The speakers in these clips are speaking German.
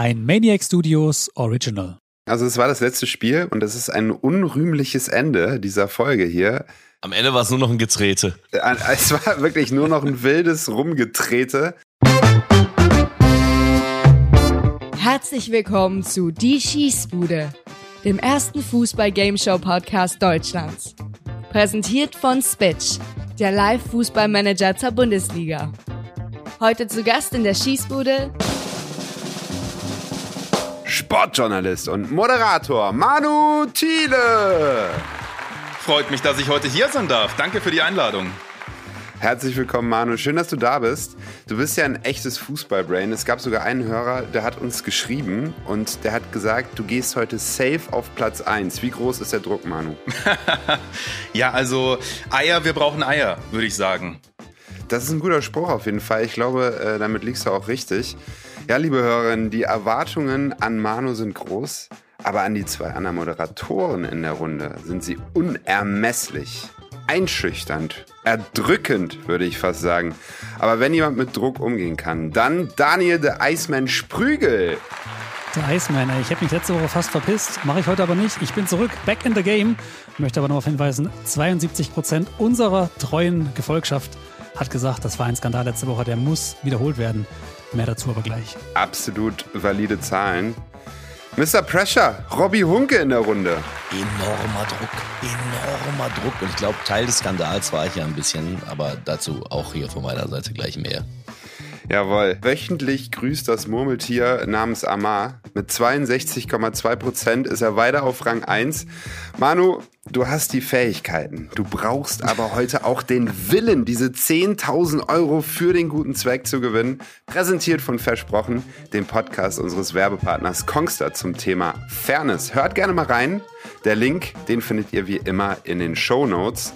Ein Maniac Studios Original. Also es war das letzte Spiel und es ist ein unrühmliches Ende dieser Folge hier. Am Ende war es nur noch ein Getrete. Äh, es war wirklich nur noch ein wildes Rumgetrete. Herzlich willkommen zu Die Schießbude, dem ersten Fußball-Gameshow-Podcast Deutschlands. Präsentiert von Spitch, der Live-Fußballmanager zur Bundesliga. Heute zu Gast in der Schießbude Sportjournalist und Moderator Manu Thiele. Freut mich, dass ich heute hier sein darf. Danke für die Einladung. Herzlich willkommen, Manu. Schön, dass du da bist. Du bist ja ein echtes Fußballbrain. Es gab sogar einen Hörer, der hat uns geschrieben und der hat gesagt, du gehst heute safe auf Platz 1. Wie groß ist der Druck, Manu? ja, also Eier, wir brauchen Eier, würde ich sagen. Das ist ein guter Spruch auf jeden Fall. Ich glaube, äh, damit liegst du auch richtig. Ja, liebe Hörerinnen, die Erwartungen an Manu sind groß, aber an die zwei anderen Moderatoren in der Runde sind sie unermesslich einschüchternd, erdrückend, würde ich fast sagen. Aber wenn jemand mit Druck umgehen kann, dann Daniel the Iceman Sprügel. Der Iceman, ich habe mich letzte Woche fast verpisst, mache ich heute aber nicht. Ich bin zurück, back in the game. Möchte aber darauf hinweisen, 72 Prozent unserer treuen Gefolgschaft hat gesagt, das war ein Skandal letzte Woche, der muss wiederholt werden. Mehr dazu aber gleich. Absolut valide Zahlen. Mr. Pressure, Robbie Hunke in der Runde. Enormer Druck, enormer Druck. Und ich glaube, Teil des Skandals war ich ja ein bisschen, aber dazu auch hier von meiner Seite gleich mehr. Jawohl. Wöchentlich grüßt das Murmeltier namens Amar. Mit 62,2 Prozent ist er weiter auf Rang 1. Manu, du hast die Fähigkeiten. Du brauchst aber heute auch den Willen, diese 10.000 Euro für den guten Zweck zu gewinnen. Präsentiert von Versprochen, dem Podcast unseres Werbepartners Kongster zum Thema Fairness. Hört gerne mal rein. Der Link, den findet ihr wie immer in den Show Notes.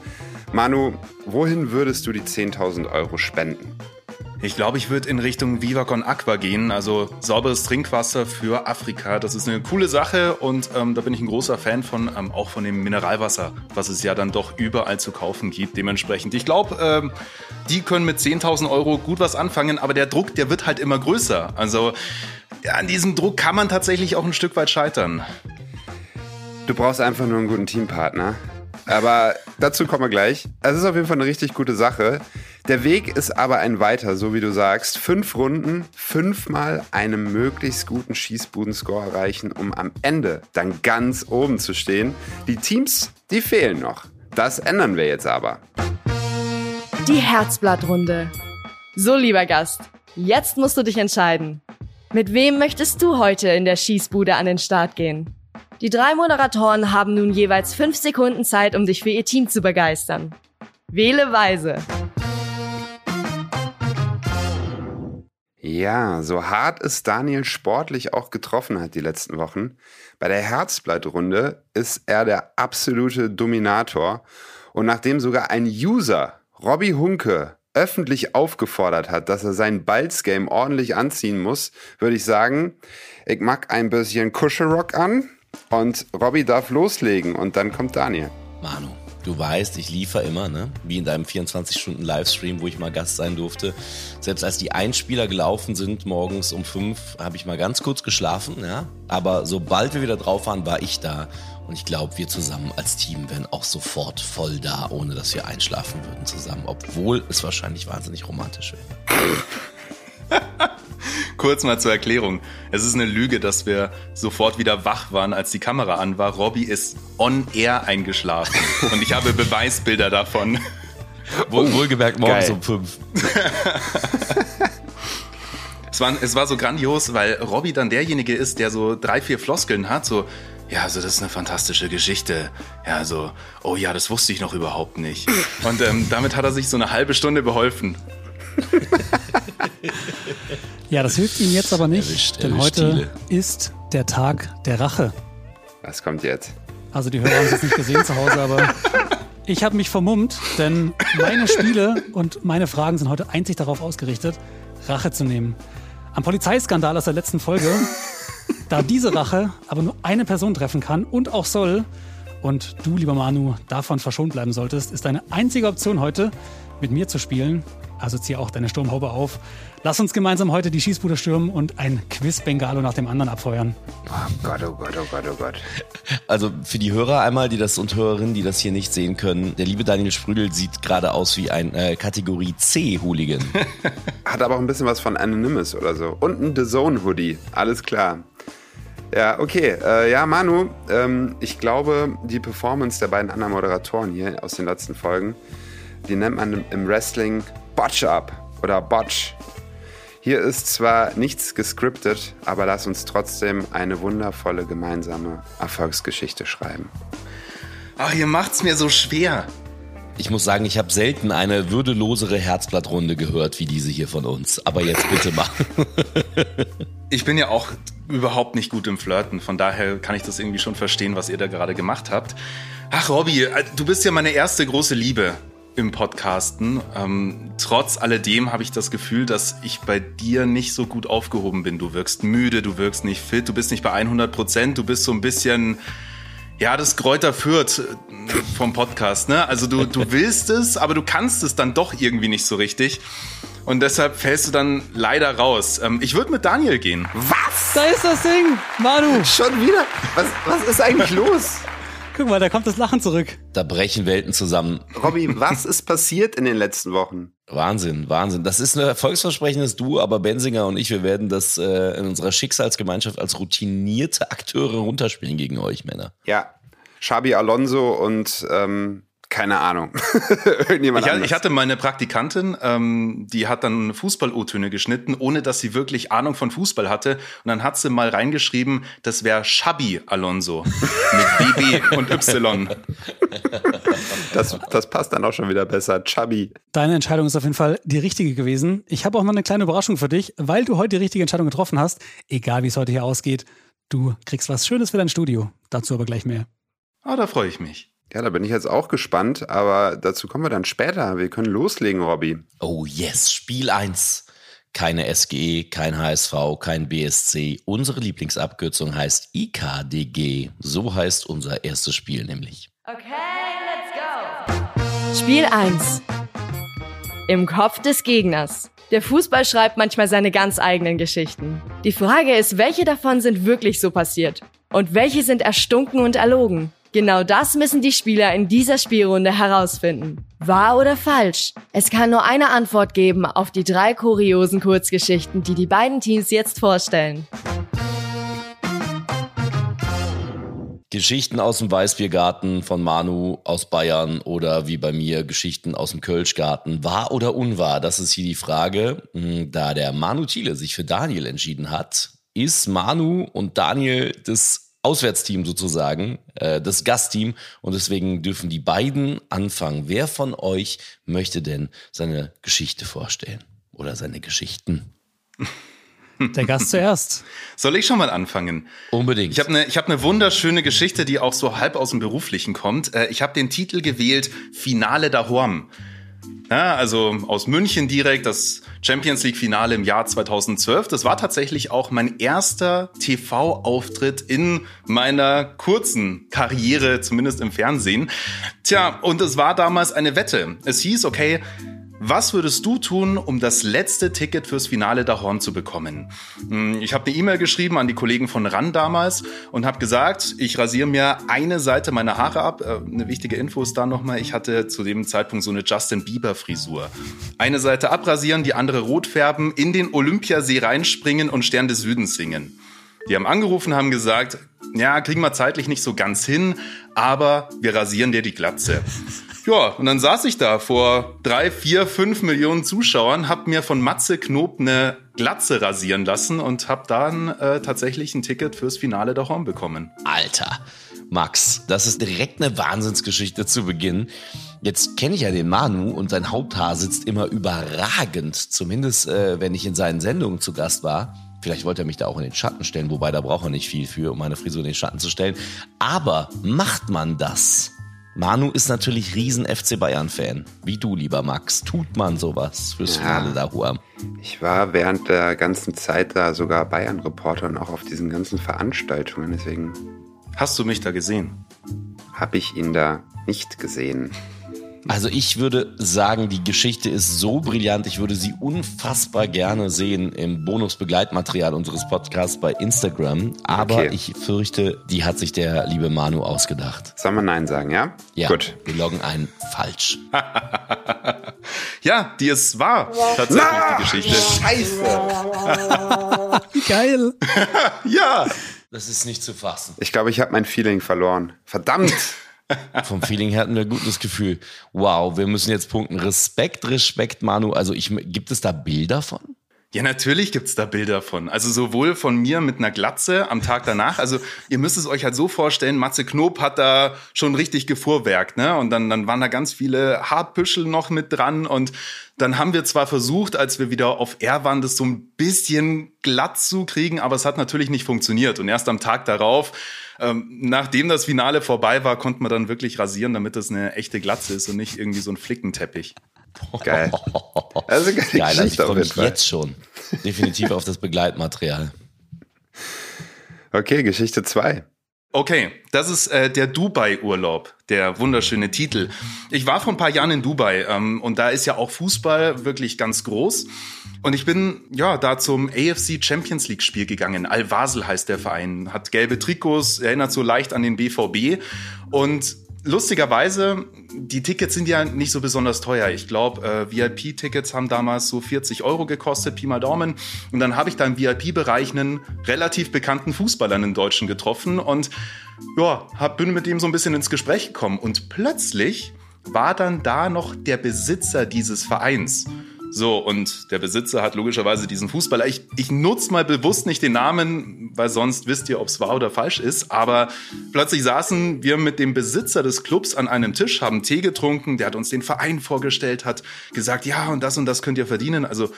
Manu, wohin würdest du die 10.000 Euro spenden? Ich glaube, ich würde in Richtung Viva Con Aqua gehen, also sauberes Trinkwasser für Afrika. Das ist eine coole Sache und ähm, da bin ich ein großer Fan von, ähm, auch von dem Mineralwasser, was es ja dann doch überall zu kaufen gibt. Dementsprechend, ich glaube, ähm, die können mit 10.000 Euro gut was anfangen, aber der Druck, der wird halt immer größer. Also ja, an diesem Druck kann man tatsächlich auch ein Stück weit scheitern. Du brauchst einfach nur einen guten Teampartner. Aber dazu kommen wir gleich. Es ist auf jeden Fall eine richtig gute Sache. Der Weg ist aber ein weiter, so wie du sagst. Fünf Runden, fünfmal einen möglichst guten Schießbudenscore erreichen, um am Ende dann ganz oben zu stehen. Die Teams, die fehlen noch. Das ändern wir jetzt aber. Die Herzblattrunde. So, lieber Gast, jetzt musst du dich entscheiden. Mit wem möchtest du heute in der Schießbude an den Start gehen? Die drei Moderatoren haben nun jeweils fünf Sekunden Zeit, um dich für ihr Team zu begeistern. Wähle weise. Ja, so hart es Daniel sportlich auch getroffen hat die letzten Wochen, bei der Herzblattrunde ist er der absolute Dominator. Und nachdem sogar ein User, Robbie Hunke, öffentlich aufgefordert hat, dass er sein Balzgame ordentlich anziehen muss, würde ich sagen, ich mag ein bisschen Kuschelrock an, und Robby darf loslegen und dann kommt Daniel. Manu, du weißt, ich liefere immer, ne? Wie in deinem 24-Stunden-Livestream, wo ich mal Gast sein durfte. Selbst als die Einspieler gelaufen sind, morgens um fünf, habe ich mal ganz kurz geschlafen, ja. Aber sobald wir wieder drauf waren, war ich da. Und ich glaube, wir zusammen als Team wären auch sofort voll da, ohne dass wir einschlafen würden zusammen. Obwohl es wahrscheinlich wahnsinnig romantisch wäre. Kurz mal zur Erklärung. Es ist eine Lüge, dass wir sofort wieder wach waren, als die Kamera an war. Robby ist on air eingeschlafen. Und ich habe Beweisbilder davon. Wohl, oh, wohlgemerkt morgens geil. um fünf. es, war, es war so grandios, weil Robby dann derjenige ist, der so drei, vier Floskeln hat, so, ja, also das ist eine fantastische Geschichte. Ja, so, oh ja, das wusste ich noch überhaupt nicht. Und ähm, damit hat er sich so eine halbe Stunde beholfen. Ja, das hilft Ihnen jetzt aber nicht, erwischt, denn heute Thiele. ist der Tag der Rache. Was kommt jetzt? Also die Hörer haben es jetzt nicht gesehen zu Hause, aber ich habe mich vermummt, denn meine Spiele und meine Fragen sind heute einzig darauf ausgerichtet, Rache zu nehmen. Am Polizeiskandal aus der letzten Folge, da diese Rache aber nur eine Person treffen kann und auch soll, und du, lieber Manu, davon verschont bleiben solltest, ist deine einzige Option heute, mit mir zu spielen, Also zieh auch deine Sturmhaube auf. Lass uns gemeinsam heute die Schießbude stürmen und ein Quiz-Bengalo nach dem anderen abfeuern. Oh Gott, oh Gott, oh Gott, oh Gott. Also für die Hörer einmal, die das und Hörerinnen, die das hier nicht sehen können, der liebe Daniel Sprügel sieht gerade aus wie ein äh, Kategorie C-Hooligan. Hat aber auch ein bisschen was von Anonymous oder so. Und ein The Zone Hoodie. Alles klar. Ja, okay. Äh, ja, Manu, ähm, ich glaube, die Performance der beiden anderen Moderatoren hier aus den letzten Folgen, die nennt man im Wrestling Botch Up oder Botch. Hier ist zwar nichts gescriptet, aber lass uns trotzdem eine wundervolle gemeinsame Erfolgsgeschichte schreiben. Ach, ihr macht's mir so schwer. Ich muss sagen, ich habe selten eine würdelosere Herzblattrunde gehört wie diese hier von uns. Aber jetzt bitte machen. ich bin ja auch überhaupt nicht gut im Flirten. Von daher kann ich das irgendwie schon verstehen, was ihr da gerade gemacht habt. Ach, Robby, äh, du bist ja meine erste große Liebe im Podcasten. Ähm, trotz alledem habe ich das Gefühl, dass ich bei dir nicht so gut aufgehoben bin. Du wirkst müde, du wirkst nicht fit, du bist nicht bei 100 Prozent, du bist so ein bisschen, ja, das Kräuter führt äh, vom Podcast, ne? Also du, du willst es, aber du kannst es dann doch irgendwie nicht so richtig. Und deshalb fällst du dann leider raus. Ähm, ich würde mit Daniel gehen. Was? Da ist das Ding, Manu. Schon wieder? Was, was ist eigentlich los? Guck mal, da kommt das Lachen zurück. Da brechen Welten zusammen. Robby, was ist passiert in den letzten Wochen? Wahnsinn, Wahnsinn. Das ist ein erfolgsversprechendes Duo, aber Bensinger und ich, wir werden das äh, in unserer Schicksalsgemeinschaft als routinierte Akteure runterspielen gegen euch, Männer. Ja, Xabi Alonso und ähm, keine Ahnung. Irgendjemand ich, ich, hatte meine Praktikantin, ähm, die hat dann Fußball-O-Töne geschnitten, ohne dass sie wirklich Ahnung von Fußball hatte. Und dann hat sie mal reingeschrieben, das wäre Shabby Alonso mit BB und Y. Das, das passt dann auch schon wieder besser. Chubby. Deine Entscheidung ist auf jeden Fall die richtige gewesen. Ich habe auch noch eine kleine Überraschung für dich, weil du heute die richtige Entscheidung getroffen hast. Egal wie es heute hier ausgeht, du kriegst was Schönes für dein Studio. Dazu aber gleich mehr. Ah, da freue ich mich. Ja, da bin ich jetzt auch gespannt, aber dazu kommen wir dann später. Wir können loslegen, Robby. Oh yes, Spiel 1. Keine SGE, kein HSV, kein BSC. Unsere Lieblingsabkürzung heißt IKDG. So heißt unser erstes Spiel nämlich. Okay, let's go. Spiel 1. Im Kopf des Gegners. Der Fußball schreibt manchmal seine ganz eigenen Geschichten. Die Frage ist, welche davon sind wirklich so passiert? Und welche sind erstunken und erlogen? Genau das müssen die Spieler in dieser Spielrunde herausfinden. Wahr oder falsch? Es kann nur eine Antwort geben auf die drei kuriosen Kurzgeschichten, die die beiden Teams jetzt vorstellen. Geschichten aus dem Weißbiergarten von Manu aus Bayern oder wie bei mir Geschichten aus dem Kölschgarten. Wahr oder unwahr? Das ist hier die Frage. Hm, da der Manu Thiele sich für Daniel entschieden hat, ist Manu und Daniel das Auswärtsteam sozusagen, äh, das Gastteam. Und deswegen dürfen die beiden anfangen. Wer von euch möchte denn seine Geschichte vorstellen? Oder seine Geschichten? Der Gast zuerst. Soll ich schon mal anfangen? Unbedingt. Ich habe eine hab ne wunderschöne Geschichte, die auch so halb aus dem Beruflichen kommt. Äh, ich habe den Titel gewählt Finale da Horm. Ja, also aus München direkt, das Champions League Finale im Jahr 2012. Das war tatsächlich auch mein erster TV-Auftritt in meiner kurzen Karriere, zumindest im Fernsehen. Tja, und es war damals eine Wette. Es hieß, okay, was würdest du tun, um das letzte Ticket fürs Finale der Horn zu bekommen? Hm, ich habe eine E-Mail geschrieben an die Kollegen von RAN damals und habe gesagt, ich rasiere mir eine Seite meiner Haare ab. Äh, eine wichtige Info ist da nochmal, ich hatte zu dem Zeitpunkt so eine Justin Bieber Frisur. Eine Seite abrasieren, die andere rot färben, in den Olympiasee reinspringen und Stern des Südens singen. Die haben angerufen, haben gesagt, ja, kriegen wir zeitlich nicht so ganz hin, aber wir rasieren dir die Glatze. Ja, und dann saß ich da vor drei, vier, fünf Millionen Zuschauern, hab mir von Matze Knob eine Glatze rasieren lassen und hab dann äh, tatsächlich ein Ticket fürs Finale der Horn bekommen. Alter, Max, das ist direkt eine Wahnsinnsgeschichte zu Beginn. Jetzt kenne ich ja den Manu und sein Haupthaar sitzt immer überragend, zumindest äh, wenn ich in seinen Sendungen zu Gast war. Vielleicht wollte er mich da auch in den Schatten stellen, wobei da braucht er nicht viel für, um meine Frisur in den Schatten zu stellen. Aber macht man das? Manu ist natürlich riesen FC Bayern-Fan. Wie du, lieber Max. Tut man sowas fürs ja, Finale da Huam? Ich war während der ganzen Zeit da sogar Bayern-Reporter und auch auf diesen ganzen Veranstaltungen. Deswegen. Hast du mich da gesehen? Habe ich ihn da nicht gesehen. Also ich würde sagen, die Geschichte ist so brillant, ich würde sie unfassbar gerne sehen im Bonusbegleitmaterial unseres Podcasts bei Instagram. Aber Okay. ich fürchte, die hat sich der liebe Manu ausgedacht. Soll man Nein sagen, ja? Ja, Gut. wir loggen ein falsch. Ja, die ist wahr. Tatsächlich die Geschichte. Scheiße. Wie geil. Ja. Das ist nicht zu fassen. Ich glaube, ich habe mein Feeling verloren. Verdammt. Vom Feeling her hatten wir ein gutes Gefühl. Wow, wir müssen jetzt punkten. Respekt, Respekt, Manu. Also ich, gibt es da Bilder von? Ja, natürlich gibt's da Bilder von. Also sowohl von mir mit einer Glatze am Tag danach. Also ihr müsst es euch halt so vorstellen, Matze Knob hat da schon richtig gefuhrwerkt, ne? Und dann, dann waren da ganz viele Haarpüschel noch mit dran. Und dann haben wir zwar versucht, als wir wieder auf Air waren, das so ein bisschen glatt zu kriegen, aber es hat natürlich nicht funktioniert. Und erst am Tag darauf, ähm, nachdem das Finale vorbei war, konnte man dann wirklich rasieren, damit das eine echte Glatze ist und nicht irgendwie so ein Flickenteppich. Geil. Also geile Geil, also ich freue mich jetzt schon. Definitiv auf das Begleitmaterial. Okay, Geschichte 2. Okay, das ist äh, der Dubai-Urlaub, der wunderschöne Titel. Ich war vor ein paar Jahren in Dubai ähm, und da ist ja auch Fußball wirklich ganz groß. Und ich bin ja da zum AFC Champions League Spiel gegangen. Al-Wasel heißt der Verein, hat gelbe Trikots, erinnert so leicht an den BVB. Und lustigerweise, die Tickets sind ja nicht so besonders teuer. Ich glaube, äh, VIP-Tickets haben damals so 40 Euro gekostet, Pi mal Daumen. Und dann habe ich da im VIP-Bereich einen relativ bekannten Fußballer, einen Deutschen, getroffen und ja, hab, bin mit ihm so ein bisschen ins Gespräch gekommen. Und plötzlich war dann da noch der Besitzer dieses Vereins. So, und der Besitzer hat logischerweise diesen Fußballer. Ich, ich nutze mal bewusst nicht den Namen, weil sonst wisst ihr, ob es wahr oder falsch ist. Aber plötzlich saßen wir mit dem Besitzer des Clubs an einem Tisch, haben Tee getrunken, der hat uns den Verein vorgestellt, hat gesagt, ja, und das und das könnt ihr verdienen. Also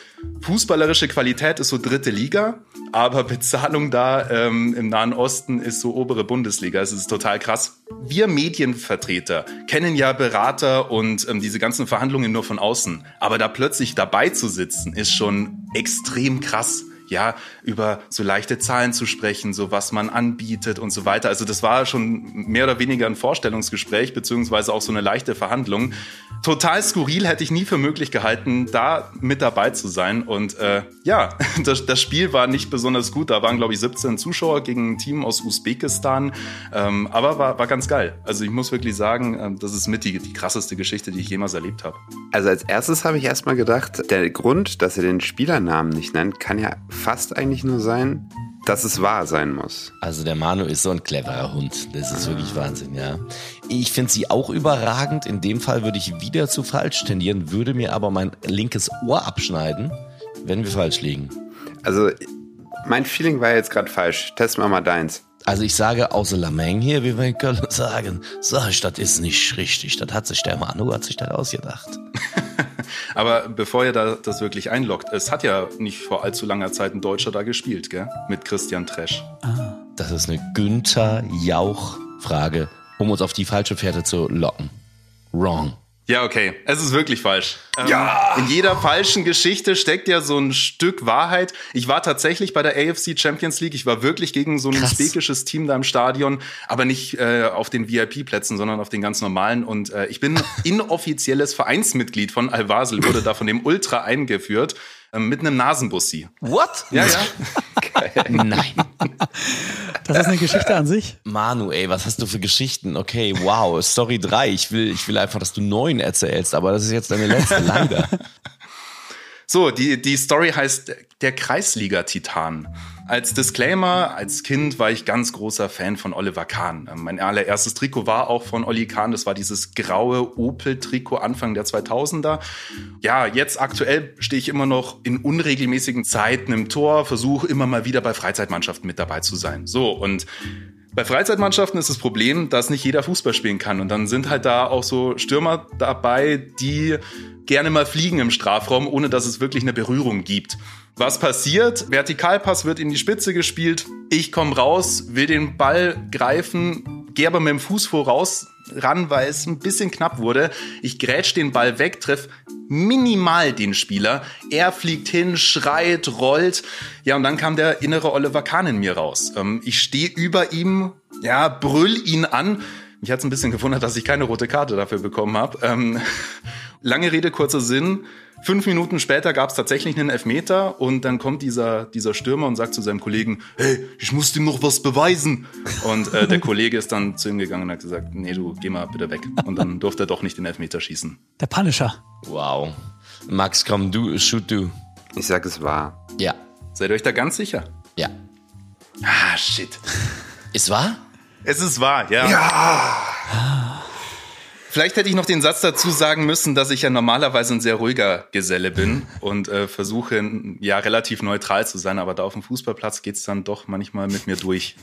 fußballerische Qualität ist so dritte Liga, aber Bezahlung da ähm, im Nahen Osten ist so obere Bundesliga. Es ist total krass. Wir Medienvertreter kennen ja Berater und ähm, diese ganzen Verhandlungen nur von außen. Aber da plötzlich dabei zu sitzen, ist schon extrem krass. Ja, über so leichte Zahlen zu sprechen, so was man anbietet und so weiter. Also das war schon mehr oder weniger ein Vorstellungsgespräch, beziehungsweise auch so eine leichte Verhandlung. Total skurril hätte ich nie für möglich gehalten, da mit dabei zu sein. Und äh, ja, das, das Spiel war nicht besonders gut. Da waren, glaube ich, 17 Zuschauer gegen ein Team aus Usbekistan. Ähm, aber war, war ganz geil. Also ich muss wirklich sagen, ähm, das ist mit die, die krasseste Geschichte, die ich jemals erlebt habe. Also als erstes habe ich erstmal gedacht, der Grund, dass er den Spielernamen nicht nennt, kann ja fast eigentlich nur sein, dass es wahr sein muss. Also der Manu ist so ein cleverer Hund. Das ist wirklich Wahnsinn, ja. Ich finde sie auch überragend. In dem Fall würde ich wieder zu falsch tendieren, würde mir aber mein linkes Ohr abschneiden, wenn wir falsch liegen. Also mein Feeling war jetzt gerade falsch. Test mal mal deins. Also ich sage außer Lameng hier, wie wir in Köln sagen, sag ich, das ist nicht richtig. Das hat sich der Manu, hat sich das ausgedacht. Aber bevor ihr da das wirklich einloggt, es hat ja nicht vor allzu langer Zeit ein Deutscher da gespielt, gell? Mit Christian Tresch. Das ist eine Günther Jauch-Frage, um uns auf die falsche Fährte zu locken. Wrong. Ja, okay. Es ist wirklich falsch. ja! In jeder falschen Geschichte steckt ja so ein Stück Wahrheit. Ich war tatsächlich bei der AFC Champions League. Ich war wirklich gegen so ein Krass. usbekisches Team da im Stadion, aber nicht äh, auf den VIP-Plätzen, sondern auf den ganz normalen. Und äh, ich bin inoffizielles Vereinsmitglied von Al-Wasel, wurde da von dem Ultra eingeführt, mit einem Nasenbussi. What? Ja, ja. Nein. Das ist eine Geschichte an sich. Manu, ey, was hast du für Geschichten? Okay, wow, Story 3. Ich will, ich will einfach, dass du neun erzählst, aber das ist jetzt deine letzte, leider. So, die, die Story heißt Der Kreisliga-Titan. Als Disclaimer, als Kind war ich ganz großer Fan von Oliver Kahn. Ähm, Mein allererstes Trikot war auch von Olli Kahn. Das war dieses graue Opel-Trikot Anfang der 2000er. Ja, jetzt aktuell stehe ich immer noch in unregelmäßigen Zeiten im Tor, versuche immer mal wieder bei Freizeitmannschaften mit dabei zu sein. So, und bei Freizeitmannschaften ist das Problem, dass nicht jeder Fußball spielen kann. Und dann sind halt da auch so Stürmer dabei, die gerne mal fliegen im Strafraum, ohne dass es wirklich eine Berührung gibt. Was passiert? Vertikalpass wird in die Spitze gespielt. Ich komme raus, will den Ball greifen, gehe aber mit dem Fuß voraus ran, weil es ein bisschen knapp wurde. Ich grätsch den Ball weg, treff minimal den Spieler. Er fliegt hin, schreit, rollt. Ja, und dann kam der innere Oliver Kahn in mir raus. Ähm, ich stehe über ihm, ja, brüll ihn an. Mich hat es ein bisschen gewundert, dass ich keine rote Karte dafür bekommen habe. Ähm, lange Rede, kurzer Sinn. Fünf Minuten später gab es tatsächlich einen Elfmeter und dann kommt dieser, dieser Stürmer und sagt zu seinem Kollegen, hey, ich muss ihm noch was beweisen. Und äh, der Kollege ist dann zu ihm gegangen und hat gesagt, nee, du geh mal bitte weg. Und dann durfte er doch nicht den Elfmeter schießen. Der Punisher. Wow. Max, komm, du, shoot du. Ich sag, es war. Ja. Seid ihr euch da ganz sicher? Ja. Ah, shit. Ist wahr? Es ist wahr, ja. Ja. Vielleicht hätte ich noch den Satz dazu sagen müssen, dass ich ja normalerweise ein sehr ruhiger Geselle bin und äh, versuche ja relativ neutral zu sein, aber da auf dem Fußballplatz geht's dann doch manchmal mit mir durch.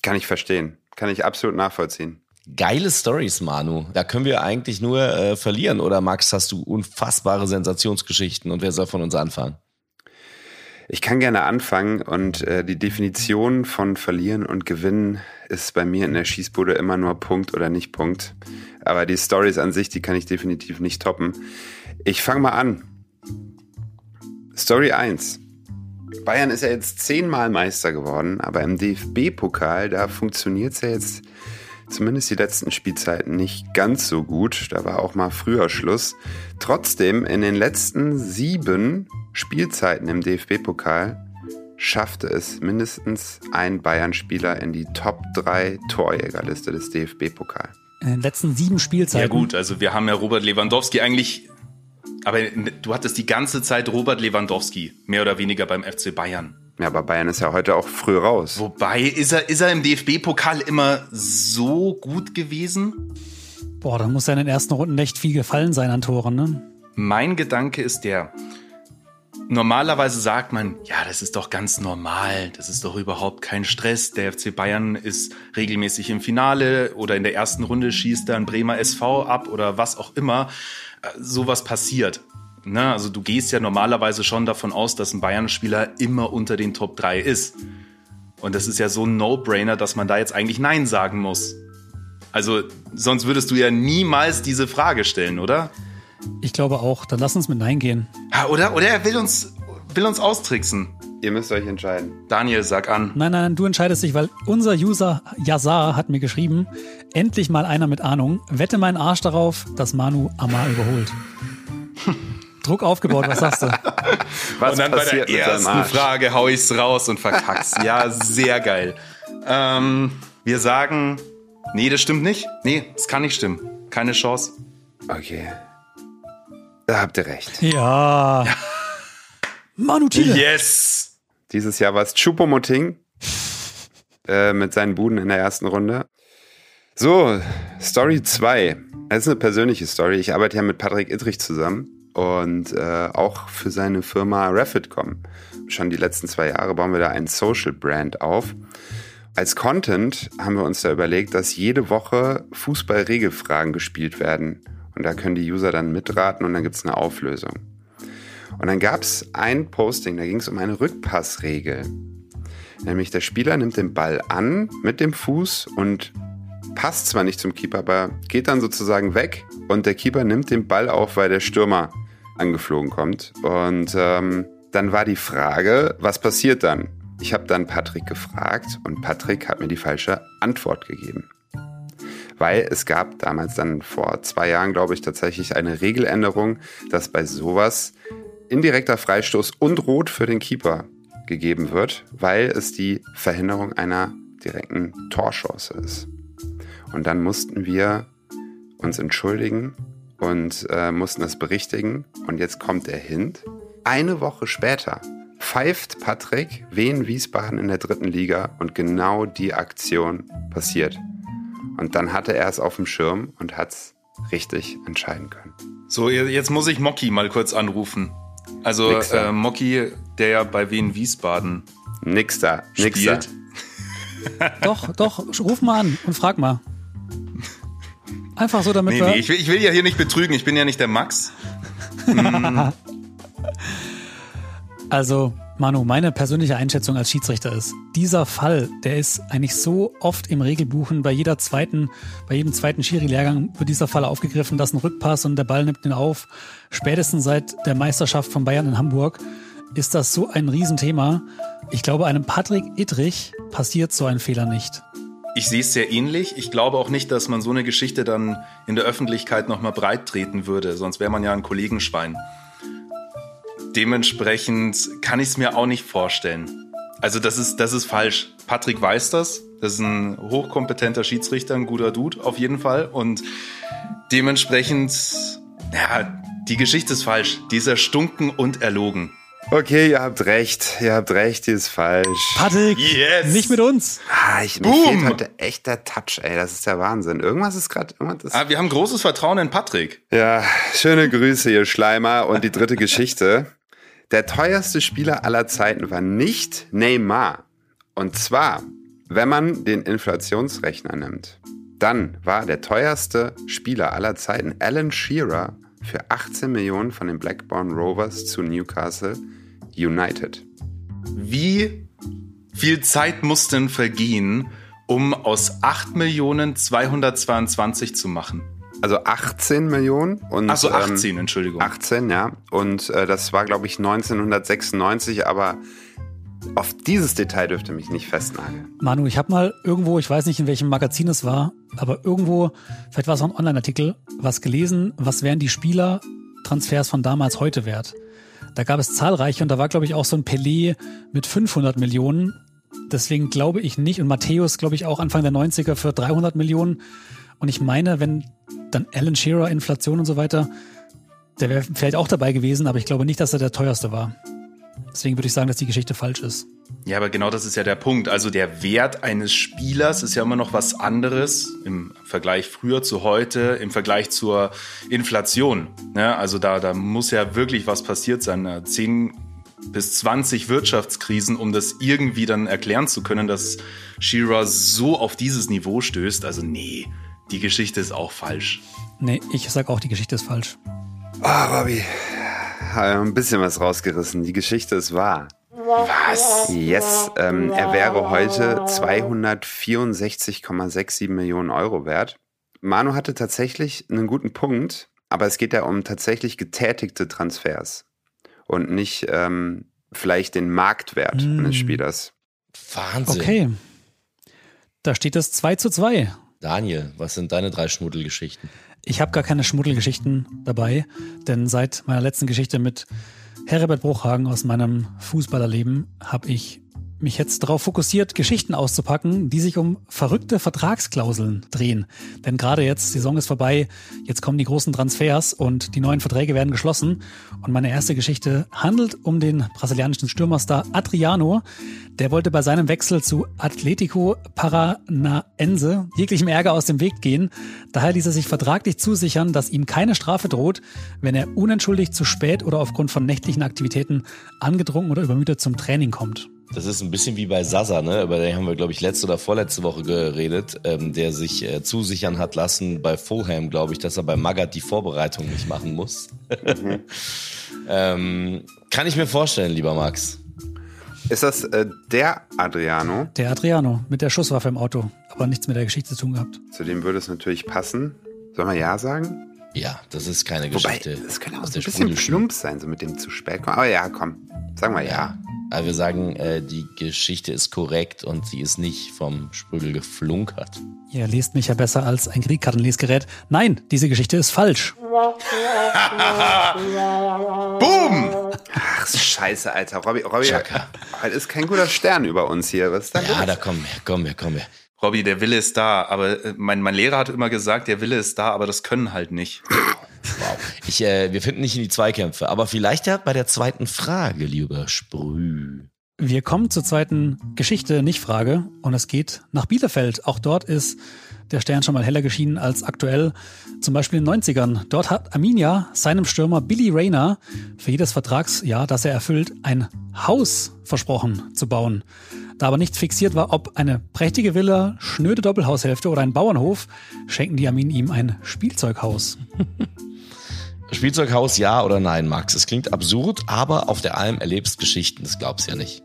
Kann ich verstehen. Kann ich absolut nachvollziehen. Geile Stories, Manu. Da können wir eigentlich nur äh, verlieren. Oder Max, hast du unfassbare Sensationsgeschichten und wer soll von uns anfangen? Ich kann gerne anfangen und äh, die Definition von Verlieren und Gewinnen ist bei mir in der Schießbude immer nur Punkt oder nicht Punkt. Aber die Stories an sich, die kann ich definitiv nicht toppen. Ich fange mal an. Story 1. Bayern ist ja jetzt zehnmal Meister geworden, aber im DFB-Pokal, da funktioniert es ja jetzt zumindest die letzten Spielzeiten nicht ganz so gut. Da war auch mal früher Schluss. Trotzdem, in den letzten sieben Spielzeiten im DFB-Pokal schaffte es mindestens ein Bayern-Spieler in die Top 3 Torjägerliste des DFB-Pokal. In den letzten sieben Spielzeiten. Ja gut, also wir haben ja Robert Lewandowski eigentlich, aber du hattest die ganze Zeit Robert Lewandowski, mehr oder weniger beim FC Bayern. Ja, aber Bayern ist ja heute auch früh raus. Wobei, ist er, ist er im DFB-Pokal immer so gut gewesen? Boah, da muss ja in den ersten Runden echt viel gefallen sein an Toren, ne? Mein Gedanke ist der, Normalerweise sagt man, ja, das ist doch ganz normal, das ist doch überhaupt kein Stress. Der FC Bayern ist regelmäßig im Finale oder in der ersten Runde schießt dann Bremer SV ab oder was auch immer. Äh, sowas passiert. Ne? Also du gehst ja normalerweise schon davon aus, dass ein Bayern-Spieler immer unter den Top 3 ist. Und das ist ja so ein No-Brainer, dass man da jetzt eigentlich Nein sagen muss. Also sonst würdest du ja niemals diese Frage stellen, oder? Ich glaube auch. Dann lass uns mit Nein gehen. Ja, oder? Oder er will uns, will uns austricksen. Ihr müsst euch entscheiden. Daniel, sag an. Nein, nein, du entscheidest dich, weil unser User Yazar hat mir geschrieben, endlich mal einer mit Ahnung, wette meinen Arsch darauf, dass Manu Amar überholt. Druck aufgebaut, was sagst du? Was und dann bei der ersten Frage hau ich's raus und verkack's. ja, sehr geil. Ähm, wir sagen, nee, das stimmt nicht. Nee, das kann nicht stimmen. Keine Chance. Okay. Da habt ihr recht. Ja. Manu Thiele. Yes. Dieses Jahr war es Chupomoting äh, mit seinen Buden in der ersten Runde. So, Story 2. Das ist eine persönliche Story. Ich arbeite ja mit Patrick Ittrich zusammen und äh, auch für seine Firma Refitcom. Schon die letzten zwei Jahre bauen wir da ein Social Brand auf. Als Content haben wir uns da überlegt, dass jede Woche Fußball-Regelfragen gespielt werden. Und da können die User dann mitraten und dann gibt es eine Auflösung. Und dann gab es ein Posting, da ging es um eine Rückpassregel. Nämlich der Spieler nimmt den Ball an mit dem Fuß und passt zwar nicht zum Keeper, aber geht dann sozusagen weg und der Keeper nimmt den Ball auf, weil der Stürmer angeflogen kommt. Und ähm, dann war die Frage, was passiert dann? Ich habe dann Patrick gefragt und Patrick hat mir die falsche Antwort gegeben weil es gab damals dann vor zwei Jahren, glaube ich, tatsächlich eine Regeländerung, dass bei sowas indirekter Freistoß und Rot für den Keeper gegeben wird, weil es die Verhinderung einer direkten Torchance ist. Und dann mussten wir uns entschuldigen und äh, mussten das berichtigen. Und jetzt kommt der Hint. Eine Woche später pfeift Patrick Wien Wiesbaden in der dritten Liga und genau die Aktion passiert. Und dann hatte er es auf dem Schirm und hat es richtig entscheiden können. So, jetzt muss ich Mocky mal kurz anrufen. Also äh, Mocky, der ja bei Wien Wiesbaden nix da, nix spielt. Da. doch, doch, ruf mal an und frag mal. Einfach so damit nee, wir... Nee, ich will, ich will ja hier nicht betrügen, ich bin ja nicht der Max. Hm. also, Manu, meine persönliche Einschätzung als Schiedsrichter ist, dieser Fall, der ist eigentlich so oft im Regelbuchen, bei jeder zweiten, bei jedem zweiten Schiri-Lehrgang wird dieser Fall aufgegriffen, dass ein Rückpass und der Ball nimmt ihn auf. Spätestens seit der Meisterschaft von Bayern in Hamburg ist das so ein Riesenthema. Ich glaube, einem Patrick Ittrich passiert so ein Fehler nicht. ich sehe es sehr ähnlich. Ich glaube auch nicht, dass man so eine Geschichte dann in der Öffentlichkeit nochmal breit treten würde, sonst wäre man ja ein Kollegenschwein. Dementsprechend kann ich es mir auch nicht vorstellen. Also das ist, das ist falsch. Patrick weiß das. Das ist ein hochkompetenter Schiedsrichter, ein guter Dude auf jeden Fall. Und dementsprechend, ja, die Geschichte ist falsch. Die ist erstunken und erlogen. Okay, ihr habt recht. Ihr habt recht, die ist falsch. Patrick, Yes. nicht mit uns. Ah, ich, mir Boom. fehlt heute echt der Touch, ey. Das ist der Wahnsinn. Irgendwas ist gerade. Ah, wir haben großes Vertrauen in Patrick. Ja, schöne Grüße, ihr Schleimer. Und die dritte Geschichte. Der teuerste Spieler aller Zeiten war nicht Neymar. Und zwar, wenn man den Inflationsrechner nimmt, dann war der teuerste Spieler aller Zeiten Alan Shearer für 18 Millionen von den Blackburn Rovers zu Newcastle United. Wie viel Zeit muss denn vergehen, um aus 8 Millionen 222 zu machen? Also 18 Millionen und Achso, ähm, 18, Entschuldigung. 18, ja. Und äh, das war, glaube ich, 1996, aber auf dieses Detail dürfte mich nicht festnageln. Manu, ich habe mal irgendwo, ich weiß nicht in welchem Magazin es war, aber irgendwo, vielleicht war es auch ein Online-Artikel, was gelesen, was wären die Spielertransfers von damals heute wert. Da gab es zahlreiche und da war, glaube ich, auch so ein Pelé mit 500 Millionen. Deswegen glaube ich nicht. Und Matthäus, glaube ich, auch Anfang der 90er für 300 Millionen. Und ich meine, wenn dann Alan Shearer, Inflation und so weiter, der wäre vielleicht auch dabei gewesen, aber ich glaube nicht, dass er der teuerste war. Deswegen würde ich sagen, dass die Geschichte falsch ist. Ja, aber genau das ist ja der Punkt. Also der Wert eines Spielers ist ja immer noch was anderes im Vergleich früher zu heute, im Vergleich zur Inflation. Ja, also da, da muss ja wirklich was passiert sein. Zehn bis 20 Wirtschaftskrisen, um das irgendwie dann erklären zu können, dass Shearer so auf dieses Niveau stößt. Also nee, die Geschichte ist auch falsch. Nee, ich sag auch, die Geschichte ist falsch. Ah, Robby. Hab Ein bisschen was rausgerissen. Die Geschichte ist wahr. Was? Yes, ähm, er wäre heute 264,67 Millionen Euro wert. Manu hatte tatsächlich einen guten Punkt, aber es geht ja um tatsächlich getätigte Transfers und nicht ähm, vielleicht den Marktwert Hm. eines Spielers. Wahnsinn. Okay. Da steht es 2 zu 2. Daniel, was sind deine drei Schmuddelgeschichten? Ich habe gar keine Schmuddelgeschichten dabei, denn seit meiner letzten Geschichte mit Herbert Bruchhagen aus meinem Fußballerleben habe ich mich jetzt darauf fokussiert, Geschichten auszupacken, die sich um verrückte Vertragsklauseln drehen. Denn gerade jetzt, Saison ist vorbei, jetzt kommen die großen Transfers und die neuen Verträge werden geschlossen. Und meine erste Geschichte handelt um den brasilianischen Stürmerstar Adriano. Der wollte bei seinem Wechsel zu Atletico Paranaense jeglichem Ärger aus dem Weg gehen. Daher ließ er sich vertraglich zusichern, dass ihm keine Strafe droht, wenn er unentschuldigt zu spät oder aufgrund von nächtlichen Aktivitäten angetrunken oder übermüdet zum Training kommt. Das ist ein bisschen wie bei Sasa, ne? Über den haben wir, glaube ich, letzte oder vorletzte Woche geredet, ähm, der sich äh, zusichern hat lassen bei Fulham, glaube ich, dass er bei Magath die Vorbereitung nicht machen muss. ähm, kann ich mir vorstellen, lieber Max. Ist das äh, der Adriano? Der Adriano mit der Schusswaffe im Auto, aber nichts mit der Geschichte zu tun gehabt. Zu dem würde es natürlich passen. Sollen wir ja sagen? Ja, das ist keine Wobei, Geschichte. das könnte auch aus so ein bisschen plump sein, so mit dem zu spät kommen. Aber ja, komm. Sagen wir ja. Ja, aber wir sagen, äh, die Geschichte ist korrekt und sie ist nicht vom Sprügel geflunkert. Ihr lest mich ja besser als ein Kriegkartenlesgerät. Nein, diese Geschichte ist falsch. Boom! Ach, scheiße, Alter. Robby, Robby, Chaka. heute ist kein guter Stern über uns hier. Was ist da Ja, los? da kommen wir, kommen wir, kommen wir. Robby, der Wille ist da, aber äh, mein, mein Lehrer hat immer gesagt, der Wille ist da, aber das können halt nicht. Wow. Ich, äh, wir finden nicht in die Zweikämpfe, aber vielleicht ja bei der zweiten Frage, lieber Sprüh. Wir kommen zur zweiten Geschichte, nicht Frage. Und es geht nach Bielefeld. Auch dort ist der Stern schon mal heller geschienen als aktuell. Zum Beispiel in den 90ern. Dort hat Arminia seinem Stürmer Billy Rayner für jedes Vertragsjahr, das er erfüllt, ein Haus versprochen zu bauen. Da aber nicht fixiert war, ob eine prächtige Villa, schnöde Doppelhaushälfte oder ein Bauernhof, schenken die Armin ihm ein Spielzeughaus. Spielzeughaus ja oder nein, Max? Es klingt absurd, aber auf der Alm erlebst Geschichten, das glaubst du ja nicht.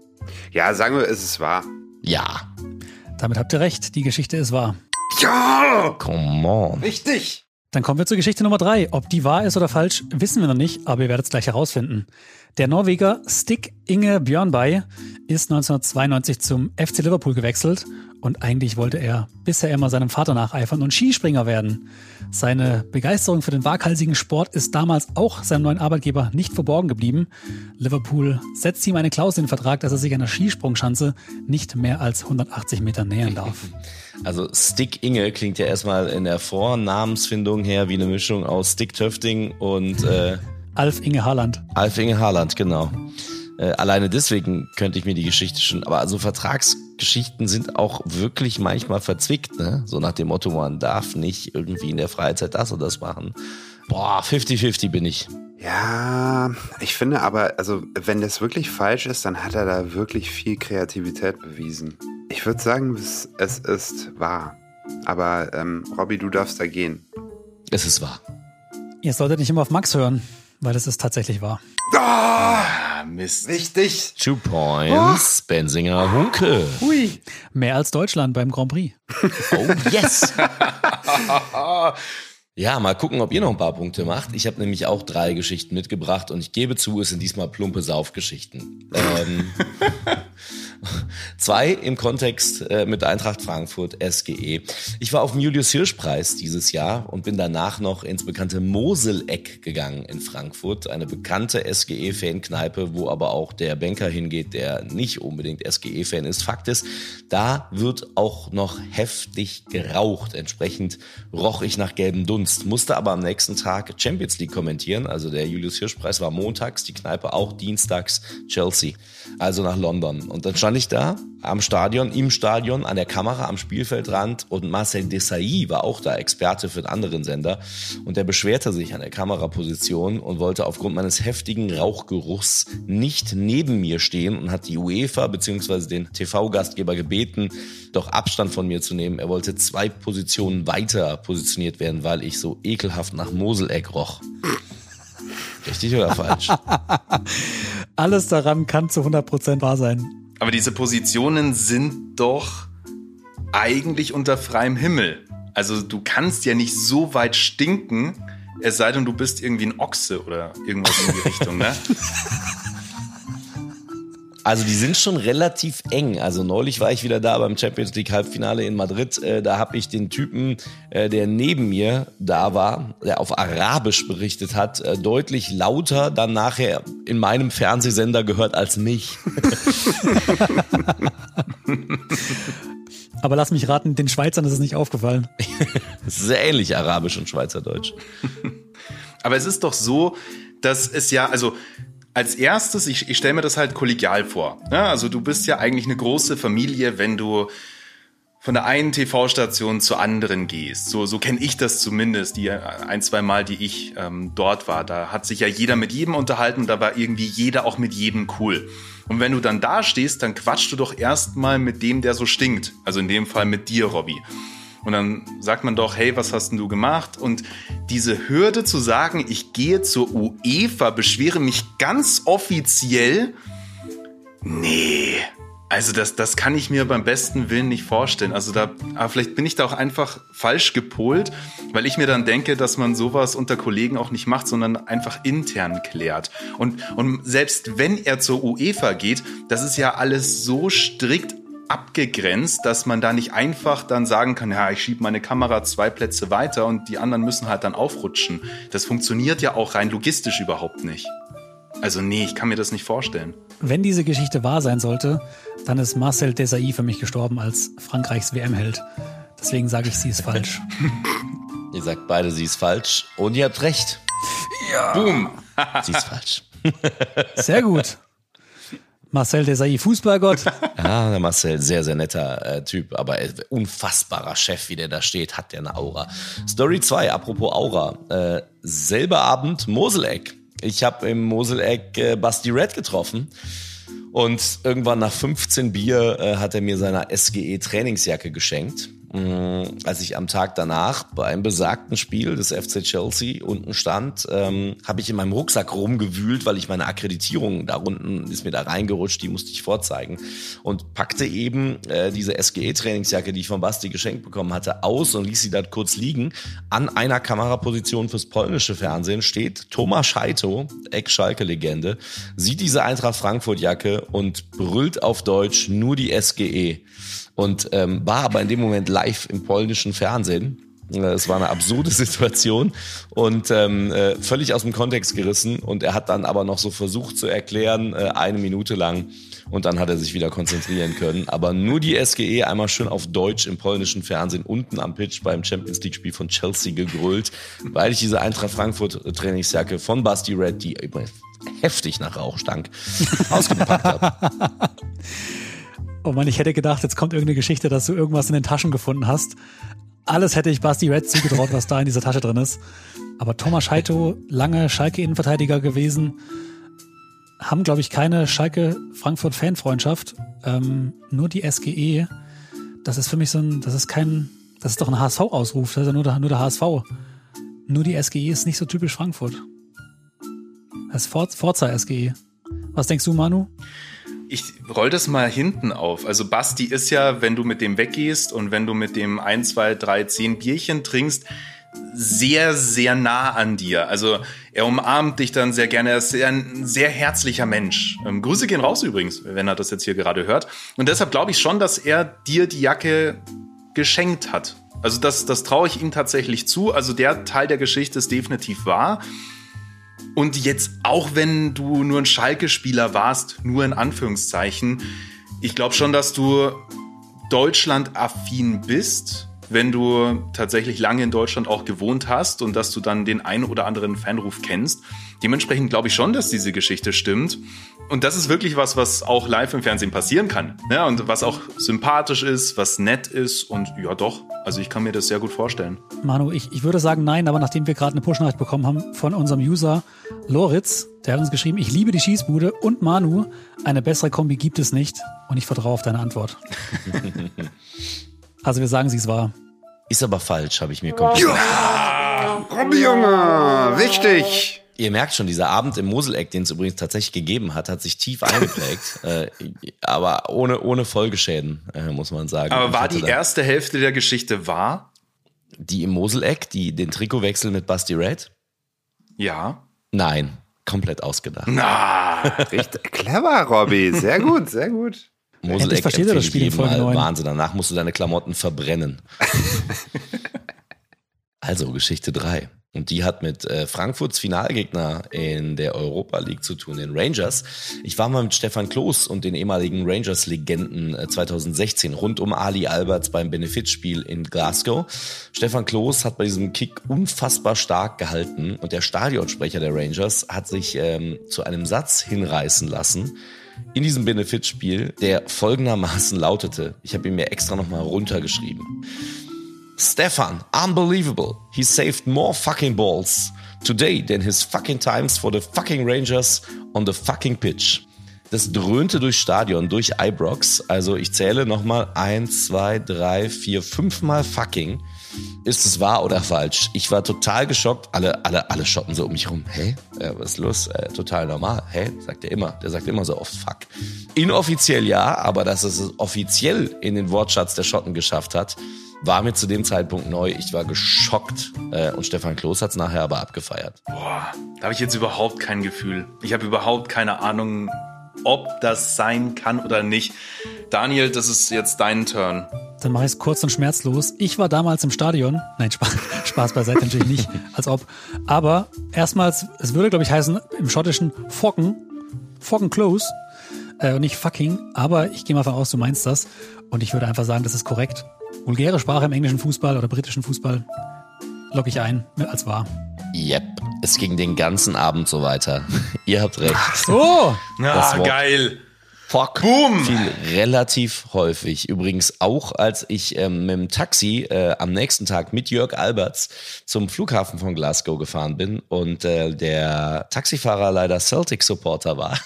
Ja, sagen wir, ist es wahr. Ja. Damit habt ihr recht, die Geschichte ist wahr. Ja! Come on. Richtig! Dann kommen wir zur Geschichte Nummer drei. Ob die wahr ist oder falsch, wissen wir noch nicht, aber ihr werdet es gleich herausfinden. Der Norweger Stig Inge Björnbay ist 1992 zum FC Liverpool gewechselt Und eigentlich wollte er bisher immer seinem Vater nacheifern und Skispringer werden. Seine Begeisterung für den waghalsigen Sport ist damals auch seinem neuen Arbeitgeber nicht verborgen geblieben. Liverpool setzt ihm eine Klausel in den Vertrag, dass er sich einer Skisprungschanze nicht mehr als 180 Meter nähern darf. Also Stick Inge klingt ja erstmal in der Vornamensfindung her wie eine Mischung aus Stick Töfting und äh, Alf Inge Haaland. Alf Inge Haaland, genau. Äh, alleine deswegen könnte ich mir die Geschichte schon, aber also Vertragsgeschichten sind auch wirklich manchmal verzwickt, ne? So nach dem Motto, man darf nicht irgendwie in der Freizeit das oder das machen. Boah, 50-50 bin ich. Ja, ich finde aber, also wenn das wirklich falsch ist, dann hat er da wirklich viel Kreativität bewiesen. Ich würde sagen, es, es ist wahr. Aber ähm, Robby, du darfst da gehen. Es ist wahr. Ihr solltet nicht immer auf Max hören, weil es ist tatsächlich wahr. Ah, Mist. Wichtig. Two points, Benzinger Hunke. Hui. Mehr als Deutschland beim Grand Prix. Oh yes. Ja, mal gucken, ob ihr noch ein paar Punkte macht. Ich habe nämlich auch drei Geschichten mitgebracht und ich gebe zu, es sind diesmal plumpe Saufgeschichten. Ähm, zwei im Kontext äh, mit Eintracht Frankfurt SGE. Ich war auf dem Julius Hirsch Preis dieses Jahr und bin danach noch ins bekannte Moseleck gegangen in Frankfurt, eine bekannte SGE Fankneipe, wo aber auch der Banker hingeht, der nicht unbedingt SGE Fan ist. Fakt ist, da wird auch noch heftig geraucht. Entsprechend roch ich nach gelbem Dunst, musste aber am nächsten Tag Champions League kommentieren. Also der Julius Hirsch Preis war montags, die Kneipe auch dienstags Chelsea, also nach London. Und dann stand ich da am Stadion, im Stadion, an der Kamera, am Spielfeldrand und Marcel Desailly war auch da, Experte für einen anderen Sender. Und der beschwerte sich an der Kameraposition und wollte aufgrund meines heftigen Rauchgeruchs nicht neben mir stehen und hat die UEFA bzw. den TV-Gastgeber gebeten, doch Abstand von mir zu nehmen. Er wollte zwei Positionen weiter positioniert werden, weil ich so ekelhaft nach Moseleck roch. Richtig oder falsch? Alles daran kann zu 100% wahr sein. Aber diese Positionen sind doch eigentlich unter freiem Himmel. Also du kannst ja nicht so weit stinken, es sei denn, du bist irgendwie ein Ochse oder irgendwas in die Richtung, ne? Also die sind schon relativ eng. Also neulich war ich wieder da beim Champions League Halbfinale in Madrid. Äh, da habe ich den Typen, äh, der neben mir da war, der auf Arabisch berichtet hat, äh, deutlich lauter dann nachher in meinem Fernsehsender gehört als mich. Aber lass mich raten, den Schweizern ist es nicht aufgefallen. Sehr ähnlich Arabisch und Schweizerdeutsch. Aber es ist doch so, dass es ja, also als erstes, ich, ich stelle mir das halt kollegial vor. Ja, also du bist ja eigentlich eine große Familie, wenn du von der einen TV-Station zur anderen gehst. So, so kenne ich das zumindest, die ein, zwei Mal, die ich ähm, dort war. Da hat sich ja jeder mit jedem unterhalten, da war irgendwie jeder auch mit jedem cool. Und wenn du dann da stehst, dann quatschst du doch erstmal mit dem, der so stinkt. Also in dem Fall mit dir, Robby. Und dann sagt man doch, hey, was hast denn du gemacht? Und diese Hürde zu sagen, ich gehe zur UEFA, beschwere mich ganz offiziell, nee. Also das, das kann ich mir beim besten Willen nicht vorstellen. Also da, aber vielleicht bin ich da auch einfach falsch gepolt, weil ich mir dann denke, dass man sowas unter Kollegen auch nicht macht, sondern einfach intern klärt. Und, und selbst wenn er zur UEFA geht, das ist ja alles so strikt abgegrenzt, dass man da nicht einfach dann sagen kann, ja, ich schiebe meine Kamera zwei Plätze weiter und die anderen müssen halt dann aufrutschen. Das funktioniert ja auch rein logistisch überhaupt nicht. Also nee, ich kann mir das nicht vorstellen. Wenn diese Geschichte wahr sein sollte, dann ist Marcel Desailly für mich gestorben als Frankreichs WM-Held. Deswegen sage ich, sie ist falsch. ihr sagt beide, sie ist falsch und ihr habt recht. Ja. Boom. sie ist falsch. Sehr gut. Marcel Desailly, Fußballgott. Ja, der Marcel, sehr, sehr netter äh, Typ, aber unfassbarer Chef, wie der da steht, hat der eine Aura. Story 2, apropos Aura. Äh, selber Abend, Moseleck. Ich habe im Moseleck äh, Basti Red getroffen. Und irgendwann nach 15 Bier äh, hat er mir seine SGE Trainingsjacke geschenkt. Als ich am Tag danach bei einem besagten Spiel des FC Chelsea unten stand, ähm, habe ich in meinem Rucksack rumgewühlt, weil ich meine Akkreditierung da unten ist mir da reingerutscht, die musste ich vorzeigen und packte eben äh, diese SGE-Trainingsjacke, die ich von Basti geschenkt bekommen hatte, aus und ließ sie dort kurz liegen. An einer Kameraposition fürs polnische Fernsehen steht Thomas Scheito, Ex-Schalke-Legende, sieht diese Eintracht Frankfurt-Jacke und brüllt auf Deutsch nur die SGE und ähm, war aber in dem Moment live im polnischen Fernsehen. Äh, es war eine absurde Situation und ähm, äh, völlig aus dem Kontext gerissen. Und er hat dann aber noch so versucht zu erklären, äh, eine Minute lang. Und dann hat er sich wieder konzentrieren können. Aber nur die SGE einmal schön auf Deutsch im polnischen Fernsehen unten am Pitch beim Champions League Spiel von Chelsea gegrölt, weil ich diese Eintracht Frankfurt Trainingsjacke von Basti Red, die heftig nach Rauch stank, ausgepackt habe. Oh Mann, ich hätte gedacht, jetzt kommt irgendeine Geschichte, dass du irgendwas in den Taschen gefunden hast. Alles hätte ich Basti Red zugetraut, was da in dieser Tasche drin ist. Aber Thomas Scheito, lange Schalke-Innenverteidiger gewesen, haben, glaube ich, keine Schalke-Frankfurt-Fanfreundschaft. Ähm, nur die SGE. Das ist für mich so ein, das ist kein, das ist doch ein HSV-Ausruf, das ist ja nur der, nur der HSV. Nur die SGE ist nicht so typisch Frankfurt. Das ist Forza SGE. Was denkst du, Manu? Ich roll das mal hinten auf. Also Basti ist ja, wenn du mit dem weggehst und wenn du mit dem 1, 2, 3, 10 Bierchen trinkst, sehr, sehr nah an dir. Also er umarmt dich dann sehr gerne. Er ist ein sehr herzlicher Mensch. Ähm, Grüße gehen raus übrigens, wenn er das jetzt hier gerade hört. Und deshalb glaube ich schon, dass er dir die Jacke geschenkt hat. Also das, das traue ich ihm tatsächlich zu. Also der Teil der Geschichte ist definitiv wahr. Und jetzt, auch wenn du nur ein Schalke-Spieler warst, nur in Anführungszeichen, ich glaube schon, dass du Deutschland-affin bist, wenn du tatsächlich lange in Deutschland auch gewohnt hast und dass du dann den einen oder anderen Fanruf kennst. Dementsprechend glaube ich schon, dass diese Geschichte stimmt. Und das ist wirklich was, was auch live im Fernsehen passieren kann. Ja, und was auch sympathisch ist, was nett ist. Und ja, doch. Also ich kann mir das sehr gut vorstellen. Manu, ich, ich würde sagen nein, aber nachdem wir gerade eine Push-Nachricht bekommen haben von unserem User Loritz, der hat uns geschrieben, ich liebe die Schießbude und Manu, eine bessere Kombi gibt es nicht. Und ich vertraue auf deine Antwort. also wir sagen, sie ist wahr. Ist aber falsch, habe ich mir komplett. Ja! Robby, Junge! Wichtig! Ihr merkt schon, dieser Abend im Moseleck, den es übrigens tatsächlich gegeben hat, hat sich tief eingeprägt. äh, aber ohne, ohne Folgeschäden, äh, muss man sagen. Aber war die erste Hälfte der Geschichte wahr? Die im Moseleck, die, den Trikotwechsel mit Basti Red? Ja. Nein, komplett ausgedacht. Na, richtig clever, Robby. Sehr gut, sehr gut. Moseleck versteht das Spiel in Folge 9. Wahnsinn, danach musst du deine Klamotten verbrennen. also, Geschichte 3. Und die hat mit äh, Frankfurts Finalgegner in der Europa League zu tun, den Rangers. Ich war mal mit Stefan Kloß und den ehemaligen Rangers-Legenden äh, 2016 rund um Ali Alberts beim Benefitspiel in Glasgow. Stefan Kloß hat bei diesem Kick unfassbar stark gehalten und der Stadionsprecher der Rangers hat sich ähm, zu einem Satz hinreißen lassen, in diesem Benefitspiel, der folgendermaßen lautete. Ich habe ihn mir extra nochmal runtergeschrieben. Stefan, unbelievable. He saved more fucking balls today than his fucking times for the fucking Rangers on the fucking pitch. Das dröhnte durchs Stadion, durch Ibrox. Also ich zähle nochmal eins, zwei, drei, vier, fünfmal fucking. Ist es wahr oder falsch? Ich war total geschockt. Alle, alle, alle schotten so um mich rum. Hä? Äh, was ist los? Äh, total normal. Hä? Sagt er immer. Der sagt immer so oft fuck. Inoffiziell ja, aber dass es offiziell in den Wortschatz der Schotten geschafft hat, war mir zu dem Zeitpunkt neu. Ich war geschockt äh, und Stefan Kloß hat es nachher aber abgefeiert. Boah, da habe ich jetzt überhaupt kein Gefühl. Ich habe überhaupt keine Ahnung, ob das sein kann oder nicht. Daniel, das ist jetzt dein Turn. Dann mache ich es kurz und schmerzlos. Ich war damals im Stadion. Nein, Spaß, Spaß beiseite natürlich nicht, als ob. Aber erstmals, es würde, glaube ich, heißen im schottischen Focken, Focken Close äh, und nicht fucking. Aber ich gehe mal davon aus, du meinst das. Und ich würde einfach sagen, das ist korrekt. Vulgäre Sprache im englischen Fußball oder britischen Fußball logge ich ein als wahr. Yep, es ging den ganzen Abend so weiter. Ihr habt recht. Ach so. Ah, geil. Fuck. Boom. Fiel relativ häufig. Übrigens auch, als ich ähm, mit dem Taxi äh, am nächsten Tag mit Jörg Alberts zum Flughafen von Glasgow gefahren bin und äh, der Taxifahrer leider Celtic-Supporter war.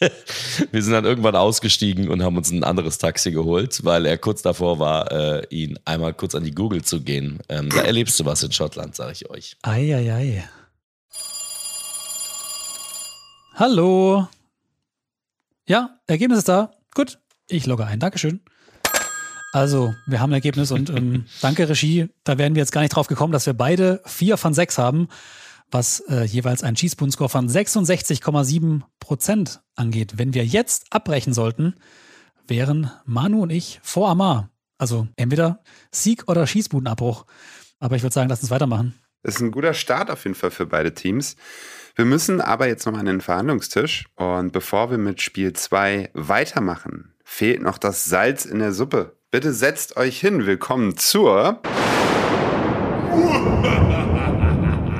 wir sind dann irgendwann ausgestiegen und haben uns ein anderes Taxi geholt, weil er kurz davor war, äh, ihn einmal kurz an die Google zu gehen. Ähm, da erlebst du was in Schottland, sage ich euch. Eieiei. Ei, ei. Hallo. Ja, Ergebnis ist da. Gut, ich logge ein. Dankeschön. Also, wir haben ein Ergebnis und ähm, danke Regie. Da wären wir jetzt gar nicht drauf gekommen, dass wir beide vier von sechs haben, was äh, jeweils einen Cheespoon-Score von 66,7 Prozent angeht. Wenn wir jetzt abbrechen sollten, wären Manu und ich vor Amar. Also entweder Sieg oder Schießbudenabbruch. Aber ich würde sagen, lass uns weitermachen. Das ist ein guter Start auf jeden Fall für beide Teams. Wir müssen aber jetzt nochmal an den Verhandlungstisch. Und bevor wir mit Spiel 2 weitermachen, fehlt noch das Salz in der Suppe. Bitte setzt euch hin. Willkommen zur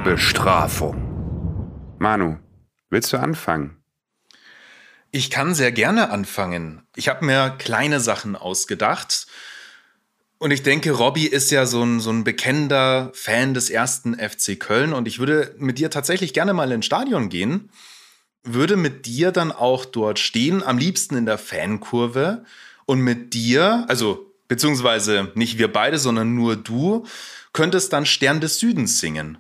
Bestrafung. Manu, willst du anfangen? Ich kann sehr gerne anfangen. Ich habe mir kleine Sachen ausgedacht und ich denke, Robby ist ja so ein, so ein bekennender Fan des ersten FC Köln und ich würde mit dir tatsächlich gerne mal ins Stadion gehen, würde mit dir dann auch dort stehen, am liebsten in der Fankurve und mit dir, also beziehungsweise nicht wir beide, sondern nur du, könntest dann Stern des Südens singen.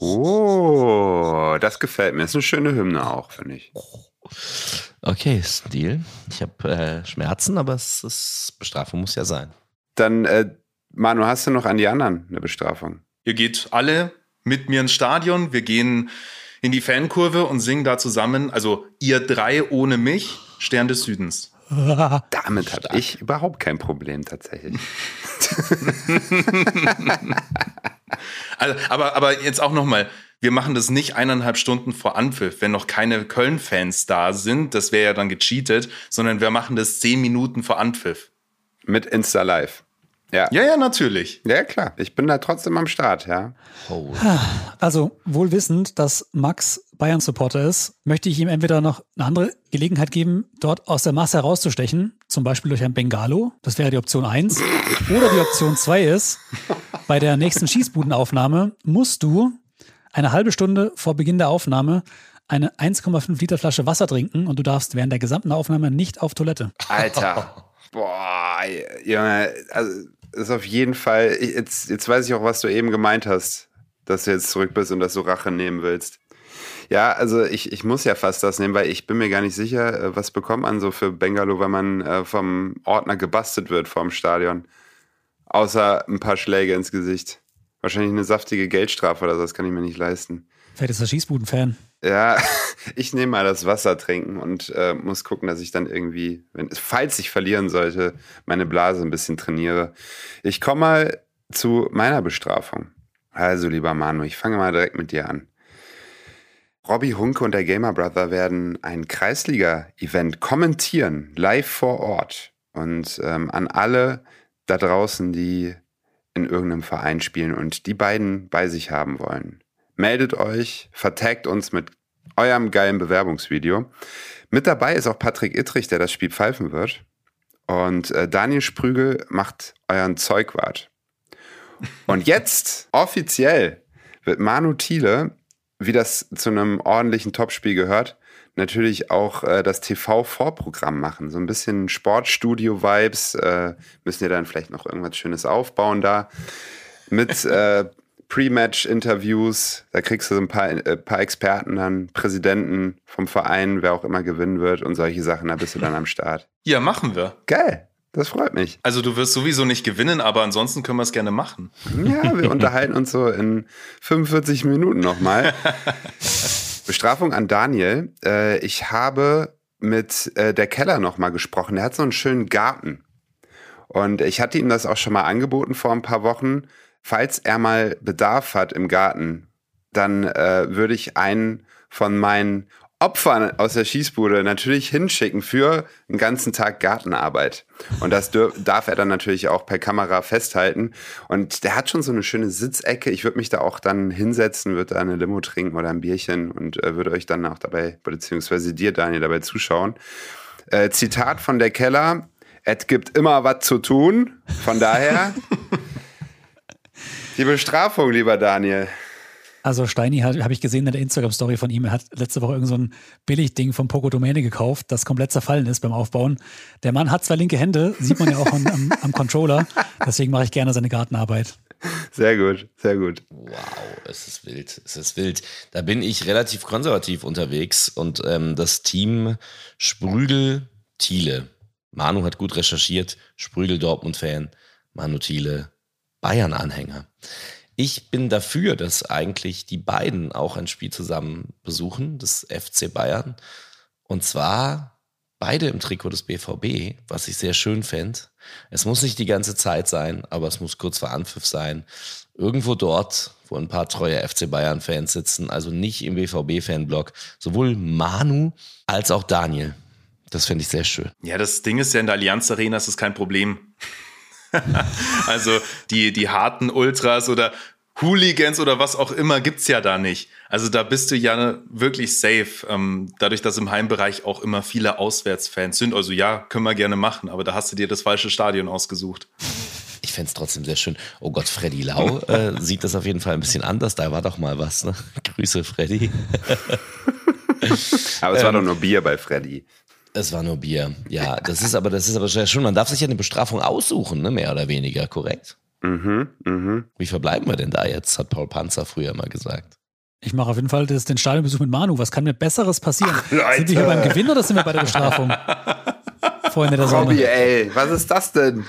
Oh, das gefällt mir. Das ist eine schöne Hymne auch, finde ich. Okay, Deal. Ich habe äh, Schmerzen, aber es ist, Bestrafung muss ja sein. Dann, äh, Manu, hast du noch an die anderen eine Bestrafung? Ihr geht alle mit mir ins Stadion, wir gehen in die Fankurve und singen da zusammen, also ihr drei ohne mich, Stern des Südens. Damit habe ich überhaupt kein Problem tatsächlich. also, aber, aber jetzt auch nochmal, wir machen das nicht eineinhalb Stunden vor Anpfiff, wenn noch keine Köln-Fans da sind, das wäre ja dann gecheatet, sondern wir machen das zehn Minuten vor Anpfiff. Mit Insta Live. Ja. ja, ja, natürlich. Ja, klar. Ich bin da trotzdem am Start, ja. Oh. Also, wohl wissend, dass Max Bayern-Supporter ist, möchte ich ihm entweder noch eine andere Gelegenheit geben, dort aus der Masse herauszustechen, zum Beispiel durch ein Bengalo. Das wäre die Option 1. Oder die Option 2 ist, bei der nächsten Schießbudenaufnahme musst du eine halbe Stunde vor Beginn der Aufnahme eine 1,5 Liter Flasche Wasser trinken und du darfst während der gesamten Aufnahme nicht auf Toilette. Alter. Boah, Junge, also ist auf jeden Fall, jetzt, jetzt weiß ich auch, was du eben gemeint hast, dass du jetzt zurück bist und dass du Rache nehmen willst. Ja, also ich, ich muss ja fast das nehmen, weil ich bin mir gar nicht sicher, äh, was bekommt man so für Bengalo, wenn man äh, vom Ordner gebastelt wird vorm Stadion. Außer ein paar Schläge ins Gesicht. Wahrscheinlich eine saftige Geldstrafe oder so, das kann ich mir nicht leisten. Vielleicht ist er Schießbuden-Fan. Ja, ich nehme mal das Wasser trinken und äh, muss gucken, dass ich dann irgendwie, wenn, falls ich verlieren sollte, meine Blase ein bisschen trainiere. Ich komme mal zu meiner Bestrafung. Also, lieber Manu, ich fange mal direkt mit dir an. Robbie Hunke und der Gamer Brother werden ein Kreisliga-Event kommentieren, live vor Ort. Und ähm, an alle da draußen, die in irgendeinem Verein spielen und die beiden bei sich haben wollen meldet euch, vertagt uns mit eurem geilen Bewerbungsvideo. Mit dabei ist auch Patrick Ittrich, der das Spiel pfeifen wird. Und äh, Daniel Sprügel macht euren Zeugwart. Und jetzt, offiziell, wird Manu Thiele, wie das zu einem ordentlichen Topspiel gehört, natürlich auch äh, das TV-Vorprogramm machen. So ein bisschen Sportstudio-Vibes. Äh, müssen ihr dann vielleicht noch irgendwas Schönes aufbauen da. Mit äh, Pre-Match-Interviews, da kriegst du so ein paar, äh, paar Experten dann, Präsidenten vom Verein, wer auch immer gewinnen wird und solche Sachen, da bist du dann am Start. Ja, machen wir. Geil. Das freut mich. Also du wirst sowieso nicht gewinnen, aber ansonsten können wir es gerne machen. Ja, wir unterhalten uns so in 45 Minuten nochmal. Bestrafung an Daniel. Äh, ich habe mit äh, der Keller nochmal gesprochen. Der hat so einen schönen Garten. Und ich hatte ihm das auch schon mal angeboten vor ein paar Wochen falls er mal Bedarf hat im Garten, dann äh, würde ich einen von meinen Opfern aus der Schießbude natürlich hinschicken für einen ganzen Tag Gartenarbeit. Und das darf er dann natürlich auch per Kamera festhalten. Und der hat schon so eine schöne Sitzecke. Ich würde mich da auch dann hinsetzen, würde da eine Limo trinken oder ein Bierchen und äh, würde euch dann auch dabei, beziehungsweise dir, Daniel, dabei zuschauen. Äh, Zitat von der Keller. Es gibt immer was zu tun. Von daher Die Bestrafung, lieber Daniel. Also Steini habe ich gesehen in der Instagram-Story von ihm, er hat letzte Woche irgend so ein Billigding vom Poco Domäne gekauft, das komplett zerfallen ist beim Aufbauen. Der Mann hat zwei linke Hände, sieht man ja auch am, am, am Controller. Deswegen mache ich gerne seine Gartenarbeit. Sehr gut, sehr gut. Wow, es ist wild, es ist wild. Da bin ich relativ konservativ unterwegs und ähm, das Team Sprügel Thiele. Manu hat gut recherchiert, Sprügel Dortmund-Fan, Manu Thiele Bayern-Anhänger. Ich bin dafür, dass eigentlich die beiden auch ein Spiel zusammen besuchen, das FC Bayern. Und zwar beide im Trikot des BVB, was ich sehr schön fände. Es muss nicht die ganze Zeit sein, aber es muss kurz vor Anpfiff sein. Irgendwo dort, wo ein paar treue FC Bayern-Fans sitzen, also nicht im BVB-Fanblock. Sowohl Manu als auch Daniel. Das finde ich sehr schön. Ja, das Ding ist ja in der Allianz Arena, ist es kein Problem. also die, die harten Ultras oder Hooligans oder was auch immer gibt's ja da nicht. Also da bist du ja wirklich safe. Ähm, dadurch, dass im Heimbereich auch immer viele Auswärtsfans sind. Also ja, können wir gerne machen, aber da hast du dir das falsche Stadion ausgesucht. Ich fände trotzdem sehr schön. Oh Gott, Freddy Lau äh, sieht das auf jeden Fall ein bisschen anders. Da war doch mal was. Ne? Grüße, Freddy. aber es war ähm, doch nur Bier bei Freddy. Es war nur Bier. Ja, das ist aber, das ist aber schon, man darf sich ja eine Bestrafung aussuchen, ne? mehr oder weniger, korrekt? Mhm, mhm. Wie verbleiben wir denn da jetzt, hat Paul Panzer früher mal gesagt. Ich mache auf jeden Fall das, den Stadionbesuch mit Manu. Was kann mir Besseres passieren? Ach, sind wir hier beim Gewinn oder sind wir bei der Bestrafung? Freunde der Sonne. Robby, ey, was ist das denn?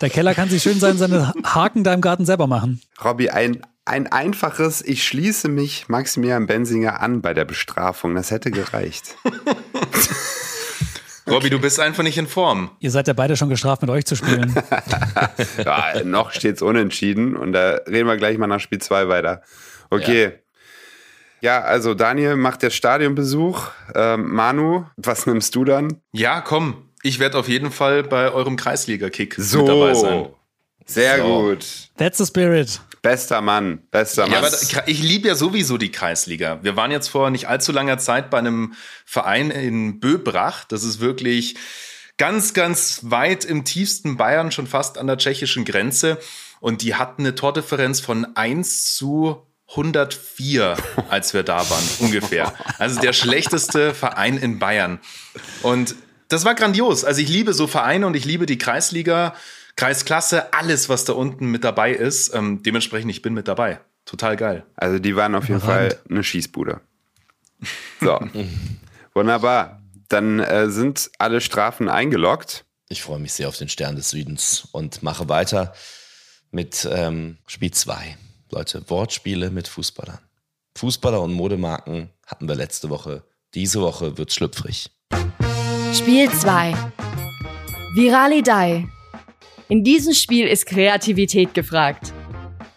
Der Keller kann sich schön sein, seine Haken da im Garten selber machen. Robby, ein, ein einfaches, ich schließe mich Maximilian Bensinger an bei der Bestrafung. Das hätte gereicht. Robby, du bist einfach nicht in Form. Ihr seid ja beide schon gestraft, mit euch zu spielen. ja, noch steht's unentschieden und da reden wir gleich mal nach Spiel 2 weiter. Okay. Ja. ja. also Daniel macht jetzt Stadionbesuch. Ähm, Manu, was nimmst du dann? Ja, komm. Ich werde auf jeden Fall bei eurem Kreisliga-Kick so. mit dabei sein. Sehr so. gut. That's the spirit. Bester Mann, bester Mann. Ja, aber ich liebe ja sowieso die Kreisliga. Wir waren jetzt vor nicht allzu langer Zeit bei einem Verein in Böbrach. Das ist wirklich ganz, ganz weit im tiefsten Bayern, schon fast an der tschechischen Grenze. Und die hatten eine Tordifferenz von 1 zu 104, als wir da waren, ungefähr. Also der schlechteste Verein in Bayern. Und das war grandios. Also ich liebe so Vereine und ich liebe die Kreisliga. Kreisklasse, alles, was da unten mit dabei ist. Ähm, dementsprechend, ich bin mit dabei. Total geil. Also die waren auf jeden Fall eine Schießbude. So, wunderbar. Dann äh, sind alle Strafen eingeloggt. Ich freue mich sehr auf den Stern des Südens und mache weiter mit ähm, Spiel 2. Leute, Wortspiele mit Fußballern. Fußballer und Modemarken hatten wir letzte Woche. Diese Woche wird's schlüpfrig. Spiel 2. Viralidei in diesem Spiel ist Kreativität gefragt.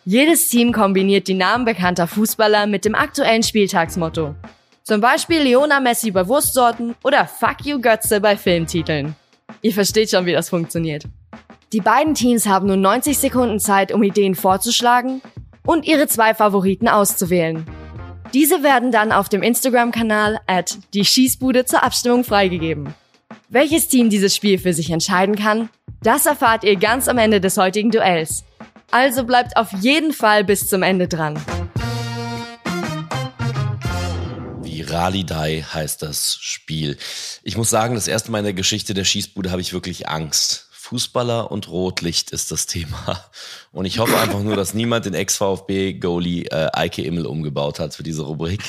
Jedes Team kombiniert die Namen bekannter Fußballer mit dem aktuellen Spieltagsmotto. Zum Beispiel Leona Messi bei Wurstsorten oder Fuck You Götze bei Filmtiteln. Ihr versteht schon, wie das funktioniert. Die beiden Teams haben nun 90 Sekunden Zeit, um Ideen vorzuschlagen und ihre zwei Favoriten auszuwählen. Diese werden dann auf dem Instagram-Kanal at die Schießbude zur Abstimmung freigegeben. Welches Team dieses Spiel für sich entscheiden kann, das erfahrt ihr ganz am Ende des heutigen Duells. Also bleibt auf jeden Fall bis zum Ende dran. Viralidei heißt das Spiel. Ich muss sagen, das erste Mal in der Geschichte der Schießbude habe ich wirklich Angst. Fußballer und Rotlicht ist das Thema. Und ich hoffe einfach nur, dass niemand den Ex-VfB-Goalie äh, Eike Immel umgebaut hat für diese Rubrik.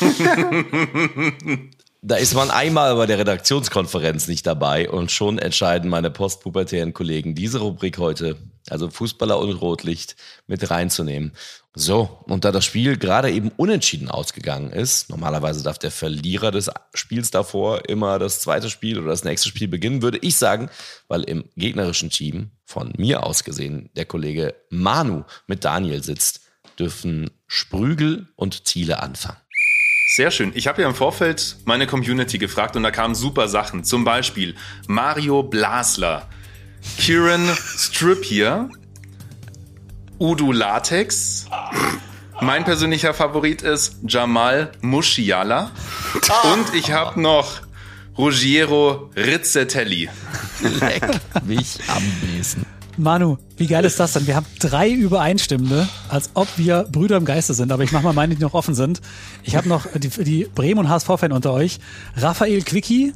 Da ist man einmal bei der Redaktionskonferenz nicht dabei und schon entscheiden meine postpubertären Kollegen, diese Rubrik heute, also Fußballer und Rotlicht, mit reinzunehmen. So, und da das Spiel gerade eben unentschieden ausgegangen ist, normalerweise darf der Verlierer des Spiels davor immer das zweite Spiel oder das nächste Spiel beginnen, würde ich sagen, weil im gegnerischen Team von mir aus gesehen der Kollege Manu mit Daniel sitzt, dürfen Sprügel und Thiele anfangen. Sehr schön. Ich habe ja im Vorfeld meine Community gefragt und da kamen super Sachen. Zum Beispiel Mario Blasler, Kieran Strippier, Udo Latex. Mein persönlicher Favorit ist Jamal Muschiala. Und ich habe noch Ruggiero Rizzetelli. Leck mich am Besen. Manu, wie geil ist das denn? Wir haben drei Übereinstimmende, als ob wir Brüder im Geiste sind. Aber ich mache mal meine, die noch offen sind. Ich habe noch die, die Bremen- und HSV-Fan unter euch. Raphael Quickie,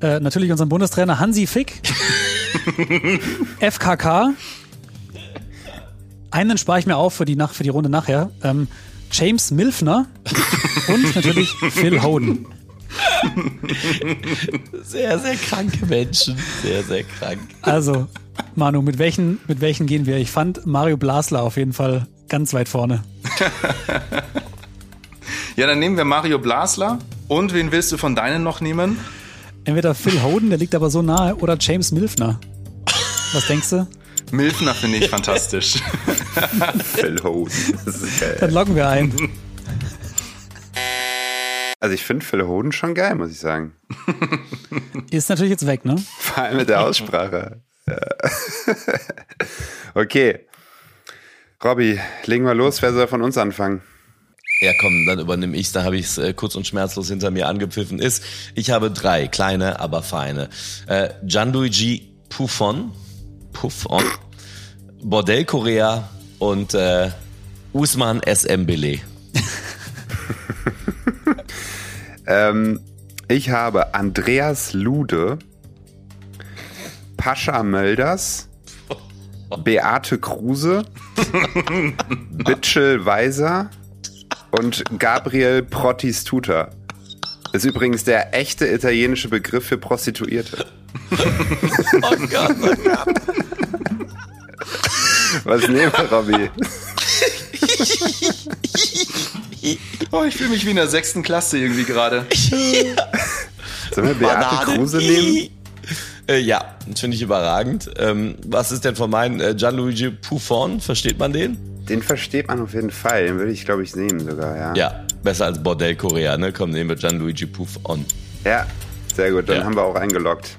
äh, natürlich unseren Bundestrainer Hansi Fick, FKK. Einen spare ich mir auf für die, nach, für die Runde nachher. Ähm, James Milfner und natürlich Phil Hoden. Sehr, sehr kranke Menschen. Sehr, sehr krank. Also, Manu, mit welchen, mit welchen gehen wir? Ich fand Mario Blasler auf jeden Fall ganz weit vorne. Ja, dann nehmen wir Mario Blasler. Und wen willst du von deinen noch nehmen? Entweder Phil Hoden, der liegt aber so nahe, oder James Milfner. Was denkst du? Milfner finde ich fantastisch. Phil Hoden. Das ist geil. Dann loggen wir ein. Also ich finde Phil Hoden schon geil, muss ich sagen. Ist natürlich jetzt weg, ne? Vor allem mit der Aussprache. Ja. okay. Robby, legen wir los. Wer soll von uns anfangen? Ja, komm, dann übernehme ich's. Da habe ich es äh, kurz und schmerzlos hinter mir angepfiffen. Ist, ich habe drei kleine, aber feine. Äh, Gianluigi Puffon, Puffon, Bordell Korea und äh, Usman SM Bele. Ähm, ich habe Andreas Lude, Pascha Mölders, Beate Kruse, Bitschel Weiser und Gabriel Prottistuta. Ist übrigens der echte italienische Begriff für Prostituierte. Oh Gott, oh Gott. Was nehmen wir, Robby? Oh, ich fühle mich wie in der sechsten Klasse irgendwie gerade. Sollen wir Beate Kruse nehmen? Äh, ja, das finde ich überragend. Ähm, was ist denn von meinen äh, Gianluigi Puffon? Versteht man den? Den versteht man auf jeden Fall. Den würde ich, glaube ich, nehmen sogar, ja. Ja, besser als Bordell Korea, ne? Komm, nehmen wir Gianluigi Puffon. Ja, sehr gut. Dann Ja. haben wir auch eingeloggt.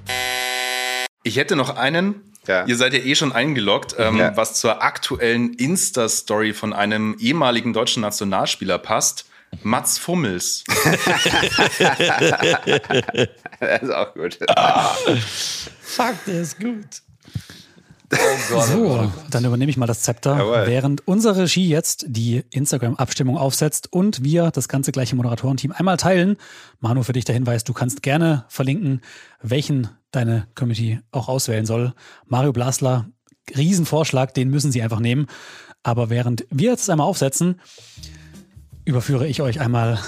Ich hätte noch einen. Ja. Ihr seid ja eh schon eingeloggt, ähm, Ja. was zur aktuellen Insta-Story von einem ehemaligen deutschen Nationalspieler passt. Mats Fummels. Das ist auch gut. Fuck, der ist gut. Oh Gott, So, dann übernehme ich mal das Zepter, Jawohl. während unsere Regie jetzt die Instagram-Abstimmung aufsetzt und wir das ganze gleiche Moderatorenteam einmal teilen. Manu, für dich der Hinweis, du kannst gerne verlinken, welchen deine Community auch auswählen soll. Mario Blasler, Riesenvorschlag, den müssen sie einfach nehmen. Aber während wir jetzt einmal aufsetzen, überführe ich euch einmal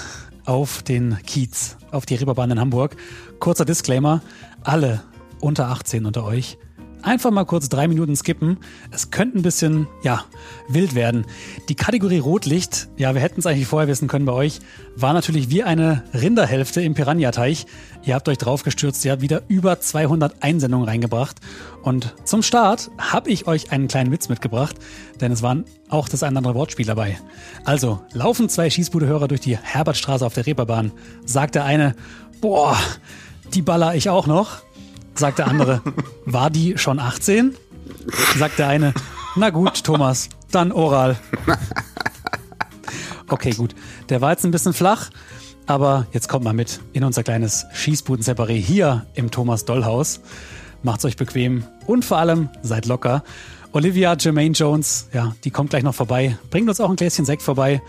auf den Kiez, auf die Reeperbahn in Hamburg. Kurzer Disclaimer, alle unter 18 unter euch, einfach mal kurz drei Minuten skippen. Es könnte ein bisschen, ja, wild werden. Die Kategorie Rotlicht, ja, wir hätten es eigentlich vorher wissen können bei euch, war natürlich wie eine Rinderhälfte im Piranha-Teich. Ihr habt euch draufgestürzt, ihr habt wieder über 200 Einsendungen reingebracht. Und zum Start habe ich euch einen kleinen Witz mitgebracht, denn es waren auch das ein oder andere Wortspiel dabei. Also, laufen zwei Schießbude-Hörer durch die Herbertstraße auf der Reeperbahn, sagt der eine, boah, die baller ich auch noch. Sagt der andere, war die schon 18? Sagt der eine, na gut, Thomas, dann oral. Okay, gut. Der war jetzt ein bisschen flach, aber jetzt kommt mal mit in unser kleines Schießbuden-Separé hier im Thomas Dollhaus. Macht's euch bequem und vor allem seid locker. Olivia Jermaine Jones, ja, die kommt gleich noch vorbei. Bringt uns auch ein Gläschen Sekt vorbei.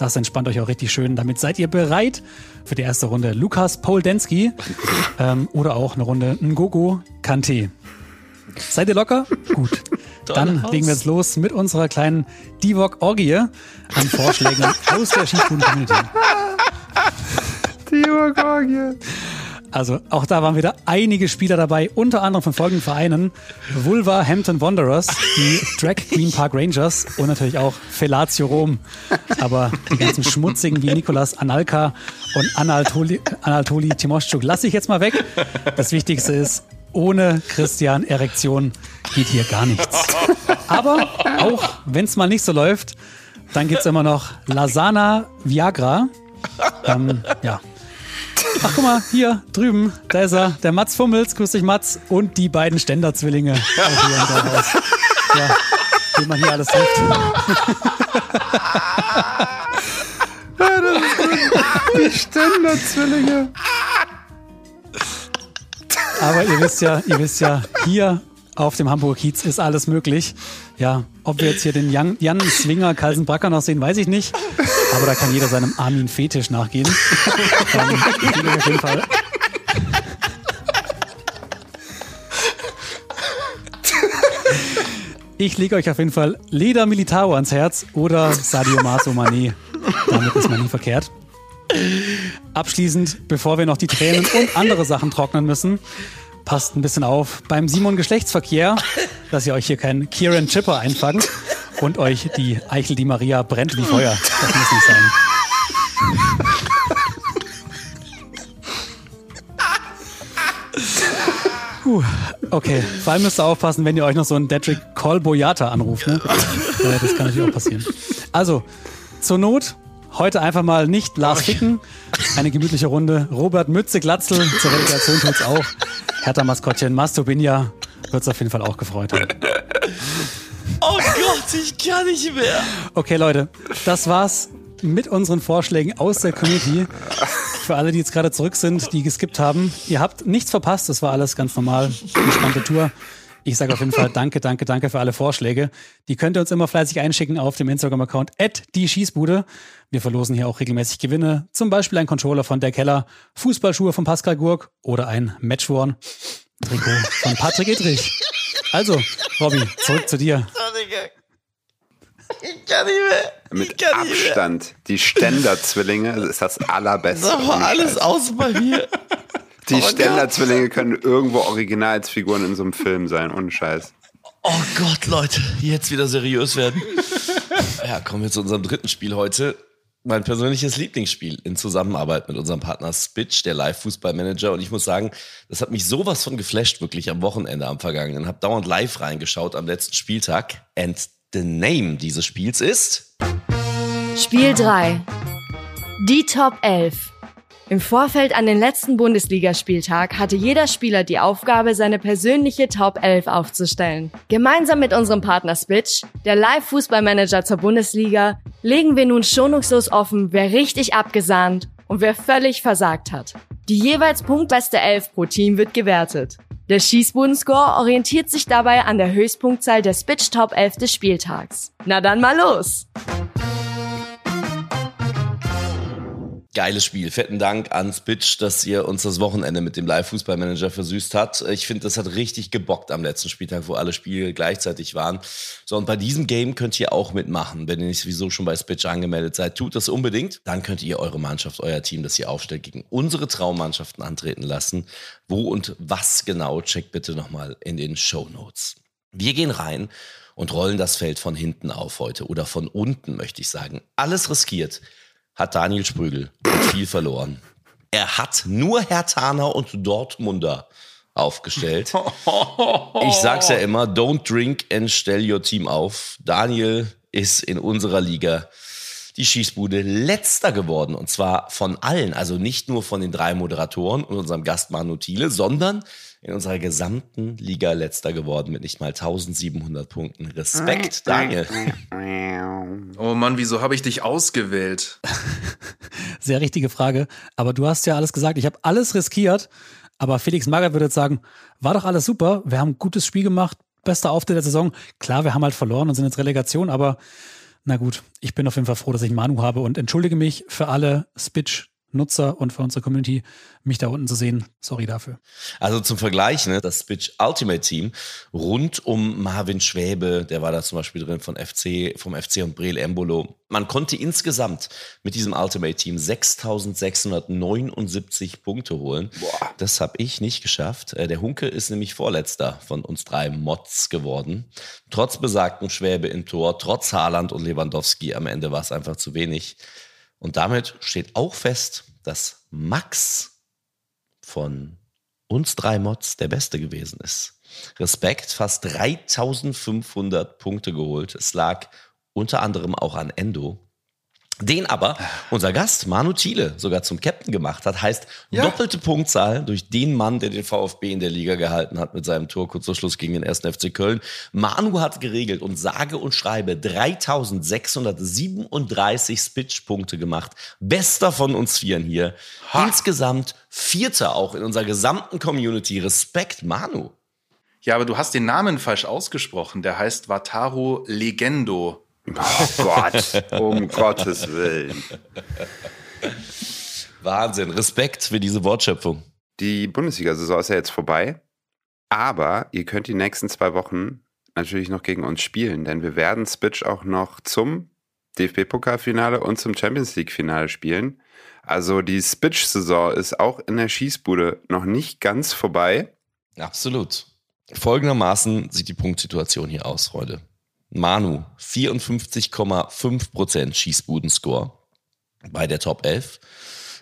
Das entspannt euch auch richtig schön. Damit seid ihr bereit für die erste Runde Lukas Poldensky ähm, oder auch eine Runde Ngogo Kante. Seid ihr locker? Gut. Dann legen wir jetzt los mit unserer kleinen Divok-Orgie an Vorschlägen aus der Skifuden-Community. Timo Gorgie. Also auch da waren wieder einige Spieler dabei, unter anderem von folgenden Vereinen. Vulva Hampton Wanderers, die Drag Queen Park Rangers und natürlich auch Felatio Rom. Aber die ganzen Schmutzigen wie Nikolas Analka und Anatoli, Anatoli Timoschuk lasse ich jetzt mal weg. Das Wichtigste ist, ohne Christian Erektion geht hier gar nichts. Aber auch wenn es mal nicht so läuft, dann gibt's immer noch Lasana Viagra. Ähm, ja, Ach, guck mal, hier drüben, da ist er, der Mats Fummels, grüß dich Mats, und die beiden Ständerzwillinge. Ja, wie man hier alles trifft. Die Ständerzwillinge. Aber ihr wisst ja, ihr wisst ja, hier auf dem Hamburger Kiez ist alles möglich. Ja, ob wir jetzt hier den Jan, Jan Swinger Carlsen Bracker noch sehen, weiß ich nicht. Aber da kann jeder seinem Armin Fetisch nachgehen. ähm, auf jeden Fall. Ich lege euch auf jeden Fall Leder Militaro ans Herz oder Sadio Maso Mané. Damit ist man nie verkehrt. Abschließend, bevor wir noch die Tränen und andere Sachen trocknen müssen, passt ein bisschen auf beim Simon Geschlechtsverkehr, dass ihr euch hier keinen Kieran Chipper einfangt und euch die Eichel die Maria brennt wie Feuer. Das muss nicht sein. Puh, okay, vor allem müsst ihr aufpassen, wenn ihr euch noch so einen Dedrick Kolboyata anruft. Ne? Das kann natürlich auch passieren. Also, zur Not Heute einfach mal nicht Lars Ficken. Eine gemütliche Runde. Robert Mütze Glatzel zur Relegation tut's auch. Hertha Maskottchen Mastobinja wird's auf jeden Fall auch gefreut haben. Gott, ich kann nicht mehr. Okay, Leute, das war's mit unseren Vorschlägen aus der Community. Für alle, die jetzt gerade zurück sind, die geskippt haben. Ihr habt nichts verpasst, das war alles ganz normal. Entspannte Tour. Ich sage auf jeden Fall danke, danke, danke für alle Vorschläge. Die könnt ihr uns immer fleißig einschicken auf dem Instagram-Account at die Schießbude. Wir verlosen hier auch regelmäßig Gewinne. Zum Beispiel ein Controller von der Keller, Fußballschuhe von Pascal Gurk oder ein Matchworn Trikot von Patrick Edrich. Also, Robby, zurück zu dir. Ich kann nicht mehr. Mit Abstand. Die Ständer-Zwillinge ist das allerbeste. Das war alles aus bei mir. Die oh Ständer-Zwillinge können irgendwo Originalsfiguren in so einem Film sein, ohne Scheiß. Oh Gott, Leute, jetzt wieder seriös werden. Ja, kommen wir zu unserem dritten Spiel heute. Mein persönliches Lieblingsspiel in Zusammenarbeit mit unserem Partner Spitch, der Live-Fußballmanager. Und ich muss sagen, das hat mich sowas von geflasht, wirklich am Wochenende, am vergangenen. Hab dauernd live reingeschaut am letzten Spieltag. And the name dieses Spiels ist... Spiel 3. Die Top 11. Im Vorfeld an den letzten Bundesligaspieltag hatte jeder Spieler die Aufgabe, seine persönliche Top 11 aufzustellen. Gemeinsam mit unserem Partner Spitch, der Live-Fußballmanager zur Bundesliga, legen wir nun schonungslos offen, wer richtig abgesahnt und wer völlig versagt hat. Die jeweils punktbeste 11 pro Team wird gewertet. Der Schießbodenscore orientiert sich dabei an der Höchstpunktzahl der Spitch Top 11 des Spieltags. Na dann mal los! Geiles Spiel. Fetten Dank an Spitch, dass ihr uns das Wochenende mit dem Live-Fußballmanager versüßt hat. Ich finde, das hat richtig gebockt am letzten Spieltag, wo alle Spiele gleichzeitig waren. So, und bei diesem Game könnt ihr auch mitmachen. Wenn ihr nicht sowieso schon bei Spitch angemeldet seid, tut das unbedingt. Dann könnt ihr eure Mannschaft, euer Team, das ihr aufstellt, gegen unsere Traummannschaften antreten lassen. Wo und was genau, checkt bitte nochmal in den Show Notes. Wir gehen rein und rollen das Feld von hinten auf heute oder von unten, möchte ich sagen. Alles riskiert hat Daniel Sprügel viel verloren. Er hat nur Herr Hertaner und Dortmunder aufgestellt. Ich sag's ja immer, don't drink and stell your team auf. Daniel ist in unserer Liga die Schießbude letzter geworden. Und zwar von allen. Also nicht nur von den drei Moderatoren und unserem Gast Manu Thiele, sondern in unserer gesamten Liga letzter geworden mit nicht mal 1700 Punkten. Respekt, Daniel. Oh Mann, wieso habe ich dich ausgewählt? Sehr richtige Frage. Aber du hast ja alles gesagt. Ich habe alles riskiert. Aber Felix Magath würde jetzt sagen, war doch alles super. Wir haben ein gutes Spiel gemacht. Bester Auftritt der Saison. Klar, wir haben halt verloren und sind jetzt Relegation, aber na gut, ich bin auf jeden Fall froh, dass ich Manu habe und entschuldige mich für alle Spitch Nutzer und für unsere Community, mich da unten zu sehen. Sorry dafür. Also zum Vergleich, ne, das Switch Ultimate Team rund um Marvin Schwäbe, der war da zum Beispiel drin von FC, vom FC und Breel Embolo. Man konnte insgesamt mit diesem Ultimate Team 6679 Punkte holen. Boah. Das habe ich nicht geschafft. Äh, der Hunke ist nämlich Vorletzter von uns drei Mods geworden. Trotz besagten Schwäbe im Tor, trotz Haaland und Lewandowski, am Ende war es einfach zu wenig. Und damit steht auch fest, dass Max von uns drei Mods der Beste gewesen ist. Respekt, fast 3500 Punkte geholt. Es lag unter anderem auch an Endo, den aber unser Gast Manu Thiele sogar zum Captain gemacht hat. Heißt ja. doppelte Punktzahl durch den Mann, der den VfB in der Liga gehalten hat mit seinem Tor kurz vor Schluss gegen den 1. FC Köln. Manu hat geregelt und sage und schreibe 3637 Spitch-Punkte gemacht. Bester von uns Vieren hier. Ha. Insgesamt Vierter auch in unserer gesamten Community. Respekt, Manu. Ja, aber du hast den Namen falsch ausgesprochen. Der heißt Wataru Legendo. Oh Gott, um Gottes Willen. Wahnsinn, Respekt für diese Wortschöpfung. Die Bundesliga-Saison ist ja jetzt vorbei, aber ihr könnt die nächsten zwei Wochen natürlich noch gegen uns spielen, denn wir werden Spitch auch noch zum DFB-Pokalfinale und zum Champions League-Finale spielen. Also die Spitch-Saison ist auch in der Schießbude noch nicht ganz vorbei. Absolut. Folgendermaßen sieht die Punktsituation hier aus, Freunde. Manu, 54,5% Schießbudenscore bei der Top 11.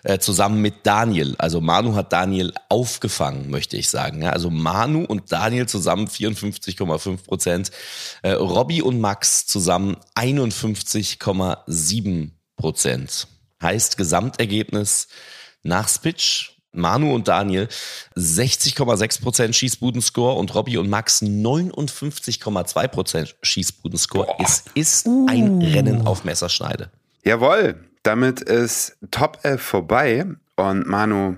Äh, zusammen mit Daniel. Also Manu hat Daniel aufgefangen, möchte ich sagen. Also Manu und Daniel zusammen 54,5 Prozent. Äh, Robby und Max zusammen 51,7 Prozent. Heißt Gesamtergebnis nach Spitch Manu und Daniel 60,6 Prozent Schießbudenscore und Robby und Max 59,2% Schießbudenscore. Es ist ein Rennen auf Messerschneide. Jawohl, damit ist Top 11 vorbei. Und Manu,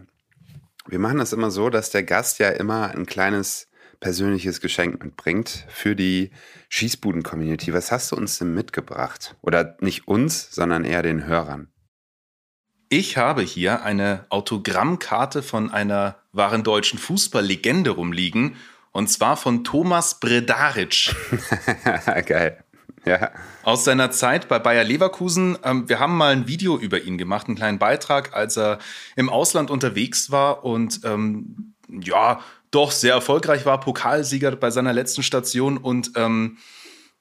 wir machen das immer so, dass der Gast ja immer ein kleines persönliches Geschenk mitbringt für die Schießbuden-Community. Was hast du uns denn mitgebracht? Oder nicht uns, sondern eher den Hörern? Ich habe hier eine Autogrammkarte von einer wahren deutschen Fußballlegende rumliegen. Und zwar von Thomas Bredaric. Geil. Ja. Aus seiner Zeit bei Bayer Leverkusen. Ähm, wir haben mal ein Video über ihn gemacht, einen kleinen Beitrag, als er im Ausland unterwegs war und ähm, ja, doch sehr erfolgreich war, Pokalsieger bei seiner letzten Station und ähm,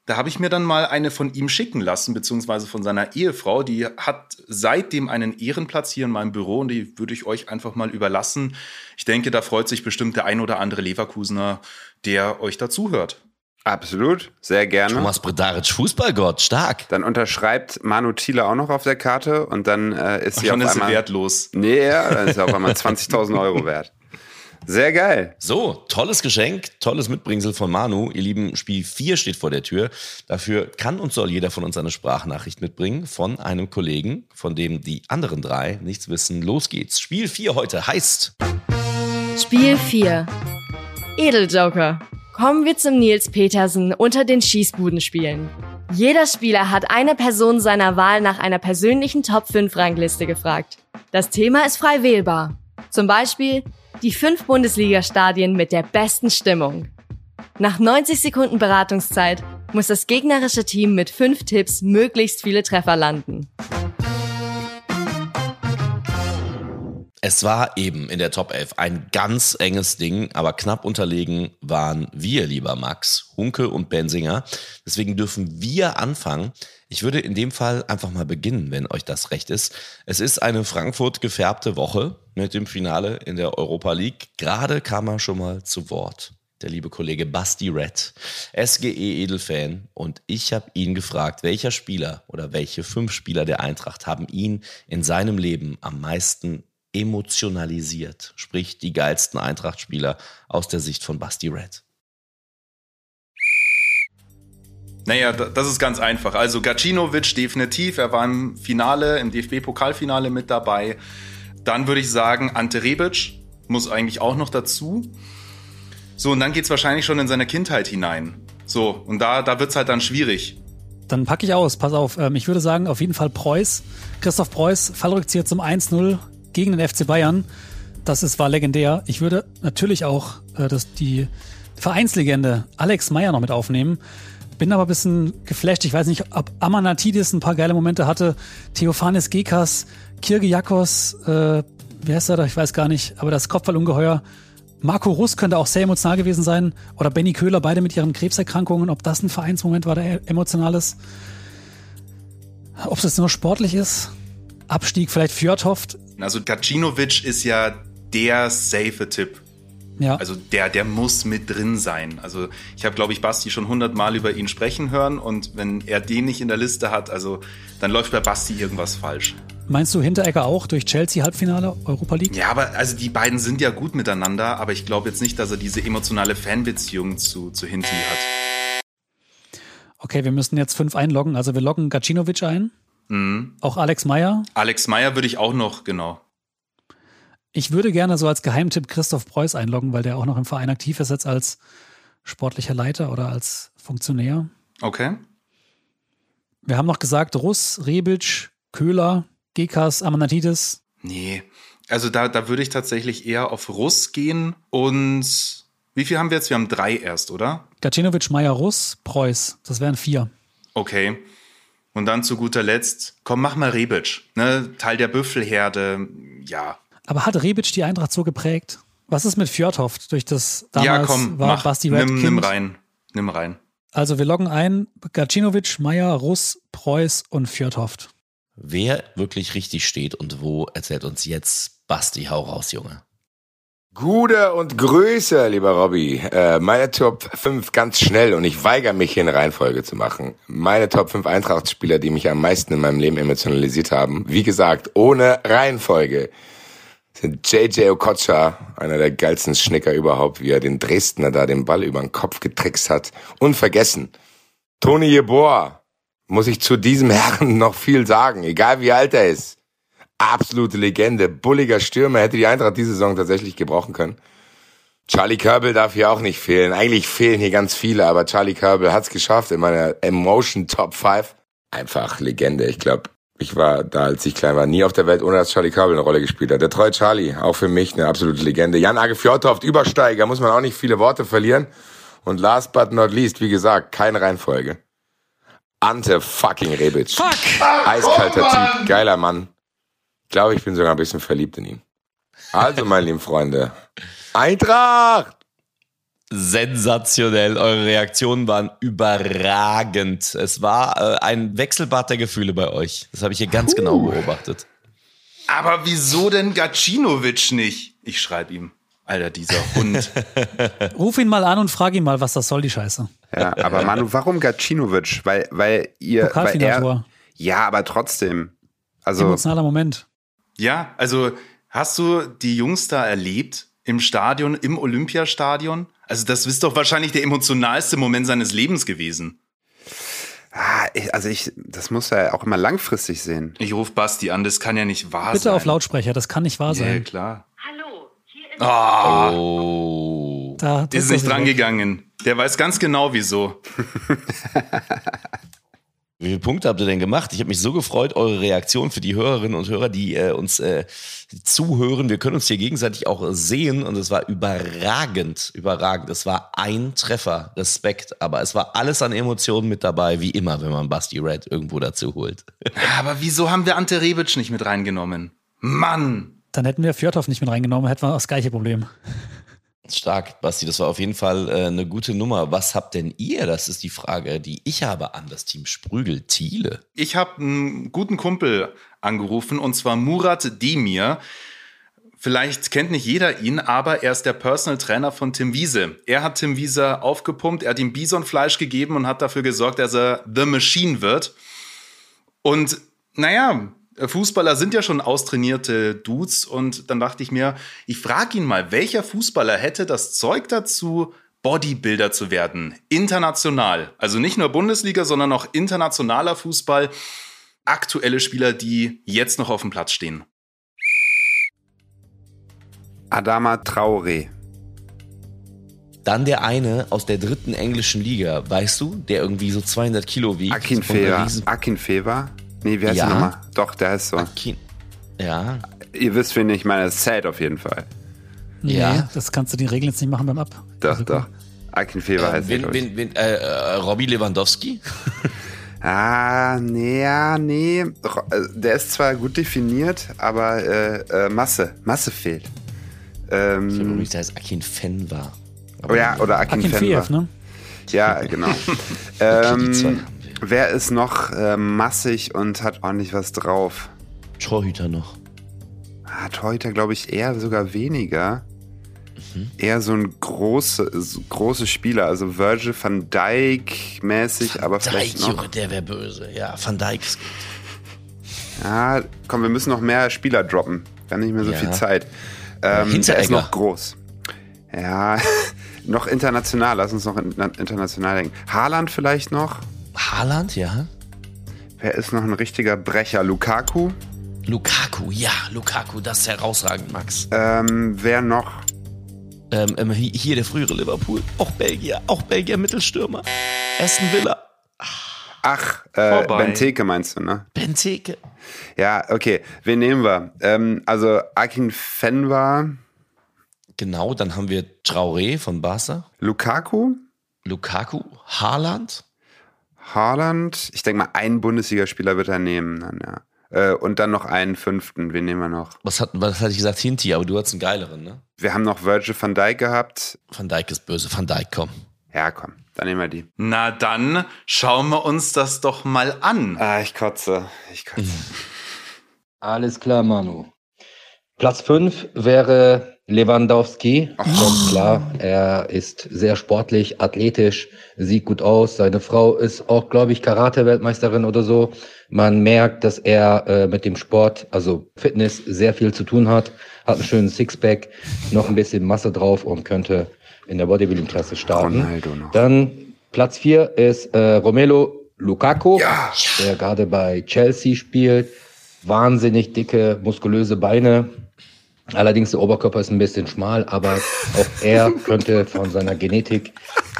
da habe ich mir dann mal eine von ihm schicken lassen, beziehungsweise von seiner Ehefrau. Die hat seitdem einen Ehrenplatz hier in meinem Büro und die würde ich euch einfach mal überlassen. Ich denke, da freut sich bestimmt der ein oder andere Leverkusener, der euch dazuhört. Absolut, sehr gerne. Thomas Bredaric, Fußballgott, stark. Dann unterschreibt Manu Thiele auch noch auf der Karte und dann äh, ist Ach, sie schon auf einmal wertlos. Nee, ja, dann ist sie auf einmal 20.000 Euro wert. Sehr geil. So, tolles Geschenk, tolles Mitbringsel von Manu. Ihr Lieben, Spiel 4 steht vor der Tür. Dafür kann und soll jeder von uns eine Sprachnachricht mitbringen von einem Kollegen, von dem die anderen drei nichts wissen. Los geht's. Spiel 4 heute heißt Spiel 4. Edeljoker. Kommen wir zum Nils Petersen unter den Schießbudenspielen. Jeder Spieler hat eine Person seiner Wahl nach einer persönlichen Top 5 Rangliste gefragt. Das Thema ist frei wählbar. Zum Beispiel die fünf Bundesliga-Stadien mit der besten Stimmung. Nach 90 Sekunden Beratungszeit muss das gegnerische Team mit fünf Tipps möglichst viele Treffer landen. Es war eben in der Top 11 ein ganz enges Ding, aber knapp unterlegen waren wir, lieber Max, Hunke und Bensinger. Deswegen dürfen wir anfangen. Ich würde in dem Fall einfach mal beginnen, wenn euch das recht ist. Es ist eine Frankfurt gefärbte Woche mit dem Finale in der Europa League. Gerade kam er schon mal zu Wort. Der liebe Kollege Basti Red, SGE Edelfan. Und ich habe ihn gefragt, welcher Spieler oder welche fünf Spieler der Eintracht haben ihn in seinem Leben am meisten emotionalisiert. Sprich, die geilsten Eintracht-Spieler aus der Sicht von Basti Red. Naja, da- das ist ganz einfach. Also Gacinovic definitiv, er war im Finale, im DFB-Pokalfinale mit dabei. Dann würde ich sagen, Ante Rebic muss eigentlich auch noch dazu. So, und dann geht's wahrscheinlich schon in seine Kindheit hinein. So, und da, da wird's halt dann schwierig. Dann packe ich aus. Pass auf. Ähm, ich würde sagen, auf jeden Fall Preuß. Christoph Preuß, Fallrückzieher zum 1-0 gegen den FC Bayern. Das ist, war legendär. Ich würde natürlich auch äh, das, die Vereinslegende Alex Meyer noch mit aufnehmen. Bin aber ein bisschen geflasht. Ich weiß nicht, ob Amanatidis ein paar geile Momente hatte. Theophanes Gekas, Kirgiakos, äh, wie heißt er da? Ich weiß gar nicht. Aber das Kopfballungeheuer. Marco Russ könnte auch sehr emotional gewesen sein. Oder Benny Köhler, beide mit ihren Krebserkrankungen. Ob das ein Vereinsmoment war, der emotional ist. Ob es jetzt nur sportlich ist. Abstieg vielleicht Fjordhoft. Also Gacinovic ist ja der safe Tipp. Ja. Also der, der muss mit drin sein. Also ich habe, glaube ich, Basti schon hundertmal über ihn sprechen hören und wenn er den nicht in der Liste hat, also dann läuft bei Basti irgendwas falsch. Meinst du Hinteregger auch durch Chelsea Halbfinale Europa League? Ja, aber also die beiden sind ja gut miteinander, aber ich glaube jetzt nicht, dass er diese emotionale Fanbeziehung zu, zu Hinti hat. Okay, wir müssen jetzt fünf einloggen. Also wir loggen Gacinovic ein. Mhm. Auch Alex Meyer. Alex Meyer würde ich auch noch, genau. Ich würde gerne so als Geheimtipp Christoph Preuß einloggen, weil der auch noch im Verein aktiv ist jetzt als sportlicher Leiter oder als Funktionär. Okay. Wir haben noch gesagt, Russ, Rebic, Köhler, Gekas, Amanatidis. Nee, also da, da würde ich tatsächlich eher auf Russ gehen und wie viel haben wir jetzt? Wir haben drei erst, oder? Gacinovic, Meier, Russ, Preuß. Das wären vier. Okay. Und dann zu guter Letzt, komm, mach mal Rebic. Ne? Teil der Büffelherde, ja. Aber hat Rebic die Eintracht so geprägt? Was ist mit Fjordhoff? Durch das damals ja, komm, war mach. Basti Red nimm, Kind. nimm rein. Nimm rein. Also wir loggen ein Gacinovic, Meier, Russ, Preuß und Fjordhoff. Wer wirklich richtig steht und wo, erzählt uns jetzt Basti. Hau raus, Junge. Gute und Grüße, lieber Robby. Äh, meine Top 5 ganz schnell und ich weigere mich hier eine Reihenfolge zu machen. Meine Top 5 Eintracht-Spieler, die mich am meisten in meinem Leben emotionalisiert haben. Wie gesagt, ohne Reihenfolge JJ Okocha, einer der geilsten Schnicker überhaupt, wie er den Dresdner da den Ball über den Kopf getrickst hat. Unvergessen. Toni Jeboa, muss ich zu diesem Herren noch viel sagen, egal wie alt er ist. Absolute Legende, bulliger Stürmer, hätte die Eintracht diese Saison tatsächlich gebrauchen können. Charlie Körbel darf hier auch nicht fehlen. Eigentlich fehlen hier ganz viele, aber Charlie Körbel hat's geschafft in meiner Emotion Top 5. Einfach Legende. Ich glaube, ich war da, als ich klein war, nie auf der Welt, ohne dass Charlie Körbel eine Rolle gespielt hat. Der treue Charlie, auch für mich eine absolute Legende. Jan Age Fjordhoft, Übersteiger, muss man auch nicht viele Worte verlieren. Und last but not least, wie gesagt, keine Reihenfolge. Ante fucking Rebic. Fuck! Eiskalter Typ, geiler Mann. Ich glaube, ich bin sogar ein bisschen verliebt in ihn. Also, meine lieben Freunde, Eintracht! Sensationell. Eure Reaktionen waren überragend. Es war äh, ein Wechselbad der Gefühle bei euch. Das habe ich hier ganz genau beobachtet. Aber wieso denn Gacinovic nicht? Ich schreibe ihm. Alter, dieser Hund. Ruf ihn mal an und frag ihn mal, was das soll, die Scheiße. Ja, aber Manu, warum Gacinovic? Weil, weil ihr. Weil er, ja, aber trotzdem. Also, Emotionaler Moment. ja, also hast du die Jungs da erlebt im Stadion, im Olympiastadion? Also das ist doch wahrscheinlich der emotionalste Moment seines Lebens gewesen. ah, ich, also ich, das muss er auch immer langfristig sehen. Ich rufe Basti an, das kann ja nicht wahr Bitte sein. auf Lautsprecher, das kann nicht wahr Ja, sein. klar. Hallo, hier ist Ah, Oh. Da ist nicht drangegangen. Der weiß ganz genau, wieso. Wie viele Punkte habt ihr denn gemacht? Ich habe mich so gefreut, eure Reaktion für die Hörerinnen und Hörer, die äh, uns äh, zuhören. Wir können uns hier gegenseitig auch sehen und es war überragend, überragend. Es war ein Treffer, Respekt, aber es war alles an Emotionen mit dabei, wie immer, wenn man Basti Red irgendwo dazu holt. Aber wieso haben wir Ante Rebic nicht mit reingenommen? Mann! Dann hätten wir Fjordhoff nicht mit reingenommen, hätten wir das gleiche Problem. Stark, Basti, das war auf jeden Fall äh, eine gute Nummer. Was habt denn ihr? Das ist die Frage, die ich habe an das Team Sprügel Thiele. Ich habe einen guten Kumpel angerufen und zwar Murat Demir. Vielleicht kennt nicht jeder ihn, aber er ist der Personal Trainer von Tim Wiese. Er hat Tim Wiese aufgepumpt, er hat ihm Bisonfleisch gegeben und hat dafür gesorgt, dass er The Machine wird. Und naja, Fußballer sind ja schon austrainierte Dudes und dann dachte ich mir, ich frage ihn mal, welcher Fußballer hätte das Zeug dazu, Bodybuilder zu werden? International. Also nicht nur Bundesliga, sondern auch internationaler Fußball. Aktuelle Spieler, die jetzt noch auf dem Platz stehen. Adama Traoré. Dann der eine aus der dritten englischen Liga, weißt du, der irgendwie so 200 Kilo wiegt. Akin und Nee, wie heißt Ja. der nochmal? Doch, der heißt so. Akin. Ja, Ihr wisst, wen ich meine. Sad auf jeden Fall. Nee, Ja. das kannst du die Regeln jetzt nicht machen beim Ab. Doch, Also, doch. Akin Fever äh, heißt der, wen, ich. wen, wen, äh, äh, Robbie Lewandowski? Ah, nee, ja, nee. Äh, Der ist zwar gut definiert, aber äh, äh, Masse. Masse fehlt. Ich glaube, Ähm, der heißt Akin Fenwa. oh ja, oder Akin, Akin Fenver. Feev, ne? Ja, genau. ähm. Wer ist noch äh, massig und hat ordentlich was drauf? Torhüter noch. Hat heute, glaube ich, eher sogar weniger. Mhm. Eher so ein große, so große Spieler, also Virgil van Dijk mäßig, aber Dijk, vielleicht noch. Junge, der wäre böse. Ja, Van Dijk ist gut. Ja, komm, wir müssen noch mehr Spieler droppen. Wir haben nicht mehr so Ja. viel Zeit. Ähm, der ist noch groß. Ja, noch international. Lass uns noch in, international denken. Haaland vielleicht noch. Haaland, ja. Wer ist noch ein richtiger Brecher? Lukaku. Lukaku, ja, Lukaku, das ist herausragend, Max. Ähm, wer noch? Ähm, ähm, hi- hier der frühere Liverpool. Auch Belgier. Auch Belgier Mittelstürmer. Aston Villa. Ach, äh. Benteke meinst du, ne? Benteke. Ja, okay. Wen nehmen wir? Ähm, also Akin Fenwa, Genau, dann haben wir Traoré von Barca. Lukaku, Lukaku. Haaland. Haaland. Ich denke mal, einen Bundesligaspieler wird er nehmen. Dann, ja. Äh, und dann noch einen fünften. Wen nehmen wir noch? Was, hat, was hatte ich gesagt? Hinti, aber du hattest einen geileren, ne? Wir haben noch Virgil van Dijk gehabt. Van Dijk ist böse. Van Dijk, komm. Ja, komm, dann nehmen wir die. Na dann schauen wir uns das doch mal an. Ah, ich kotze. Ich kotze. Alles klar, Manu. Platz 5 wäre Lewandowski. Ganz klar, er ist sehr sportlich, athletisch, sieht gut aus. Seine Frau ist auch, glaube ich, Karate-Weltmeisterin oder so. Man merkt, dass er äh, mit dem Sport, also Fitness, sehr viel zu tun hat. Hat einen schönen Sixpack, noch ein bisschen Masse drauf und könnte in der Bodybuilding-Klasse starten. Ronaldo noch. Dann Platz 4 ist äh, Romelu Lukaku, der gerade bei Chelsea spielt. Wahnsinnig dicke, muskulöse Beine. Allerdings der Oberkörper ist ein bisschen schmal, aber auch er könnte von seiner Genetik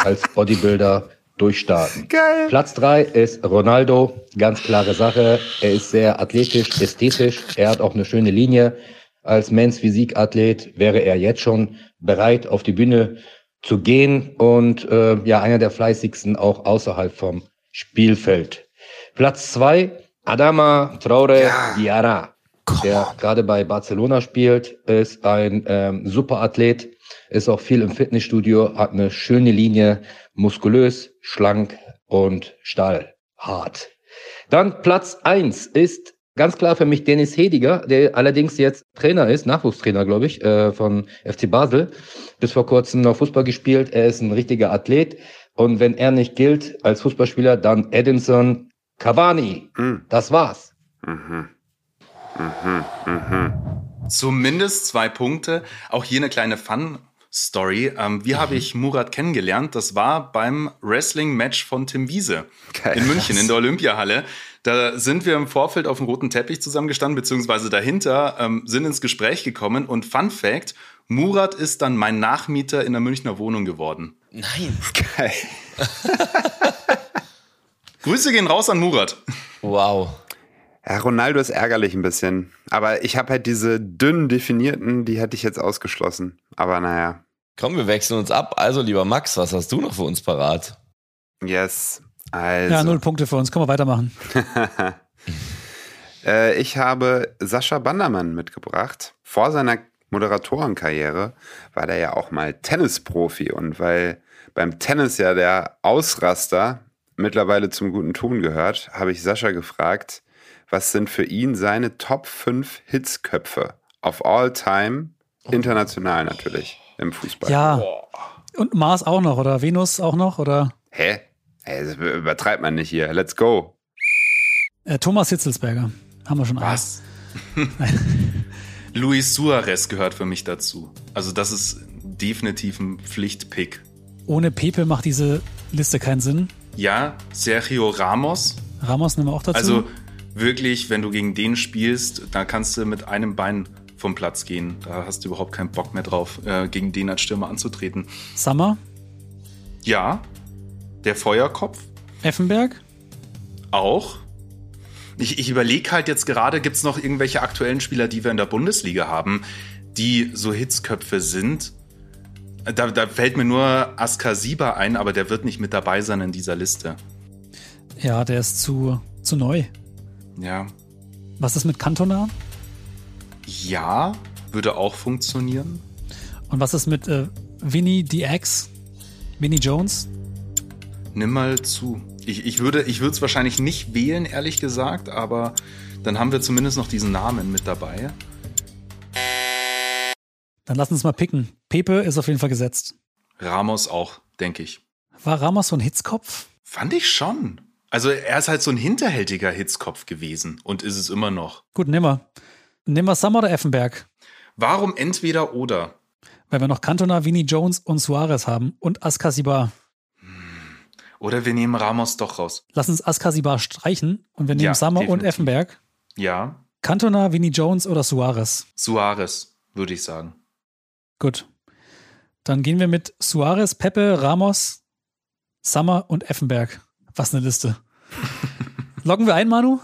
als Bodybuilder durchstarten. Geil. Platz 3 ist Ronaldo. Ganz klare Sache. Er ist sehr athletisch, ästhetisch. Er hat auch eine schöne Linie. Als Men's Physikathlet wäre er jetzt schon bereit, auf die Bühne zu gehen und äh, ja, einer der fleißigsten auch außerhalb vom Spielfeld. Platz zwei Adama Traore Ja. Diarra, der gerade bei Barcelona spielt, ist ein ähm, super Athlet, ist auch viel im Fitnessstudio, hat eine schöne Linie, muskulös, schlank und stahlhart. Dann Platz eins ist ganz klar für mich Dennis Hediger, der allerdings jetzt Trainer ist, Nachwuchstrainer, glaube ich, äh, von FC Basel. Bis vor kurzem noch Fußball gespielt. Er ist ein richtiger Athlet. Und wenn er nicht gilt als Fußballspieler, dann Edinson Cavani. Mhm. Das war's. Mhm. Mhm. Mhm. Zumindest zwei Punkte. Auch hier eine kleine Fun-Story. Ähm, wie habe ich Murat kennengelernt? Das war beim Wrestling-Match von Tim Wiese Geil. in München in der Olympiahalle. Da sind wir im Vorfeld auf dem roten Teppich zusammengestanden, beziehungsweise dahinter, ähm, sind ins Gespräch gekommen. Und Fun Fact, Murat ist dann mein Nachmieter in der Münchner Wohnung geworden. Nein. Geil. Grüße gehen raus an Murat. Wow. Ja, Ronaldo ist ärgerlich ein bisschen. Aber ich habe halt diese dünnen definierten, die hätte ich jetzt ausgeschlossen. Aber naja. Komm, wir wechseln uns ab. Also, lieber Max, was hast du noch für uns parat? Yes. Also. Ja, null Punkte für uns. Können wir weitermachen. Äh, ich habe Sascha Bandermann mitgebracht. Vor seiner Moderatorenkarriere war der ja auch mal Tennisprofi. Und weil beim Tennis ja der Ausraster mittlerweile zum guten Ton gehört, habe ich Sascha gefragt, was sind für ihn seine Top 5 Hitzköpfe of all time, international natürlich, im Fußball. Ja. Und Mars auch noch, oder Venus auch noch, oder Hä? Ey, das übertreibt man nicht hier. Let's go. äh, Thomas Hitzelsberger. Haben wir schon. Was? Luis Suarez gehört für mich dazu. Also das ist definitiv ein Pflichtpick. Ohne Pepe macht diese Liste keinen Sinn. Ja, Sergio Ramos. Ramos nehmen wir auch dazu. Also wirklich, wenn du gegen den spielst, da kannst du mit einem Bein vom Platz gehen. Da hast du überhaupt keinen Bock mehr drauf, äh, gegen den als Stürmer anzutreten. Summer, Ja, der Feuerkopf Effenberg. auch. Ich, ich überlege halt jetzt gerade, gibt es noch irgendwelche aktuellen Spieler, die wir in der Bundesliga haben, die so Hitzköpfe sind? Da, da fällt mir nur Askasiba ein, aber der wird nicht mit dabei sein in dieser Liste. Ja, der ist zu, zu neu. Ja. Was ist mit Cantona? Ja, würde auch funktionieren. Und was ist mit äh, Vinny DX? Vinny Jones? Nimm mal zu. Ich, ich würde ich es wahrscheinlich nicht wählen, ehrlich gesagt, aber dann haben wir zumindest noch diesen Namen mit dabei. Dann lass uns mal picken. Pepe ist auf jeden Fall gesetzt. Ramos auch, denke ich. War Ramos so ein Hitzkopf? Fand ich schon. Also er ist halt so ein hinterhältiger Hitzkopf gewesen und ist es immer noch. Gut, nehmen wir. Nehmen wir Summer oder Effenberg? Warum entweder oder? Weil wir noch Cantona, Vinny Jones und Suarez haben und Askasibar. Oder wir nehmen Ramos doch raus. Lass uns Askasibar streichen und wir nehmen Ja, Summer und definitiv. Effenberg. Ja, Cantona, Vinny Jones oder Suarez? Suarez, würde ich sagen. Gut. Dann gehen wir mit Suarez, Pepe, Ramos, Summer und Effenberg. Was eine Liste. Loggen wir ein, Manu?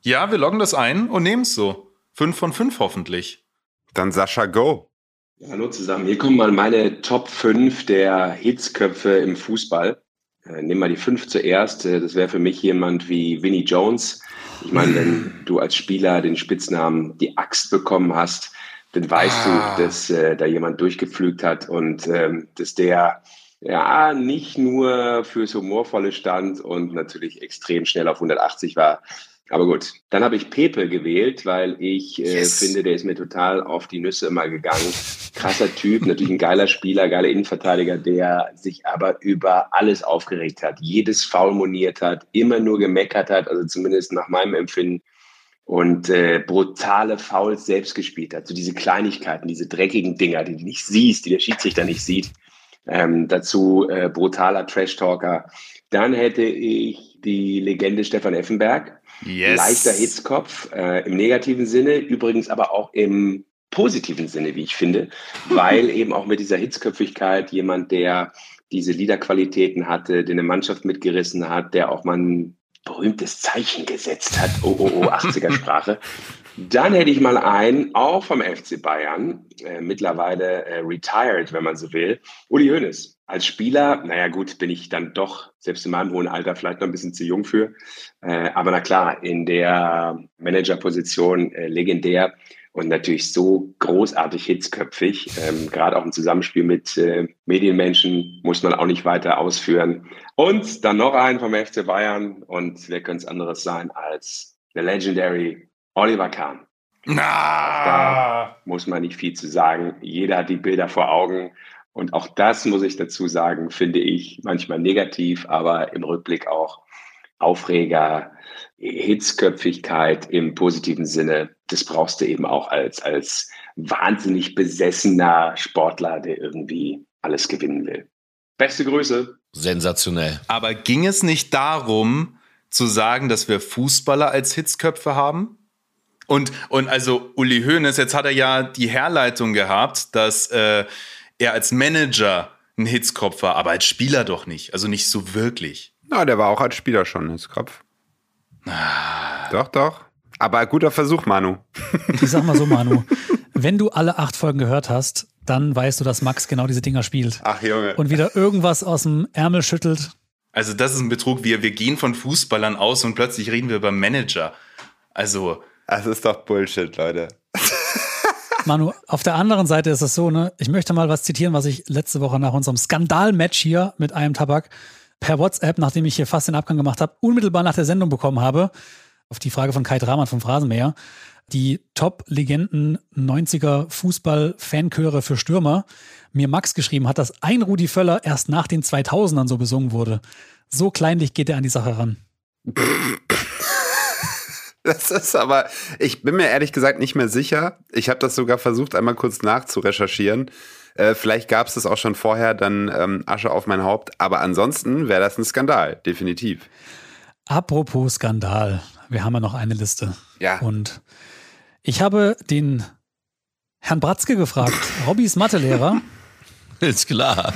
Ja, wir loggen das ein und nehmen es so. Fünf von fünf hoffentlich. Dann Sascha Go. Ja, hallo zusammen. Hier kommen mal meine Top 5 der Hitzköpfe im Fußball. Äh, nehmen wir die fünf zuerst. Äh, das wäre für mich jemand wie Vinnie Jones. Ich meine, wenn du als Spieler den Spitznamen die Axt bekommen hast, dann weißt Ah. du, dass äh, da jemand durchgepflügt hat und ähm, dass der ja nicht nur fürs Humorvolle stand und natürlich extrem schnell auf 180 war. Aber gut, dann habe ich Pepe gewählt, weil ich äh, Yes. finde, der ist mir total auf die Nüsse immer gegangen. Krasser Typ, natürlich ein geiler Spieler, geiler Innenverteidiger, der sich aber über alles aufgeregt hat, jedes Foul moniert hat, immer nur gemeckert hat, also zumindest nach meinem Empfinden und äh, brutale Fouls selbst gespielt hat. So diese Kleinigkeiten, diese dreckigen Dinger, die du nicht siehst, die der Schiedsrichter nicht sieht. Ähm, dazu äh, brutaler Trash-Talker. Dann hätte ich die Legende Stefan Effenberg. Yes. Leichter Hitzkopf äh, im negativen Sinne, übrigens aber auch im positiven Sinne, wie ich finde, weil eben auch mit dieser Hitzköpfigkeit jemand, der diese Liederqualitäten hatte, der eine Mannschaft mitgerissen hat, der auch mal ein berühmtes Zeichen gesetzt hat, oh, oh, oh, 80er Sprache. Dann hätte ich mal einen, auch vom FC Bayern, äh, mittlerweile äh, retired, wenn man so will, Uli Hoeneß. Als Spieler, naja gut, bin ich dann doch, selbst in meinem hohen Alter, vielleicht noch ein bisschen zu jung für. Äh, aber na klar, in der Managerposition äh, legendär und natürlich so großartig hitzköpfig. Ähm, Gerade auch im Zusammenspiel mit äh, Medienmenschen muss man auch nicht weiter ausführen. Und dann noch einen vom FC Bayern und wer könnte es anderes sein als der Legendary Oliver Kahn. Na. Muss man nicht viel zu sagen. Jeder hat die Bilder vor Augen. Und auch das muss ich dazu sagen, finde ich manchmal negativ, aber im Rückblick auch Aufreger, Hitzköpfigkeit im positiven Sinne. Das brauchst du eben auch als, als wahnsinnig besessener Sportler, der irgendwie alles gewinnen will. Beste Grüße. Sensationell. Aber ging es nicht darum, zu sagen, dass wir Fußballer als Hitzköpfe haben? Und, und also Uli Hoeneß, jetzt hat er ja die Herleitung gehabt, dass äh, er als Manager ein Hitzkopf war, aber als Spieler doch nicht. Also nicht so wirklich. Na, der war auch als Spieler schon ein Hitzkopf. Doch, doch. Aber guter Versuch, Manu. Ich sag mal so, Manu, wenn du alle acht Folgen gehört hast, dann weißt du, dass Max genau diese Dinger spielt. Ach, Junge. Und wieder irgendwas aus dem Ärmel schüttelt. Also das ist ein Betrug. Wir, wir gehen von Fußballern aus und plötzlich reden wir über Manager. Also, Das ist doch Bullshit, Leute. Manu, auf der anderen Seite ist es so, ne, ich möchte mal was zitieren, was ich letzte Woche nach unserem Skandal-Match hier mit einem Tabak per WhatsApp, nachdem ich hier fast den Abgang gemacht habe, unmittelbar nach der Sendung bekommen habe. Auf die Frage von Kai Dramann vom Phrasenmäher. Die Top-Legenden 90er Fußball-Fanchöre für Stürmer. Mir Max geschrieben hat, dass ein Rudi Völler erst nach den 2000ern so besungen wurde. So kleinlich geht er an die Sache ran. Das ist aber, ich bin mir ehrlich gesagt nicht mehr sicher. Ich habe das sogar versucht, einmal kurz nachzurecherchieren. Äh, vielleicht gab es das auch schon vorher, dann ähm, Asche auf mein Haupt. Aber ansonsten wäre das ein Skandal, definitiv. Apropos Skandal, wir haben ja noch eine Liste. Ja. Und ich habe den Herrn Bratzke gefragt, Robbys Mathelehrer. Ist klar.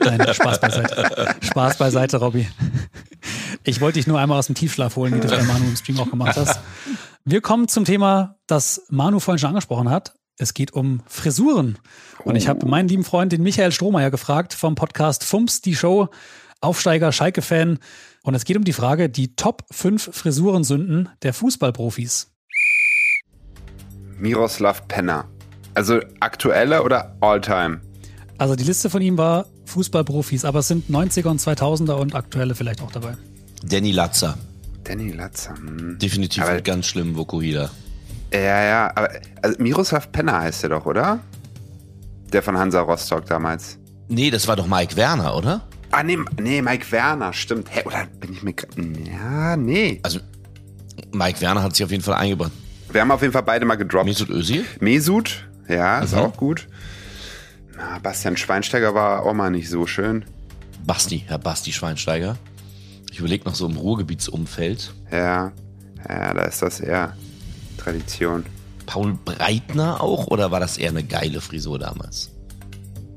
Nein, Spaß beiseite. Spaß beiseite, Robby. Ich wollte dich nur einmal aus dem Tiefschlaf holen, wie du bei Manu im Stream auch gemacht hast. Wir kommen zum Thema, das Manu vorhin schon angesprochen hat. Es geht um Frisuren. Und ich habe meinen lieben Freund, den Michael Strohmeier, gefragt vom Podcast Fumps, die Show, Aufsteiger, Schalke-Fan. Und es geht um die Frage, die Top 5 Frisurensünden der Fußballprofis. Miroslav Penner. Also aktuelle oder Alltime? Also die Liste von ihm war Fußballprofis, aber es sind 90er und 2000er und aktuelle vielleicht auch dabei. Danny Latzer. Danny Latzer. Hm. Definitiv Aber- ganz schlimmen Vokuhila. Ja, ja, aber also Miroslav Penner heißt er doch, oder? Der von Hansa Rostock damals. Nee, das war doch Mike Werner, oder? Ah, nee, nee, Mike Werner, stimmt. Hä, oder bin ich mir. Ja, nee. Also, Mike Werner hat sich auf jeden Fall eingebracht. Wir haben auf jeden Fall beide mal gedroppt. Mesut Özil? Mesut, ja, ist Mhm. auch gut. Na, Bastian Schweinsteiger war auch mal nicht so schön. Basti, Herr Basti Schweinsteiger. Ich überlege noch so im Ruhrgebietsumfeld. Ja, ja, da ist das eher Tradition. Paul Breitner auch oder war das eher eine geile Frisur damals?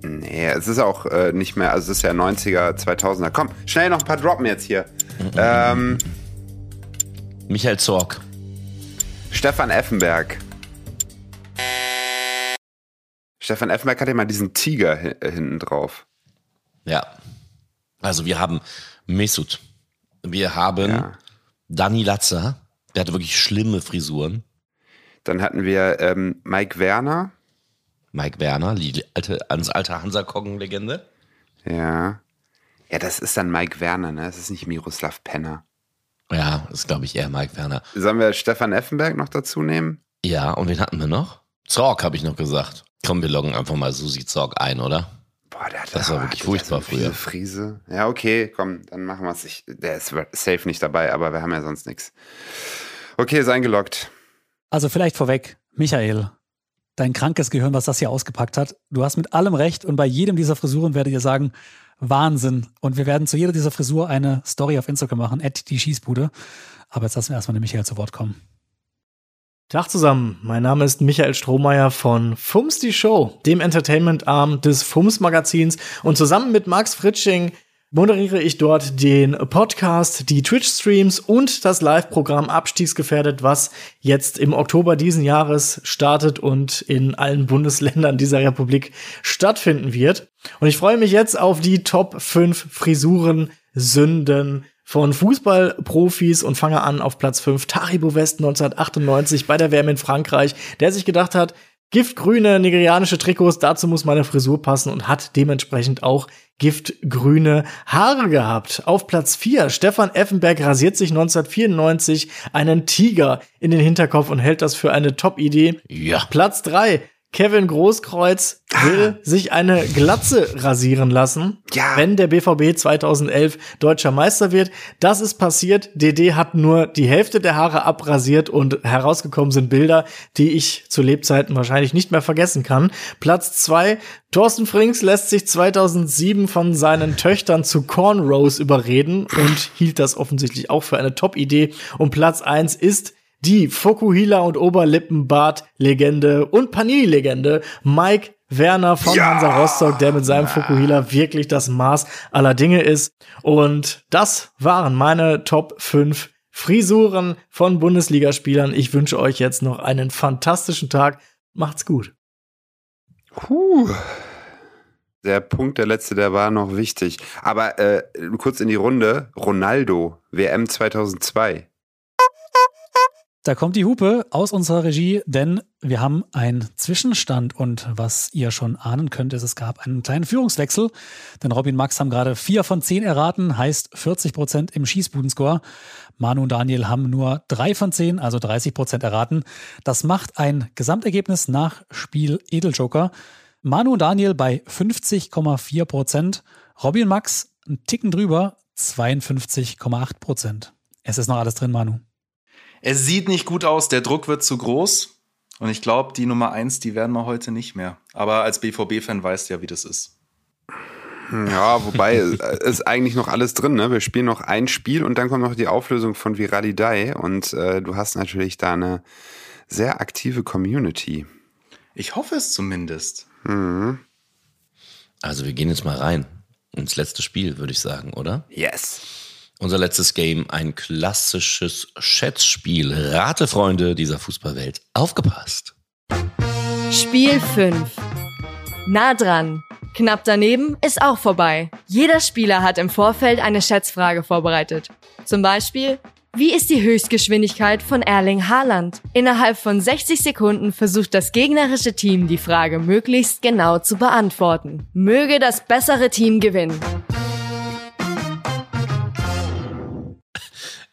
Nee, es ist auch äh, nicht mehr, also es ist ja 90er, 2000er. Komm, schnell noch ein paar droppen jetzt hier. Ähm, Michael Zorg. Stefan Effenberg. Stefan Effenberg hat ja mal diesen Tiger hi- hinten drauf. Ja. Also wir haben Mesut. Wir haben Ja. Dani Latzer. Der hatte wirklich schlimme Frisuren. Dann hatten wir ähm, Mike Werner. Mike Werner, die alte, ans alte Hansa-Koggen-Legende. Ja. Ja, das ist dann Mike Werner, ne? Das ist nicht Miroslav Penner. Ja, ist glaube ich eher Mike Werner. Sollen wir Stefan Effenberg noch dazu nehmen? Ja, und wen hatten wir noch? Zorg habe ich noch gesagt. Komm, wir loggen einfach mal Susi Zorg ein, oder? Boah, der hat Das war wirklich hatte furchtbar so früher. Friese. Ja, okay, komm, dann machen wir es. Der ist safe nicht dabei, aber wir haben ja sonst nichts. Okay, ist eingeloggt. Also vielleicht vorweg, Michael, dein krankes Gehirn, was das hier ausgepackt hat. Du hast mit allem recht und bei jedem dieser Frisuren werdet ihr sagen, Wahnsinn. Und wir werden zu jeder dieser Frisur eine Story auf Instagram machen, at die Schießbude. Aber jetzt lassen wir erstmal den Michael zu Wort kommen. Tag zusammen, mein Name ist Michael Strohmeier von Fums die Show, dem Entertainment-Arm des Fums-Magazins und zusammen mit Max Fritsching moderiere ich dort den Podcast, die Twitch-Streams und das Live-Programm Abstiegsgefährdet, was jetzt im Oktober diesen Jahres startet und in allen Bundesländern dieser Republik stattfinden wird. Und ich freue mich jetzt auf die Top 5 Frisuren, Sünden, von Fußballprofis und fange an auf Platz 5. Taribo West 1998 bei der WM in Frankreich, der sich gedacht hat, giftgrüne nigerianische Trikots, dazu muss meine Frisur passen und hat dementsprechend auch giftgrüne Haare gehabt. Auf Platz 4, Stefan Effenberg rasiert sich 1994 einen Tiger in den Hinterkopf und hält das für eine Top-Idee. Ja. Platz 3, Kevin Großkreuz will sich eine Glatze rasieren lassen, Ja. wenn der BVB 2011 deutscher Meister wird. Das ist passiert. DD hat nur die Hälfte der Haare abrasiert und herausgekommen sind Bilder, die ich zu Lebzeiten wahrscheinlich nicht mehr vergessen kann. Platz zwei: Thorsten Frings lässt sich 2007 von seinen Töchtern zu Cornrows überreden und hielt das offensichtlich auch für eine Top-Idee. Und Platz eins ist die Fokuhila und Oberlippenbart-Legende und Panini-Legende Mike Werner von Hansa Rostock, der mit seinem Fokuhila wirklich das Maß aller Dinge ist. Und das waren meine Top 5 Frisuren von Bundesligaspielern. Ich wünsche euch jetzt noch einen fantastischen Tag. Macht's gut. Puh. Der Punkt, der letzte, der war noch wichtig. Aber äh, kurz in die Runde. Ronaldo, WM 2002. Da kommt die Hupe aus unserer Regie, denn wir haben einen Zwischenstand und was ihr schon ahnen könnt, ist, es gab einen kleinen Führungswechsel, denn Robin und Max haben gerade vier von zehn erraten, heißt 40 Prozent im Schießbudenscore. Manu und Daniel haben nur drei von zehn, also 30 Prozent erraten. Das macht ein Gesamtergebnis nach Spiel Edeljoker. Manu und Daniel bei 50,4 Prozent, Robin und Max einen Ticken drüber, 52,8 Prozent. Es ist noch alles drin, Manu. Es sieht nicht gut aus, der Druck wird zu groß. Und ich glaube, die Nummer eins, die werden wir heute nicht mehr. Aber als BVB-Fan weißt du ja, wie das ist. Ja, wobei äh, ist eigentlich noch alles drin. Ne? Wir spielen noch ein Spiel und dann kommt noch die Auflösung von Viralidei. Und äh, du hast natürlich da eine sehr aktive Community. Ich hoffe es zumindest. Also wir gehen jetzt mal rein ins letzte Spiel, würde ich sagen, oder? Yes. Unser letztes Game, ein klassisches Schätzspiel. Rate, Freunde dieser Fußballwelt. Aufgepasst. Spiel 5. Nah dran. Knapp daneben ist auch vorbei. Jeder Spieler hat im Vorfeld eine Schätzfrage vorbereitet. Zum Beispiel, wie ist die Höchstgeschwindigkeit von Erling Haaland? Innerhalb von 60 Sekunden versucht das gegnerische Team die Frage möglichst genau zu beantworten. Möge das bessere Team gewinnen.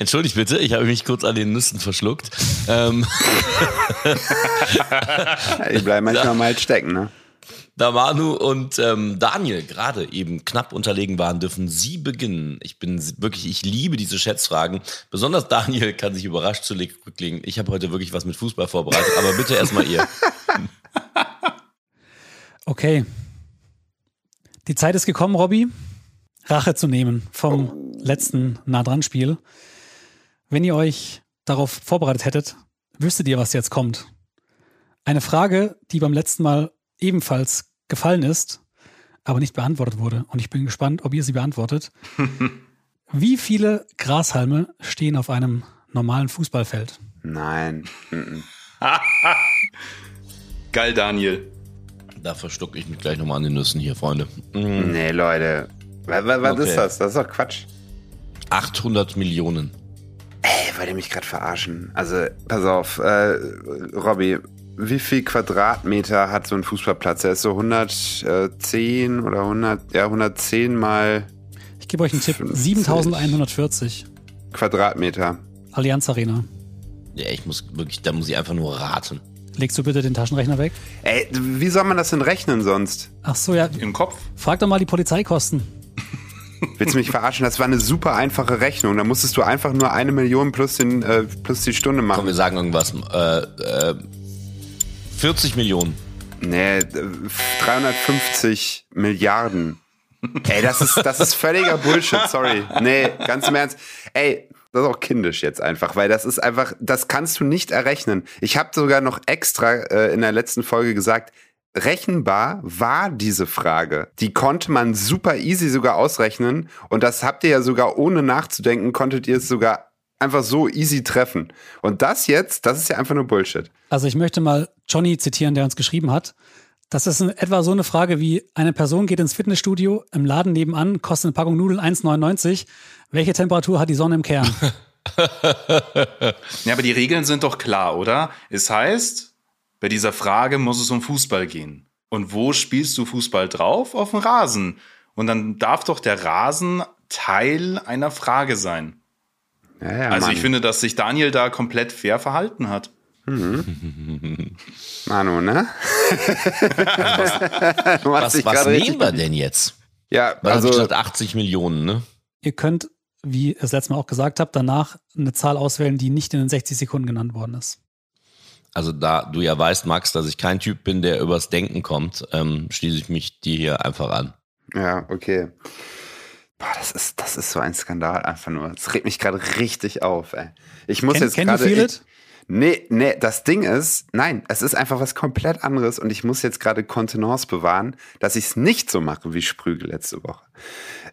Entschuldigt bitte, ich habe mich kurz an den Nüssen verschluckt. Ähm, Ich bleibe manchmal mal stecken, ne? da Manu und ähm, Daniel gerade eben knapp unterlegen waren, dürfen sie beginnen. Ich bin wirklich, ich liebe diese Schätzfragen. Besonders Daniel kann sich überrascht zurücklegen. Ich habe heute wirklich was mit Fußball vorbereitet, aber bitte erstmal ihr. Okay. Die Zeit ist gekommen, Robby, Rache zu nehmen vom letzten Nah-Dran-Spiel. Wenn ihr euch darauf vorbereitet hättet, wüsstet ihr, was jetzt kommt. Eine Frage, die beim letzten Mal ebenfalls gefallen ist, aber nicht beantwortet wurde. Und ich bin gespannt, ob ihr sie beantwortet. Wie viele Grashalme stehen auf einem normalen Fußballfeld? Nein. Geil, Daniel. Da verstucke ich mich gleich nochmal an den Nüssen hier, Freunde. Mhm. Nee, Leute. Was, was Okay. ist das? Das ist doch Quatsch. 800 Millionen. Ey, wollt ihr mich gerade verarschen? Also, pass auf, äh, Robby, wie viel Quadratmeter hat so ein Fußballplatz? Er ist so 110 oder 100, ja, 110 mal Ich gebe euch einen Tipp. 50. 7140. Quadratmeter. Allianz Arena. Ja, ich muss wirklich, da muss ich einfach nur raten. Legst du bitte den Taschenrechner weg? Ey, wie soll man das denn rechnen sonst? Ach so, ja. Im Kopf. Frag doch mal die Polizeikosten. Willst du mich verarschen? Das war eine super einfache Rechnung. Da musstest du einfach nur eine Million plus, den, äh, plus die Stunde Komm, machen. wir sagen irgendwas. Äh, äh, 40 Millionen. Nee, äh, 350 Milliarden. Ey, das ist, das ist völliger Bullshit, sorry. Nee, ganz im Ernst. Ey, das ist auch kindisch jetzt einfach, weil das ist einfach, das kannst du nicht errechnen. Ich habe sogar noch extra äh, in der letzten Folge gesagt, rechenbar war diese Frage. Die konnte man super easy sogar ausrechnen und das habt ihr ja sogar ohne nachzudenken, konntet ihr es sogar einfach so easy treffen. Und das jetzt, das ist ja einfach nur Bullshit. Also ich möchte mal Johnny zitieren, der uns geschrieben hat. Das ist in etwa so eine Frage wie, eine Person geht ins Fitnessstudio, im Laden nebenan, kostet eine Packung Nudeln 1,99. Welche Temperatur hat die Sonne im Kern? Ja, aber die Regeln sind doch klar, oder? Es heißt, bei dieser Frage muss es um Fußball gehen. Und wo spielst du Fußball drauf? Auf dem Rasen. Und dann darf doch der Rasen Teil einer Frage sein. Ja, ja, also Mann. ich finde, dass sich Daniel da komplett fair verhalten hat. Manu, ne? Hast Was, was gerade nehmen wir denn jetzt? Ja, Weil also, also, gesagt 80 Millionen, ne? Ihr könnt, wie ihr das letzte Mal auch gesagt habt, danach eine Zahl auswählen, die nicht in den 60 Sekunden genannt worden ist. Also da du ja weißt, Max, dass ich kein Typ bin, der übers Denken kommt, ähm, schließe ich mich dir hier einfach an. ja, okay. Boah, das ist, das ist so ein Skandal einfach nur. Das regt mich gerade richtig auf, ey. Ich muss Can, jetzt gerade. Nee, nee, das Ding ist, nein, es ist einfach was komplett anderes und ich muss jetzt gerade Kontenance bewahren, dass ich es nicht so mache wie Sprügel letzte Woche.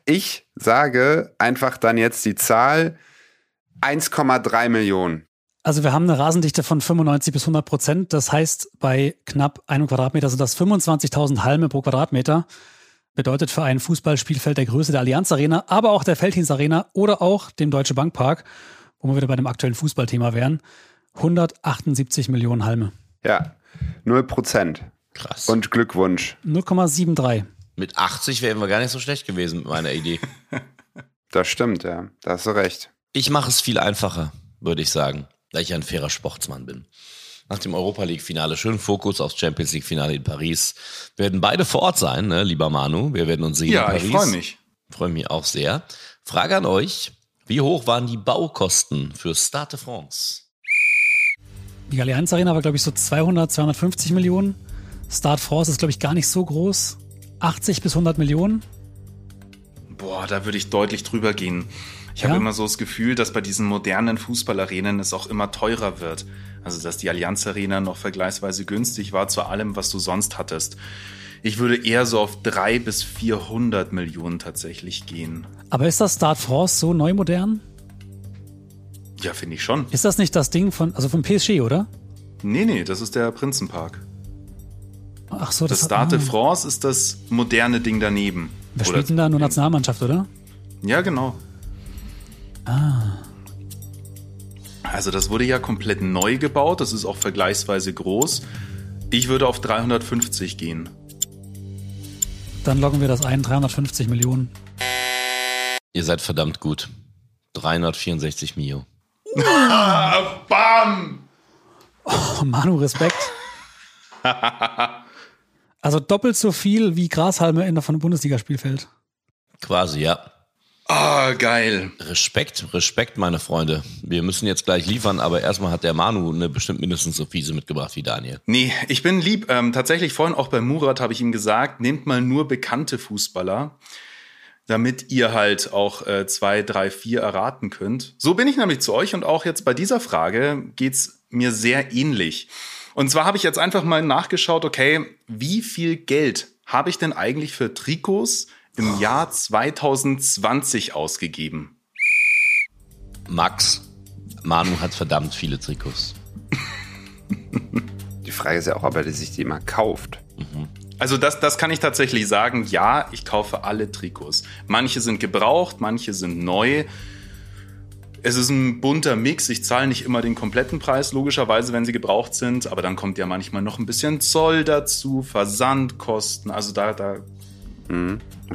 Ich sage einfach dann jetzt die Zahl 1,3 Millionen. Also wir haben eine Rasendichte von 95 bis 100 Prozent. Das heißt, bei knapp einem Quadratmeter sind das 25.000 Halme pro Quadratmeter. Bedeutet für ein Fußballspielfeld der Größe der Allianz Arena, aber auch der Feldhins Arena oder auch dem Deutsche Bank Park, wo wir wieder bei dem aktuellen Fußballthema wären, 178 Millionen Halme. Ja, 0 Prozent. Krass. Und Glückwunsch. 0,73. mit 80 wären wir gar nicht so schlecht gewesen mit meiner Idee. Das stimmt, ja. Da hast du recht. Ich mache es viel einfacher, würde ich sagen, da ich ein fairer Sportsmann bin. Nach dem Europa League-Finale schön Fokus aufs Champions League-Finale in Paris. Wir werden beide vor Ort sein, ne, lieber Manu. Wir werden uns sehen in Ja, Paris. ich freue mich. Freue mich auch sehr. Frage an euch. Wie hoch waren die Baukosten für Stade de France? Die Allianz Arena war, glaube ich, so 200, 250 Millionen. Start France ist, glaube ich, gar nicht so groß. 80 bis 100 Millionen. Boah, da würde ich deutlich drüber gehen. Ich habe Ja? immer so das Gefühl, dass bei diesen modernen Fußballarenen es auch immer teurer wird. Also, dass die Allianz Arena noch vergleichsweise günstig war zu allem, was du sonst hattest. Ich würde eher so auf 300 bis 400 Millionen tatsächlich gehen. Aber ist das Start France so neu modern? Ja, finde ich schon. Ist das nicht das Ding von, also vom PSG, oder? Nee, nee, das ist der Prinzenpark. Ach so, Das das Stade de ah. France ist das moderne Ding daneben. Wer spielt denn da? Nur Nationalmannschaft, oder? Ja, genau. Ah. Also das wurde ja komplett neu gebaut. Das ist auch vergleichsweise groß. Ich würde auf 350 gehen. Dann loggen wir das ein, 350 Millionen. Ihr seid verdammt gut. 364 Mio. Bam! Oh, Manu, Respekt. Also doppelt so viel wie Grashalme in von einem Bundesligaspielfeld. Quasi, ja. Ah, geil. Respekt, Respekt, meine Freunde. Wir müssen jetzt gleich liefern, aber erstmal hat der Manu eine bestimmt mindestens so fiese mitgebracht wie Daniel. Nee, ich bin lieb. Ähm, tatsächlich vorhin auch bei Murat habe ich ihm gesagt, nehmt mal nur bekannte Fußballer, damit ihr halt auch äh, zwei, drei, vier erraten könnt. So bin ich nämlich zu euch und auch jetzt bei dieser Frage geht's mir sehr ähnlich. Und zwar habe ich jetzt einfach mal nachgeschaut, okay, wie viel Geld habe ich denn eigentlich für Trikots im Jahr 2020 ausgegeben? Max, Manu hat verdammt viele Trikots. Die Frage ist ja auch, ob er sich die mal kauft. Also das, das kann ich tatsächlich sagen. Ja, ich kaufe alle Trikots. Manche sind gebraucht, manche sind neu. Es ist ein bunter Mix. Ich zahle nicht immer den kompletten Preis, logischerweise, wenn sie gebraucht sind. Aber dann kommt ja manchmal noch ein bisschen Zoll dazu, Versandkosten. Also da, da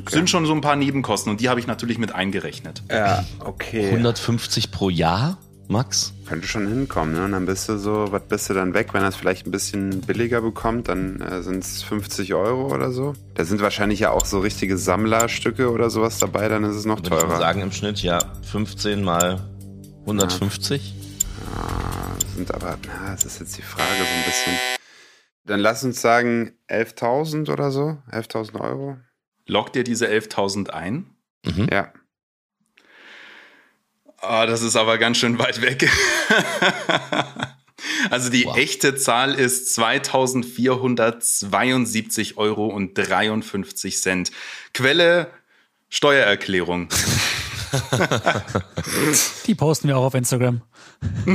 sind schon so ein paar Nebenkosten und die habe ich natürlich mit eingerechnet. Ja, okay. 150 pro Jahr, Max? Könnte schon hinkommen, ne? Und dann bist du so, was bist du dann weg? Wenn er es vielleicht ein bisschen billiger bekommt, dann äh, sind es 50 Euro oder so. Da sind wahrscheinlich ja auch so richtige Sammlerstücke oder sowas dabei, dann ist es noch Würde ich mal teurer. sagen im Schnitt, ja, 15 mal 150. Ah, sind aber, na, das ist jetzt die Frage so ein bisschen. Dann lass uns sagen 11.000 oder so, 11.000 Euro. Lockt ihr diese 11.000 ein? Mhm. Ja. Ah, das ist aber ganz schön weit weg. also die Wow. echte Zahl ist 2472 Euro und 53 Cent. Quelle Steuererklärung. Die posten wir auch auf Instagram.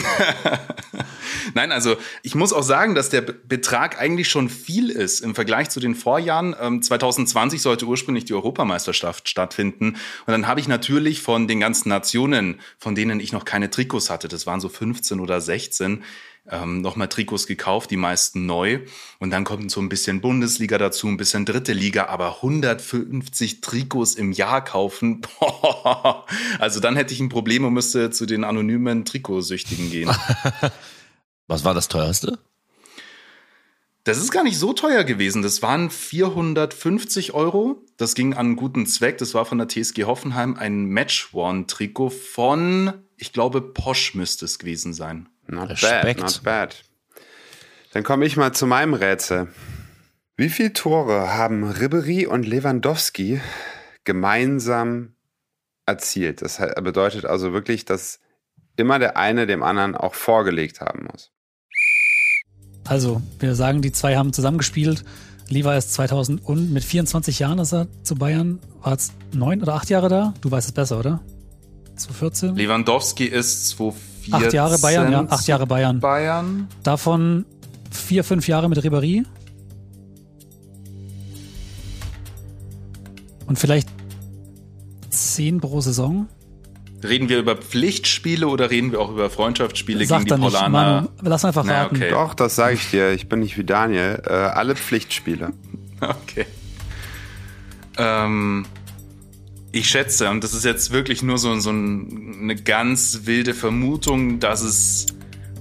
Nein, also ich muss auch sagen, dass der Be- Betrag eigentlich schon viel ist im Vergleich zu den Vorjahren. Ähm, 2020 sollte ursprünglich die Europameisterschaft stattfinden. Und dann habe ich natürlich von den ganzen Nationen, von denen ich noch keine Trikots hatte, das waren so 15 oder 16, ähm, nochmal Trikots gekauft, die meisten neu. Und dann kommt so ein bisschen Bundesliga dazu, ein bisschen dritte Liga, aber 150 Trikots im Jahr kaufen. Boah. Also dann hätte ich ein Problem und müsste zu den anonymen Trikotsüchtigen gehen. Was war das teuerste? Das ist gar nicht so teuer gewesen. Das waren 450 Euro. Das ging an einen guten Zweck. Das war von der TSG Hoffenheim ein Match-Worn-Trikot von, ich glaube, Posch müsste es gewesen sein. Not Respekt. bad, not bad. Dann komme ich mal zu meinem Rätsel. Wie viele Tore haben Ribery und Lewandowski gemeinsam erzielt? Das bedeutet also wirklich, dass immer der eine dem anderen auch vorgelegt haben muss. Also, wir sagen, die zwei haben zusammengespielt. Levi ist 2000 und mit 24 Jahren ist er zu Bayern. War jetzt neun oder acht Jahre da? Du weißt es besser, oder? 2014? Lewandowski ist 2014. Acht Jahre Bayern, ja. Acht Jahre Bayern. Bayern. Davon vier, fünf Jahre mit Ribéry. Und vielleicht zehn pro Saison. Reden wir über Pflichtspiele oder reden wir auch über Freundschaftsspiele Sag gegen die dann nicht, Paulaner? Manu. Lass einfach Na, raten. okay. Doch, das sage ich dir. Ich bin nicht wie Daniel. Äh, alle Pflichtspiele. Okay. Ähm, ich schätze, und das ist jetzt wirklich nur so, so ein, eine ganz wilde Vermutung, dass es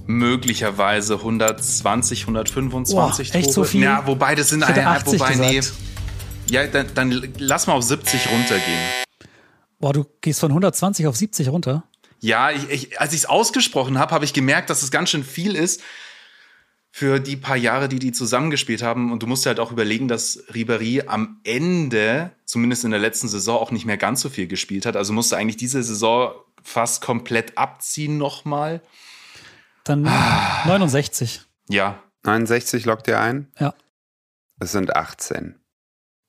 möglicherweise 120, 125 Boah, echt so viel? Ja, wobei das sind ja, 80 wobei, nee. Ja, dann, dann lass mal auf 70 runtergehen. Boah, du gehst von 120 auf 70 runter. Ja, ich, ich, als ich es ausgesprochen habe, habe ich gemerkt, dass es ganz schön viel ist für die paar Jahre, die die zusammengespielt haben. Und du musst halt auch überlegen, dass Ribéry am Ende, zumindest in der letzten Saison, auch nicht mehr ganz so viel gespielt hat. Also musste eigentlich diese Saison fast komplett abziehen nochmal. Dann Ah. 69. Ja, 69 lockt ihr ein? Ja. Es sind 18.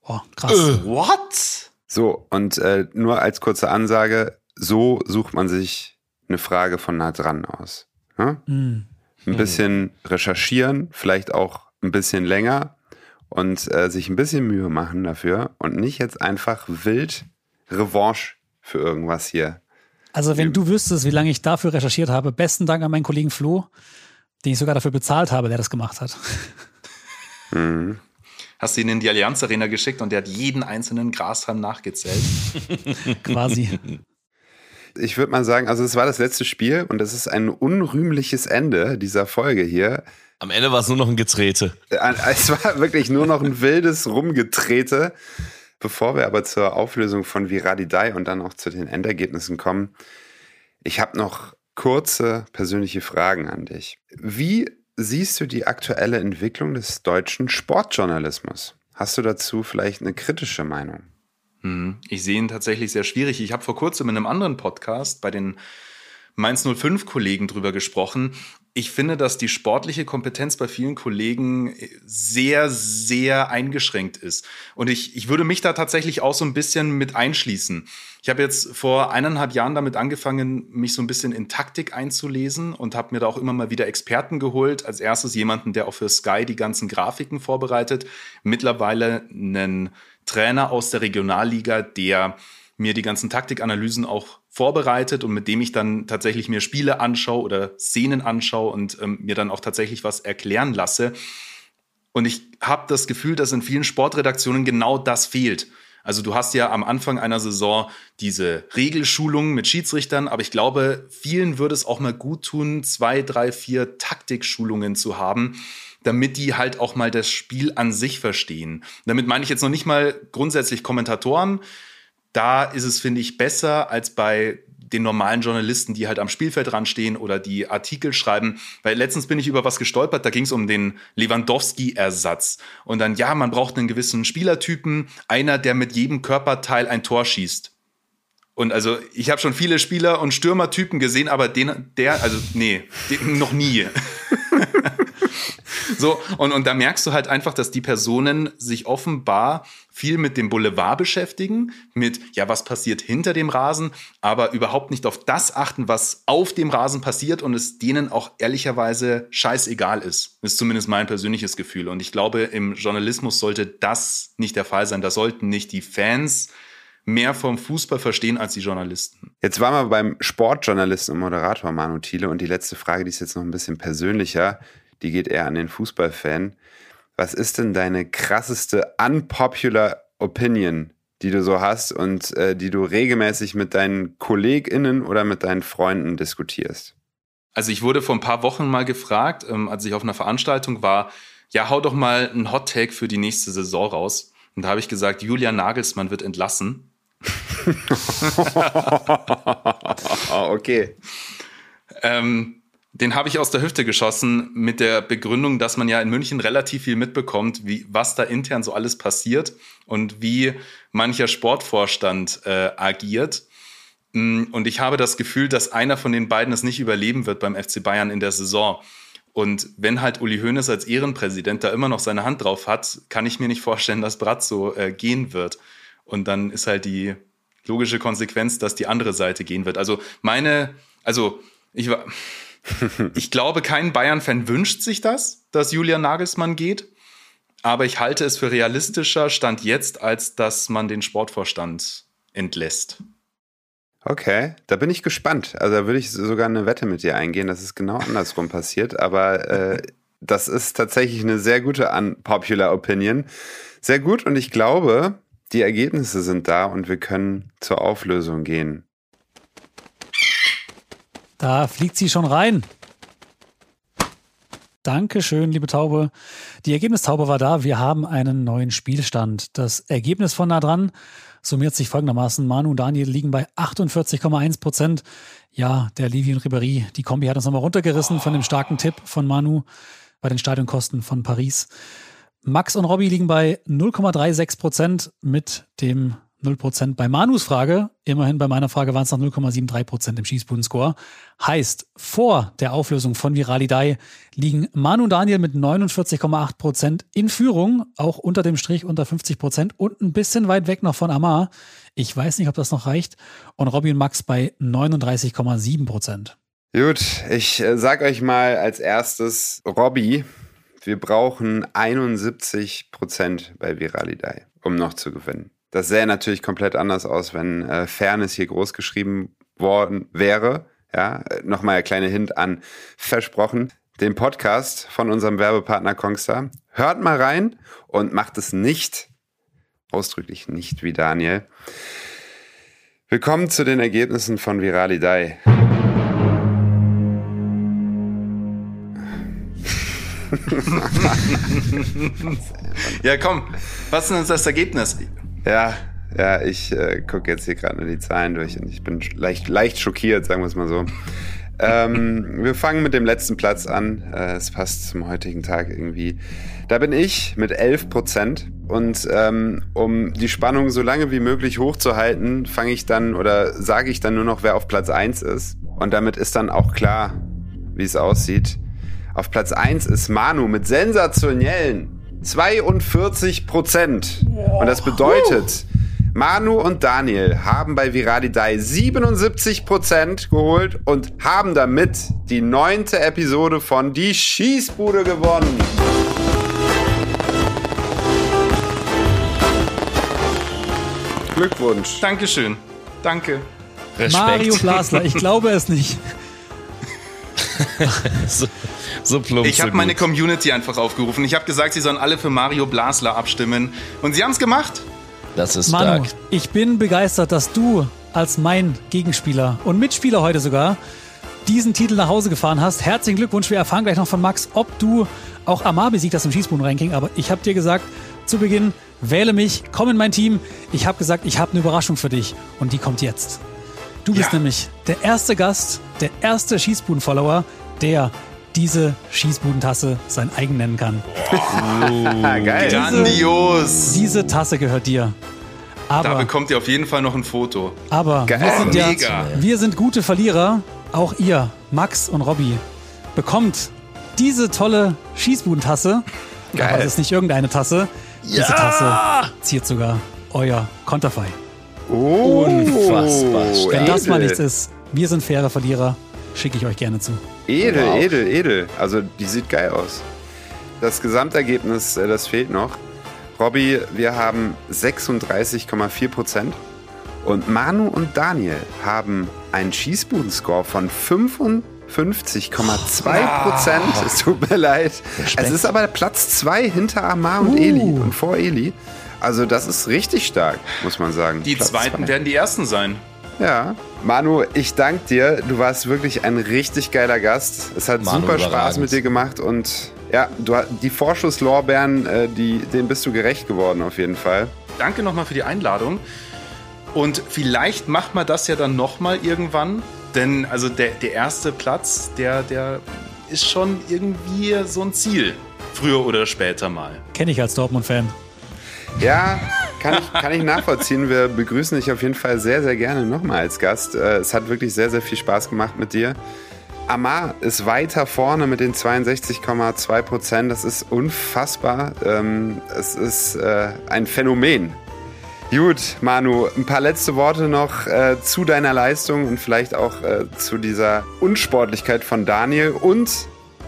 Boah, krass. Äh. what? So, und äh, nur als kurze Ansage, so sucht man sich eine Frage von nah dran aus. Hm. Ein bisschen recherchieren, vielleicht auch ein bisschen länger und äh, sich ein bisschen Mühe machen dafür und nicht jetzt einfach wild Revanche für irgendwas hier. Also, wenn du wüsstest, wie lange ich dafür recherchiert habe, besten Dank an meinen Kollegen Flo, den ich sogar dafür bezahlt habe, der das gemacht hat. Mhm. Hast du ihn in die Allianz Arena geschickt und der hat jeden einzelnen Grashalm nachgezählt. Quasi. Ich würde mal sagen, also es war das letzte Spiel und es ist ein unrühmliches Ende dieser Folge hier. Am Ende war es nur noch ein Getrete. Äh, Es war wirklich nur noch ein wildes Rumgetrete. Bevor wir aber zur Auflösung von Viradidei und dann auch zu den Endergebnissen kommen, ich habe noch kurze persönliche Fragen an dich. Wie siehst du die aktuelle Entwicklung des deutschen Sportjournalismus? Hast du dazu vielleicht eine kritische Meinung? Hm, Ich sehe ihn tatsächlich sehr schwierig. Ich habe vor kurzem in einem anderen Podcast bei den Mainz 05 Kollegen drüber gesprochen ich finde, dass die sportliche Kompetenz bei vielen Kollegen sehr, sehr eingeschränkt ist. Und ich, ich würde mich da tatsächlich auch so ein bisschen mit einschließen. Ich habe jetzt vor eineinhalb Jahren damit angefangen, mich so ein bisschen in Taktik einzulesen und habe mir da auch immer mal wieder Experten geholt. Als erstes jemanden, der auch für Sky die ganzen Grafiken vorbereitet. Mittlerweile einen Trainer aus der Regionalliga, der mir die ganzen Taktikanalysen auch vorbereitet und mit dem ich dann tatsächlich mir Spiele anschaue oder Szenen anschaue und ähm, mir dann auch tatsächlich was erklären lasse. Und ich habe das Gefühl, dass in vielen Sportredaktionen genau das fehlt. Also du hast ja am Anfang einer Saison diese Regelschulungen mit Schiedsrichtern, aber ich glaube, vielen würde es auch mal gut tun, zwei, drei, vier Taktikschulungen zu haben, damit die halt auch mal das Spiel an sich verstehen. Damit meine ich jetzt noch nicht mal grundsätzlich Kommentatoren, da ist es, finde ich, besser als bei den normalen Journalisten, die halt am Spielfeld ranstehen oder die Artikel schreiben. Weil letztens bin ich über was gestolpert, da ging es um den Lewandowski-Ersatz. Und dann, ja, man braucht einen gewissen Spielertypen, einer, der mit jedem Körperteil ein Tor schießt. Und also, ich habe schon viele Spieler und Stürmertypen gesehen, aber den, der, also, nee, den, noch nie. So, und, und da merkst du halt einfach, dass die Personen sich offenbar viel mit dem Boulevard beschäftigen, mit, ja, was passiert hinter dem Rasen, aber überhaupt nicht auf das achten, was auf dem Rasen passiert und es denen auch ehrlicherweise scheißegal ist. Ist zumindest mein persönliches Gefühl. Und ich glaube, im Journalismus sollte das nicht der Fall sein. Da sollten nicht die Fans mehr vom Fußball verstehen als die Journalisten. Jetzt waren wir beim Sportjournalisten und Moderator Manu Thiele und die letzte Frage, die ist jetzt noch ein bisschen persönlicher die geht eher an den Fußballfan. Was ist denn deine krasseste unpopular Opinion, die du so hast und äh, die du regelmäßig mit deinen KollegInnen oder mit deinen Freunden diskutierst? Also ich wurde vor ein paar Wochen mal gefragt, ähm, als ich auf einer Veranstaltung war, ja, hau doch mal einen Hot Take für die nächste Saison raus. Und da habe ich gesagt, Julian Nagelsmann wird entlassen. okay. Ähm, den habe ich aus der Hüfte geschossen mit der Begründung, dass man ja in München relativ viel mitbekommt, wie, was da intern so alles passiert und wie mancher Sportvorstand äh, agiert. Mm, und ich habe das Gefühl, dass einer von den beiden es nicht überleben wird beim FC Bayern in der Saison. Und wenn halt Uli Hoeneß als Ehrenpräsident da immer noch seine Hand drauf hat, kann ich mir nicht vorstellen, dass Brazzo äh, gehen wird. Und dann ist halt die logische Konsequenz, dass die andere Seite gehen wird. Also meine, also ich war, ich glaube, kein Bayern-Fan wünscht sich das, dass Julian Nagelsmann geht. Aber ich halte es für realistischer Stand jetzt, als dass man den Sportvorstand entlässt. Okay, da bin ich gespannt. Also da würde ich sogar eine Wette mit dir eingehen, dass es genau andersrum passiert. Aber äh, das ist tatsächlich eine sehr gute unpopular Opinion. Sehr gut und ich glaube, die Ergebnisse sind da und wir können zur Auflösung gehen. Da fliegt sie schon rein. Dankeschön, liebe Taube. Die Ergebnistaube war da. Wir haben einen neuen Spielstand. Das Ergebnis von nah dran summiert sich folgendermaßen. Manu und Daniel liegen bei 48,1 Prozent. Ja, der Livy und Ribéry, die Kombi hat uns nochmal runtergerissen von dem starken Tipp von Manu bei den Stadionkosten von Paris. Max und Robby liegen bei 0,36 Prozent mit dem 0% bei Manus Frage. Immerhin bei meiner Frage waren es noch 0,73% im Schießbudenscore. Heißt, vor der Auflösung von Viralidei liegen Manu und Daniel mit 49,8% in Führung, auch unter dem Strich unter 50% und ein bisschen weit weg noch von Amar. Ich weiß nicht, ob das noch reicht. Und Robby und Max bei 39,7%. Gut, ich äh, sag euch mal als erstes, Robby, wir brauchen 71% bei Viralidei, um noch zu gewinnen. Das sähe natürlich komplett anders aus, wenn äh, Fairness hier groß geschrieben worden wäre. Ja, nochmal ein kleiner Hint an versprochen. Den Podcast von unserem Werbepartner Kongstar. Hört mal rein und macht es nicht, ausdrücklich nicht wie Daniel. Willkommen zu den Ergebnissen von Viralidei. ja, komm, was ist denn das Ergebnis? Ja, ja, ich äh, gucke jetzt hier gerade nur die Zahlen durch und ich bin leicht, leicht schockiert, sagen wir es mal so. Ähm, wir fangen mit dem letzten Platz an. Äh, es passt zum heutigen Tag irgendwie. Da bin ich mit 11 Prozent. Und ähm, um die Spannung so lange wie möglich hochzuhalten, fange ich dann oder sage ich dann nur noch, wer auf Platz 1 ist. Und damit ist dann auch klar, wie es aussieht. Auf Platz 1 ist Manu mit sensationellen 42 Prozent. Und das bedeutet, Manu und Daniel haben bei Viradidei 77 Prozent geholt und haben damit die neunte Episode von Die Schießbude gewonnen. Glückwunsch. Dankeschön. Danke. Respekt. Mario Blasler, ich glaube es nicht. so, so plump. Ich so habe meine. Community einfach aufgerufen. Ich habe gesagt, sie sollen alle für Mario Blasler abstimmen. Und sie haben es gemacht. Das ist Manu, stark. ich bin begeistert, dass du als mein Gegenspieler und Mitspieler heute sogar diesen Titel nach Hause gefahren hast. Herzlichen Glückwunsch. Wir erfahren gleich noch von Max, ob du auch Amar besiegt hast im Schießbuden-Ranking. Aber ich habe dir gesagt, zu Beginn, wähle mich, komm in mein Team. Ich habe gesagt, ich habe eine Überraschung für dich. Und die kommt jetzt. Du bist Ja. nämlich der erste Gast, der erste Schießbuden-Follower, der diese Schießbudentasse sein eigen nennen kann. Ah, geil. Grandios. Diese Tasse gehört dir. Da Aber bekommt ihr auf jeden Fall noch ein Foto. Aber Geil. wir sind, ja, Mega. wir sind gute Verlierer. Auch ihr, Max und Robby, bekommt diese tolle Schießbudentasse. Geil. Aber es ist nicht irgendeine Tasse. Diese Tasse ziert sogar euer Konterfei. Oh, Unfassbar stark. Wenn das mal nichts ist, wir sind faire Verlierer, schicke ich euch gerne zu. Edel, Wow. edel, edel. Also die sieht geil aus. Das Gesamtergebnis, äh, das fehlt noch. Robby, wir haben 36,4 Prozent. Und Manu und Daniel haben einen Schießbudenscore von 55,2 Prozent. Es tut mir leid. Respekt. Es ist aber Platz 2 hinter Amar und Uh. Eli und vor Eli. Also das ist richtig stark, muss man sagen. Die Platz zweiten zwei. werden die ersten sein. Ja. Manu, ich danke dir. Du warst wirklich ein richtig geiler Gast. Es hat Manu, super Spaß mit dir gemacht und ja, du, die Vorschusslorbeeren, äh, die, denen bist du gerecht geworden auf jeden Fall. Danke nochmal für die Einladung. Und vielleicht macht man das ja dann nochmal irgendwann. Denn also der, der erste Platz, der, der ist schon irgendwie so ein Ziel. Früher oder später mal. Kenne ich als Dortmund-Fan. Ja, kann ich, kann ich nachvollziehen. Wir begrüßen dich auf jeden Fall sehr, sehr gerne nochmal als Gast. Äh, Es hat wirklich sehr, sehr viel Spaß gemacht mit dir. Amar ist weiter vorne mit den 62,2 Prozent. Das ist unfassbar. Ähm, Es ist äh, ein Phänomen. Gut, Manu, ein paar letzte Worte noch äh, zu deiner Leistung und vielleicht auch äh, zu dieser Unsportlichkeit von Daniel. Und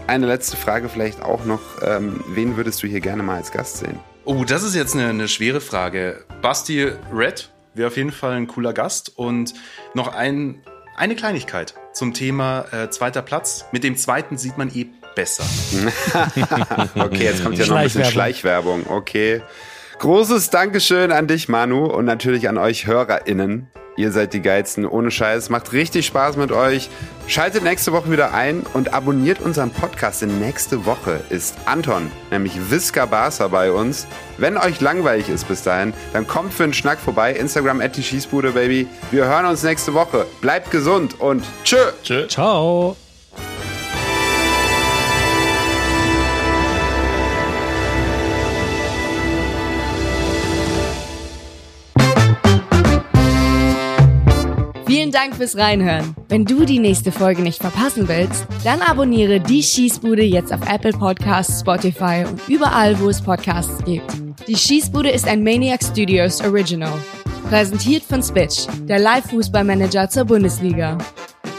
eine letzte Frage vielleicht auch noch. Ähm, wen würdest du hier gerne mal als Gast sehen? Oh, das ist jetzt eine, eine schwere Frage. Basti Red wäre auf jeden Fall ein cooler Gast. Und noch ein, eine Kleinigkeit zum Thema äh, zweiter Platz. Mit dem zweiten sieht man eh besser. Okay, jetzt kommt ja noch ein bisschen Schleichwerbung. Okay. Großes Dankeschön an dich, Manu, und natürlich an euch HörerInnen. Ihr seid die Geilsten, ohne Scheiß. Macht richtig Spaß mit euch. Schaltet nächste Woche wieder ein und abonniert unseren Podcast. Denn nächste Woche ist Anton, nämlich Visca Barca bei uns. Wenn euch langweilig ist bis dahin, dann kommt für einen Schnack vorbei. Instagram at die Schießbude, Baby. Wir hören uns nächste Woche. Bleibt gesund und tschö. Tschö. Ciao. Dank fürs Reinhören. Wenn du die nächste Folge nicht verpassen willst, dann abonniere die Schießbude jetzt auf Apple Podcasts, Spotify und überall, wo es Podcasts gibt. Die Schießbude ist ein Maniac Studios Original. Präsentiert von Spitch, der Live-Fußballmanager zur Bundesliga.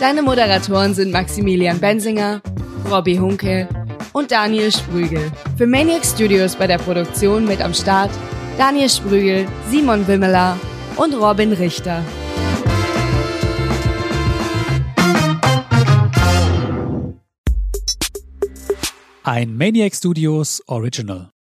Deine Moderatoren sind Maximilian Bensinger, Robbie Hunke und Daniel Sprügel. Für Maniac Studios bei der Produktion mit am Start Daniel Sprügel, Simon Wimmeler und Robin Richter. Ein Maniac Studios Original.